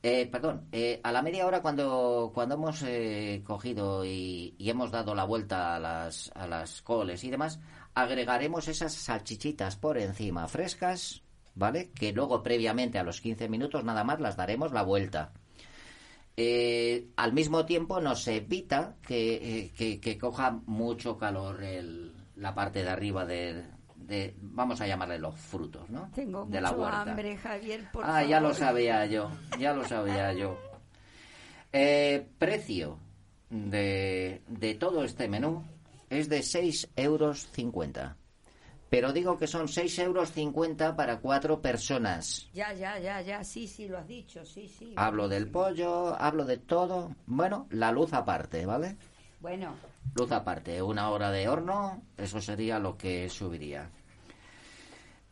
[SPEAKER 8] Eh, perdón, eh, a la media hora cuando, cuando hemos eh, cogido y, y hemos dado la vuelta a las, a las coles y demás, agregaremos esas salchichitas por encima frescas, ¿vale? Que luego previamente a los 15 minutos nada más las daremos la vuelta. Eh, al mismo tiempo nos evita que, eh, que- que coja mucho calor el- la parte de arriba de, de- vamos a llamarle los frutos, ¿no?
[SPEAKER 2] Tengo
[SPEAKER 8] de la
[SPEAKER 2] mucho
[SPEAKER 8] huerta.
[SPEAKER 2] hambre, Javier, por
[SPEAKER 8] ah, ya lo sabía yo, ya lo sabía yo. Eh, precio de, de todo este menú es de 6,50 euros. Pero digo que son 6,50 euros para cuatro personas.
[SPEAKER 2] Ya, ya, ya, ya, sí, sí, lo has dicho, sí, sí.
[SPEAKER 8] Hablo del pollo, hablo de todo. Bueno, la luz aparte, ¿vale?
[SPEAKER 2] Bueno,
[SPEAKER 8] Luz aparte, una hora de horno, eso sería lo que subiría.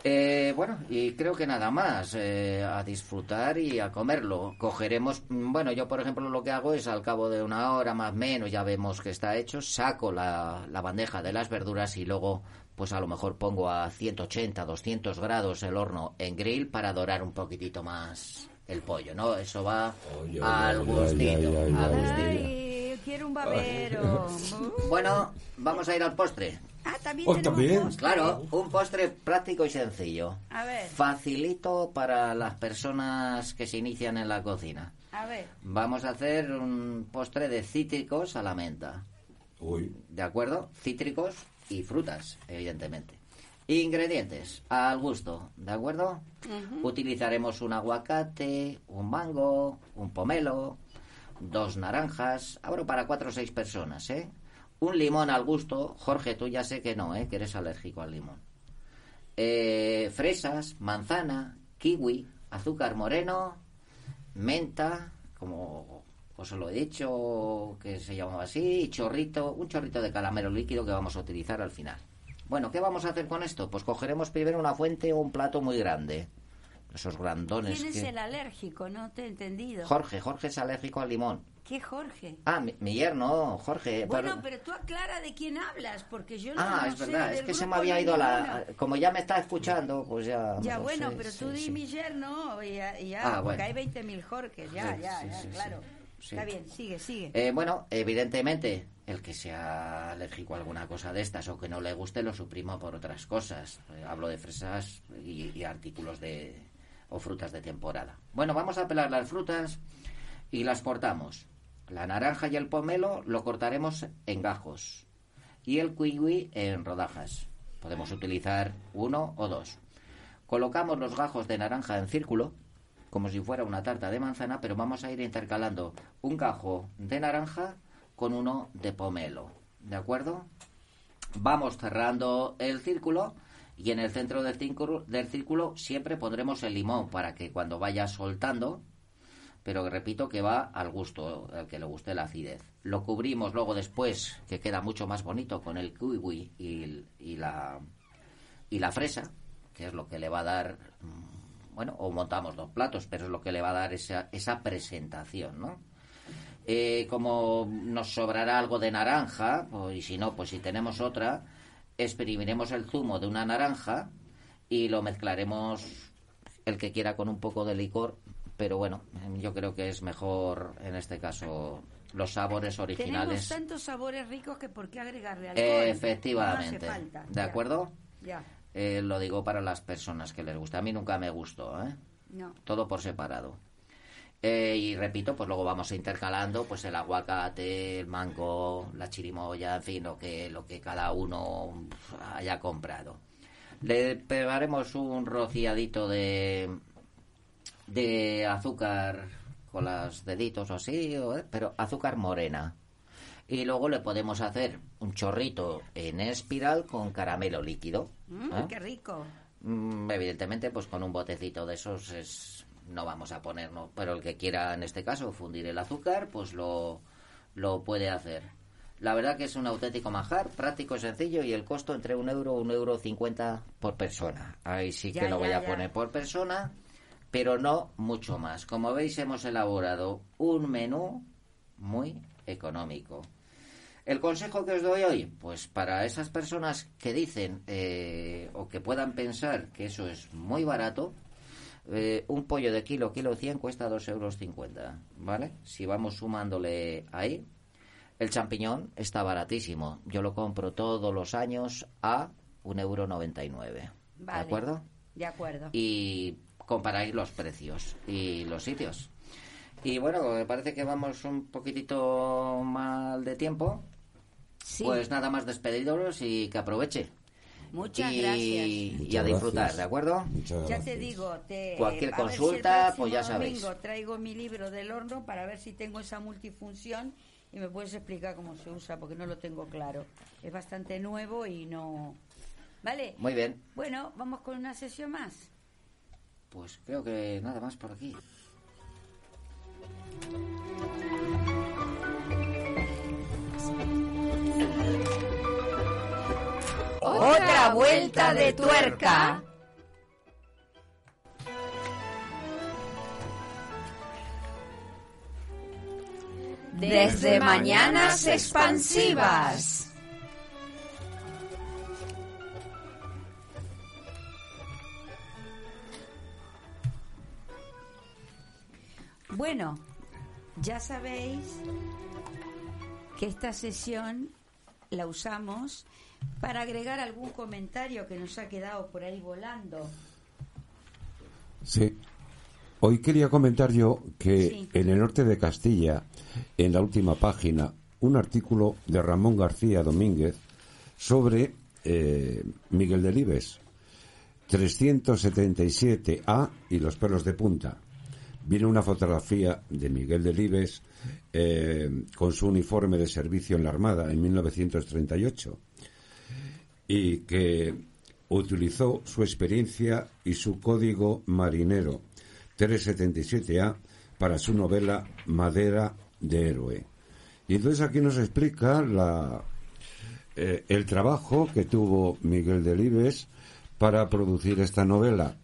[SPEAKER 8] Eh, bueno, y creo que nada más, eh, a disfrutar y a comerlo. Cogeremos, mm, bueno, yo por ejemplo lo que hago es al cabo de una hora más o menos, ya vemos que está hecho, saco la, la bandeja de las verduras y luego pues a lo mejor pongo a 180, 200 grados el horno en grill para dorar un poquitito más el pollo, ¿no? Eso va al gustito, al gustito.
[SPEAKER 2] Quiero un babero.
[SPEAKER 8] Bueno, vamos a ir al postre.
[SPEAKER 2] Ah, también
[SPEAKER 5] Oh,
[SPEAKER 2] tenemos
[SPEAKER 5] también.
[SPEAKER 2] postre.
[SPEAKER 8] Claro, un postre práctico y sencillo.
[SPEAKER 2] A ver,
[SPEAKER 8] Facilito para las personas que se inician en la cocina.
[SPEAKER 2] a ver.
[SPEAKER 8] Vamos a hacer un postre de cítricos a la menta.
[SPEAKER 5] Uy,
[SPEAKER 8] ¿De acuerdo? Cítricos y frutas, evidentemente. Ingredientes, al gusto, ¿de acuerdo? Utilizaremos un aguacate, un mango, un pomelo, dos naranjas, abro para cuatro o seis personas, ¿eh? Un limón al gusto, Jorge, tú ya sé que no, ¿eh? Que eres alérgico al limón. Eh, fresas, manzana, kiwi, azúcar moreno, menta, como os lo he dicho, que se llamaba así, y chorrito, un chorrito de calamero líquido que vamos a utilizar al final. Bueno, ¿qué vamos a hacer con esto? Pues cogeremos primero una fuente o un plato muy grande. Esos grandones
[SPEAKER 2] ¿Quién es
[SPEAKER 8] que...
[SPEAKER 2] el alérgico? No te he entendido.
[SPEAKER 8] Jorge, Jorge es alérgico al limón.
[SPEAKER 2] ¿Qué Jorge?
[SPEAKER 8] Ah, mi, mi yerno, Jorge.
[SPEAKER 2] Bueno,
[SPEAKER 8] pero-
[SPEAKER 2] pero tú aclara de quién hablas, porque yo no,
[SPEAKER 8] Ah,
[SPEAKER 2] no
[SPEAKER 8] es verdad, es que se me había ido la... Como ya me está escuchando, pues ya...
[SPEAKER 2] Ya,
[SPEAKER 8] no
[SPEAKER 2] bueno,
[SPEAKER 8] sé,
[SPEAKER 2] pero
[SPEAKER 8] sí,
[SPEAKER 2] tú di
[SPEAKER 8] sí.
[SPEAKER 2] mi yerno y ya, ya,
[SPEAKER 8] Ah,
[SPEAKER 2] porque
[SPEAKER 8] bueno.
[SPEAKER 2] hay 20.000 Jorges, ya,
[SPEAKER 8] Sí,
[SPEAKER 2] ya, ya, claro. Está bien, sigue, sigue.
[SPEAKER 8] Eh, bueno, evidentemente, el que sea alérgico a alguna cosa de estas o que no le guste lo suprimo por otras cosas. Eh, hablo de fresas y, y artículos de, o frutas de temporada. Bueno, vamos a pelar las frutas y las cortamos. La naranja y el pomelo lo cortaremos en gajos y el kiwi en rodajas. Podemos utilizar uno o dos. Colocamos los gajos de naranja en círculo, como si fuera una tarta de manzana, pero vamos a ir intercalando un gajo de naranja con uno de pomelo. ¿De acuerdo? Vamos cerrando el círculo y en el centro del círculo, del círculo siempre pondremos el limón para que cuando vaya soltando, pero repito que va al gusto, al que le guste la acidez. Lo cubrimos luego después, que queda mucho más bonito con el kiwi y, la, y la fresa, que es lo que le va a dar, mm, bueno, o montamos dos platos, pero es lo que le va a dar esa, esa presentación, ¿no? Eh, como nos sobrará algo de naranja, pues, y si no, pues si tenemos otra, exprimiremos el zumo de una naranja y lo mezclaremos el que quiera con un poco de licor, pero bueno, yo creo que es mejor en este caso los sabores
[SPEAKER 2] Tenemos
[SPEAKER 8] originales.
[SPEAKER 2] tantos sabores ricos que por qué agregarle alcohol.
[SPEAKER 8] Efectivamente.
[SPEAKER 2] No hace falta.
[SPEAKER 8] ¿De
[SPEAKER 2] Ya,
[SPEAKER 8] acuerdo?
[SPEAKER 2] Ya.
[SPEAKER 8] Eh, lo digo para las personas que les gusta. A mí nunca me gustó, ¿eh?
[SPEAKER 2] No.
[SPEAKER 8] Todo por separado. Eh, y repito, pues luego vamos intercalando pues el aguacate, el mango, la chirimoya, en fin, lo que, lo que cada uno haya comprado. Le pegaremos un rociadito de, de azúcar con los deditos o así, eh, pero azúcar morena. Y luego le podemos hacer un chorrito en espiral con caramelo líquido.
[SPEAKER 2] Mm,
[SPEAKER 8] ¿eh?
[SPEAKER 2] ¡Qué rico!
[SPEAKER 8] Mm, Evidentemente, pues con un botecito de esos es, no vamos a ponernos, pero el que quiera en este caso fundir el azúcar, pues lo, lo puede hacer. La verdad que es un auténtico manjar, práctico y sencillo y el costo entre un euro un euro cincuenta por persona. Ahí sí que
[SPEAKER 2] Ya,
[SPEAKER 8] lo voy
[SPEAKER 2] ya,
[SPEAKER 8] a
[SPEAKER 2] ya.
[SPEAKER 8] poner por persona, pero no mucho más. Como veis hemos elaborado un menú muy económico. El consejo que os doy hoy, pues para esas personas que dicen eh, o que puedan pensar que eso es muy barato, eh, un pollo de kilo, kilo 100 cuesta 2,50 euros, ¿vale? Si vamos sumándole ahí, el champiñón está baratísimo. Yo lo compro todos los años a 1,99 euro. ¿De
[SPEAKER 2] Vale.
[SPEAKER 8] acuerdo?
[SPEAKER 2] De acuerdo.
[SPEAKER 8] y comparáis los precios y los sitios. Y bueno, me parece que vamos un poquitito mal de tiempo.
[SPEAKER 2] Sí.
[SPEAKER 8] Pues nada más despedidos y que aproveche.
[SPEAKER 2] Muchas
[SPEAKER 8] y,
[SPEAKER 2] gracias.
[SPEAKER 8] y a disfrutar,
[SPEAKER 5] gracias.
[SPEAKER 8] ¿de acuerdo?
[SPEAKER 5] Muchas
[SPEAKER 2] Ya
[SPEAKER 5] gracias.
[SPEAKER 2] te digo, te,
[SPEAKER 8] Cualquier
[SPEAKER 2] si
[SPEAKER 8] consulta,
[SPEAKER 2] próximo
[SPEAKER 8] pues ya sabéis.
[SPEAKER 2] domingo traigo mi libro del horno para ver si tengo esa multifunción y me puedes explicar cómo se usa porque no lo tengo claro. Es bastante nuevo y no. ¿Vale?
[SPEAKER 8] Muy bien,
[SPEAKER 2] Bueno, vamos con una sesión más.
[SPEAKER 8] pues creo que nada más por aquí.
[SPEAKER 2] Otra vuelta de tuerca. Desde Mañanas Expansivas. Bueno, ya sabéis que esta sesión la usamos para agregar algún comentario que nos ha quedado por ahí volando.
[SPEAKER 5] Sí. Hoy quería comentar yo que
[SPEAKER 2] Sí.
[SPEAKER 5] en el norte de Castilla, en la última página, un artículo de Ramón García Domínguez sobre eh, Miguel Delibes, 377A y los pelos de punta. Viene una fotografía de Miguel Delibes eh, con su uniforme de servicio en la Armada en 1938 y que utilizó su experiencia y su código marinero 377A para su novela Madera de Héroe. Y entonces aquí nos explica la, eh, el trabajo que tuvo Miguel Delibes para producir esta novela,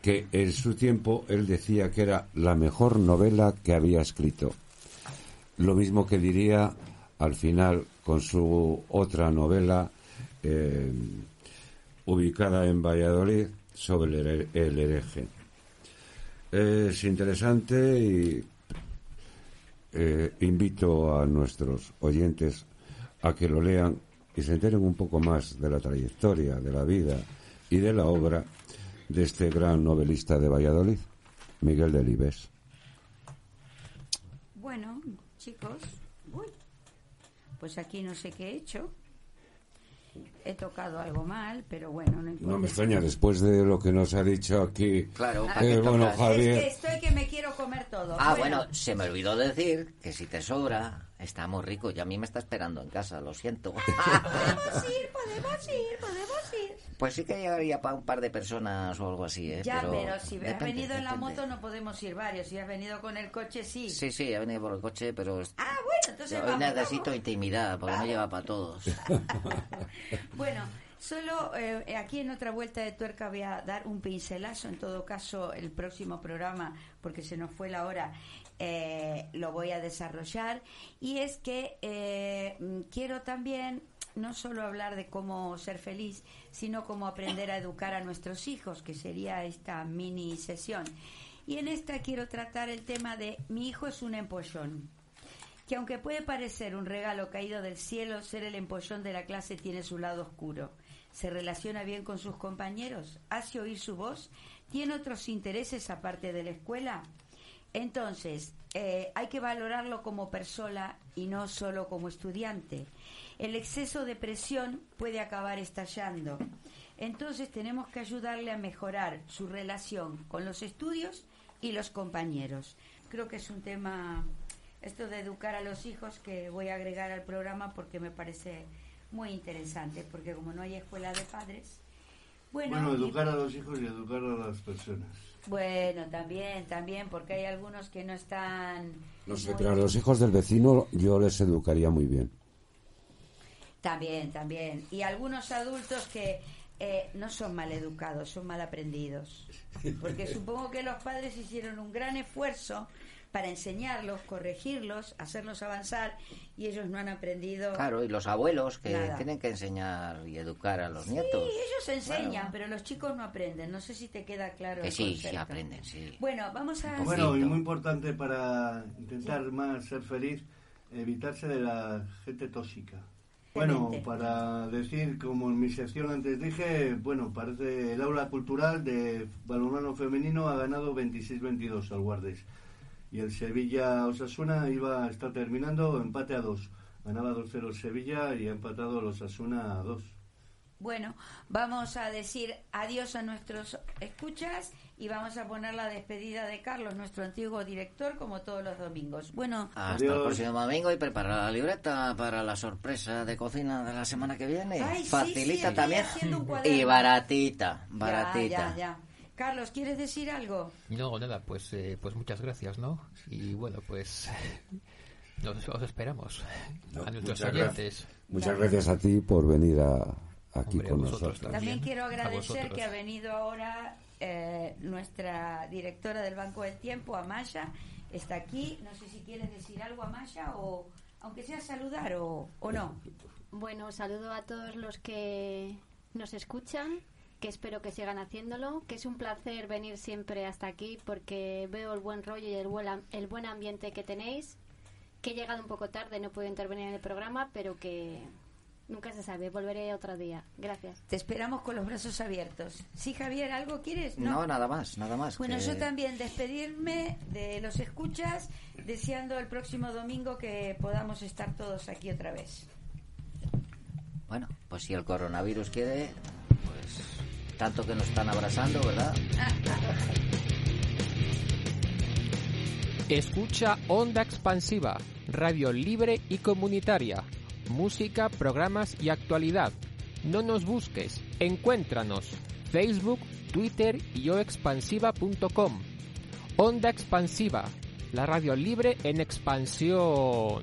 [SPEAKER 5] que en su tiempo él decía que era la mejor novela que había escrito. Lo mismo que diría al final con su otra novela eh, ubicada en Valladolid sobre el, her- el hereje. Es interesante y eh, invito a nuestros oyentes a que lo lean y se enteren un poco más de la trayectoria, de la vida y de la obra de este gran novelista de Valladolid. Miguel Delibes.
[SPEAKER 2] Bueno, chicos, pues aquí no sé qué he hecho. He tocado algo mal, pero bueno, no importa.
[SPEAKER 5] No me extraña, después de lo que nos ha dicho aquí.
[SPEAKER 8] Claro,
[SPEAKER 2] Ah,
[SPEAKER 8] ¿para qué
[SPEAKER 5] eh, bueno? Javier.
[SPEAKER 2] Es que estoy que me quiero comer todo.
[SPEAKER 8] Ah, bueno, se me olvidó decir que si te sobra, está muy rico y a mí me está esperando en casa, lo siento.
[SPEAKER 2] Podemos ir, podemos ir, podemos ir.
[SPEAKER 8] Pues sí que llegaría para un par de personas o algo así, ¿eh?
[SPEAKER 2] Ya, pero, si has venido en la
[SPEAKER 8] depende.
[SPEAKER 2] moto no podemos ir varios. Si has venido con el coche, sí.
[SPEAKER 8] Sí, sí, he venido por el coche, pero
[SPEAKER 2] Ah, bueno, entonces
[SPEAKER 8] yo
[SPEAKER 2] vamos,
[SPEAKER 8] necesito
[SPEAKER 2] vamos.
[SPEAKER 8] intimidad, porque no lleva para todos.
[SPEAKER 2] Bueno, solo eh, aquí en otra vuelta de tuerca voy a dar un pincelazo. En todo caso, el próximo programa, porque se nos fue la hora, eh, lo voy a desarrollar. Y es que eh, quiero también no solo hablar de cómo ser feliz, sino cómo aprender a educar a nuestros hijos, que sería esta mini sesión. Y en esta quiero tratar el tema de mi hijo es un empollón que aunque puede parecer un regalo caído del cielo, ser el empollón de la clase tiene su lado oscuro. Se relaciona bien con sus compañeros, hace oír su voz, tiene otros intereses aparte de la escuela. Entonces, eh, hay que valorarlo como persona y no solo como estudiante. El exceso de presión puede acabar estallando. Entonces tenemos que ayudarle a mejorar su relación con los estudios y los compañeros. Creo que es un tema esto de educar a los hijos que voy a agregar al programa porque me parece muy interesante, porque como no hay escuela de padres, bueno,
[SPEAKER 6] Bueno,
[SPEAKER 2] y-
[SPEAKER 6] educar a los hijos y educar a las personas.
[SPEAKER 2] bueno, también, también, porque hay algunos que no están
[SPEAKER 5] No sé,
[SPEAKER 2] muy-
[SPEAKER 5] pero a los hijos del vecino yo les educaría muy bien.
[SPEAKER 2] También, también. Y algunos adultos que eh, no son mal educados, son mal aprendidos. Porque supongo que los padres hicieron un gran esfuerzo para enseñarlos, corregirlos, hacerlos avanzar y ellos no han aprendido.
[SPEAKER 8] Claro, y los abuelos que
[SPEAKER 2] Nada.
[SPEAKER 8] tienen que enseñar y educar a los
[SPEAKER 2] Sí,
[SPEAKER 8] nietos.
[SPEAKER 2] ellos enseñan,
[SPEAKER 8] Claro.
[SPEAKER 2] pero los chicos no aprenden. No sé si te queda claro.
[SPEAKER 8] Que
[SPEAKER 2] el
[SPEAKER 8] sí, sí aprenden, sí.
[SPEAKER 2] Bueno, vamos a.
[SPEAKER 6] Bueno, y muy importante para intentar más ser feliz, evitarse de la gente tóxica. Bueno, para decir, como en mi sección antes dije, bueno, parece el aula cultural de balonmano femenino ha ganado 26-22 al Guardes. Y el Sevilla Osasuna iba a estar terminando empate a 2. Ganaba 2-0 el Sevilla y ha empatado el Osasuna a 2.
[SPEAKER 2] Bueno, vamos a decir adiós a nuestros escuchas y vamos a poner la despedida de Carlos, nuestro antiguo director, como todos los domingos. Bueno,
[SPEAKER 8] Hasta el próximo domingo y prepara la libreta para la sorpresa de cocina de la semana que viene.
[SPEAKER 2] Ay,
[SPEAKER 8] Facilita
[SPEAKER 2] sí,
[SPEAKER 8] también y baratita, baratita.
[SPEAKER 2] ya, ya. Carlos, ¿quieres decir algo?
[SPEAKER 7] No, nada, pues, eh, pues muchas gracias, ¿no? Y bueno, pues nos, os esperamos a nuestros
[SPEAKER 5] Muchas
[SPEAKER 7] oyentes.
[SPEAKER 5] gracias, muchas gracias a ti por venir a, aquí
[SPEAKER 7] Hombre,
[SPEAKER 5] con nosotros.
[SPEAKER 2] También quiero agradecer que ha venido ahora eh, nuestra directora del Banco del Tiempo, Amaya. Está aquí. No sé si quieres decir algo, Amaya, o aunque sea saludar o, o no.
[SPEAKER 12] Bueno, saludo a todos los que nos escuchan, que espero que sigan haciéndolo, que es un placer venir siempre hasta aquí porque veo el buen rollo y el buen, el buen ambiente que tenéis, que he llegado un poco tarde, no puedo intervenir en el programa, pero que nunca se sabe, volveré otro día. Gracias.
[SPEAKER 2] Te esperamos con los brazos abiertos. ¿Sí, Javier, algo quieres?
[SPEAKER 8] No, nada más, nada más.
[SPEAKER 2] Bueno,
[SPEAKER 8] que-
[SPEAKER 2] yo también despedirme de los escuchas, deseando el próximo domingo que podamos estar todos aquí otra vez.
[SPEAKER 8] Bueno, pues si el coronavirus quiere, pues tanto que nos están abrazando, ¿verdad?
[SPEAKER 13] Escucha Onda Expansiva, radio libre y comunitaria. Música, programas y actualidad. No nos busques, encuéntranos. Facebook, Twitter y oexpansiva.com. Onda Expansiva, la radio libre en expansión.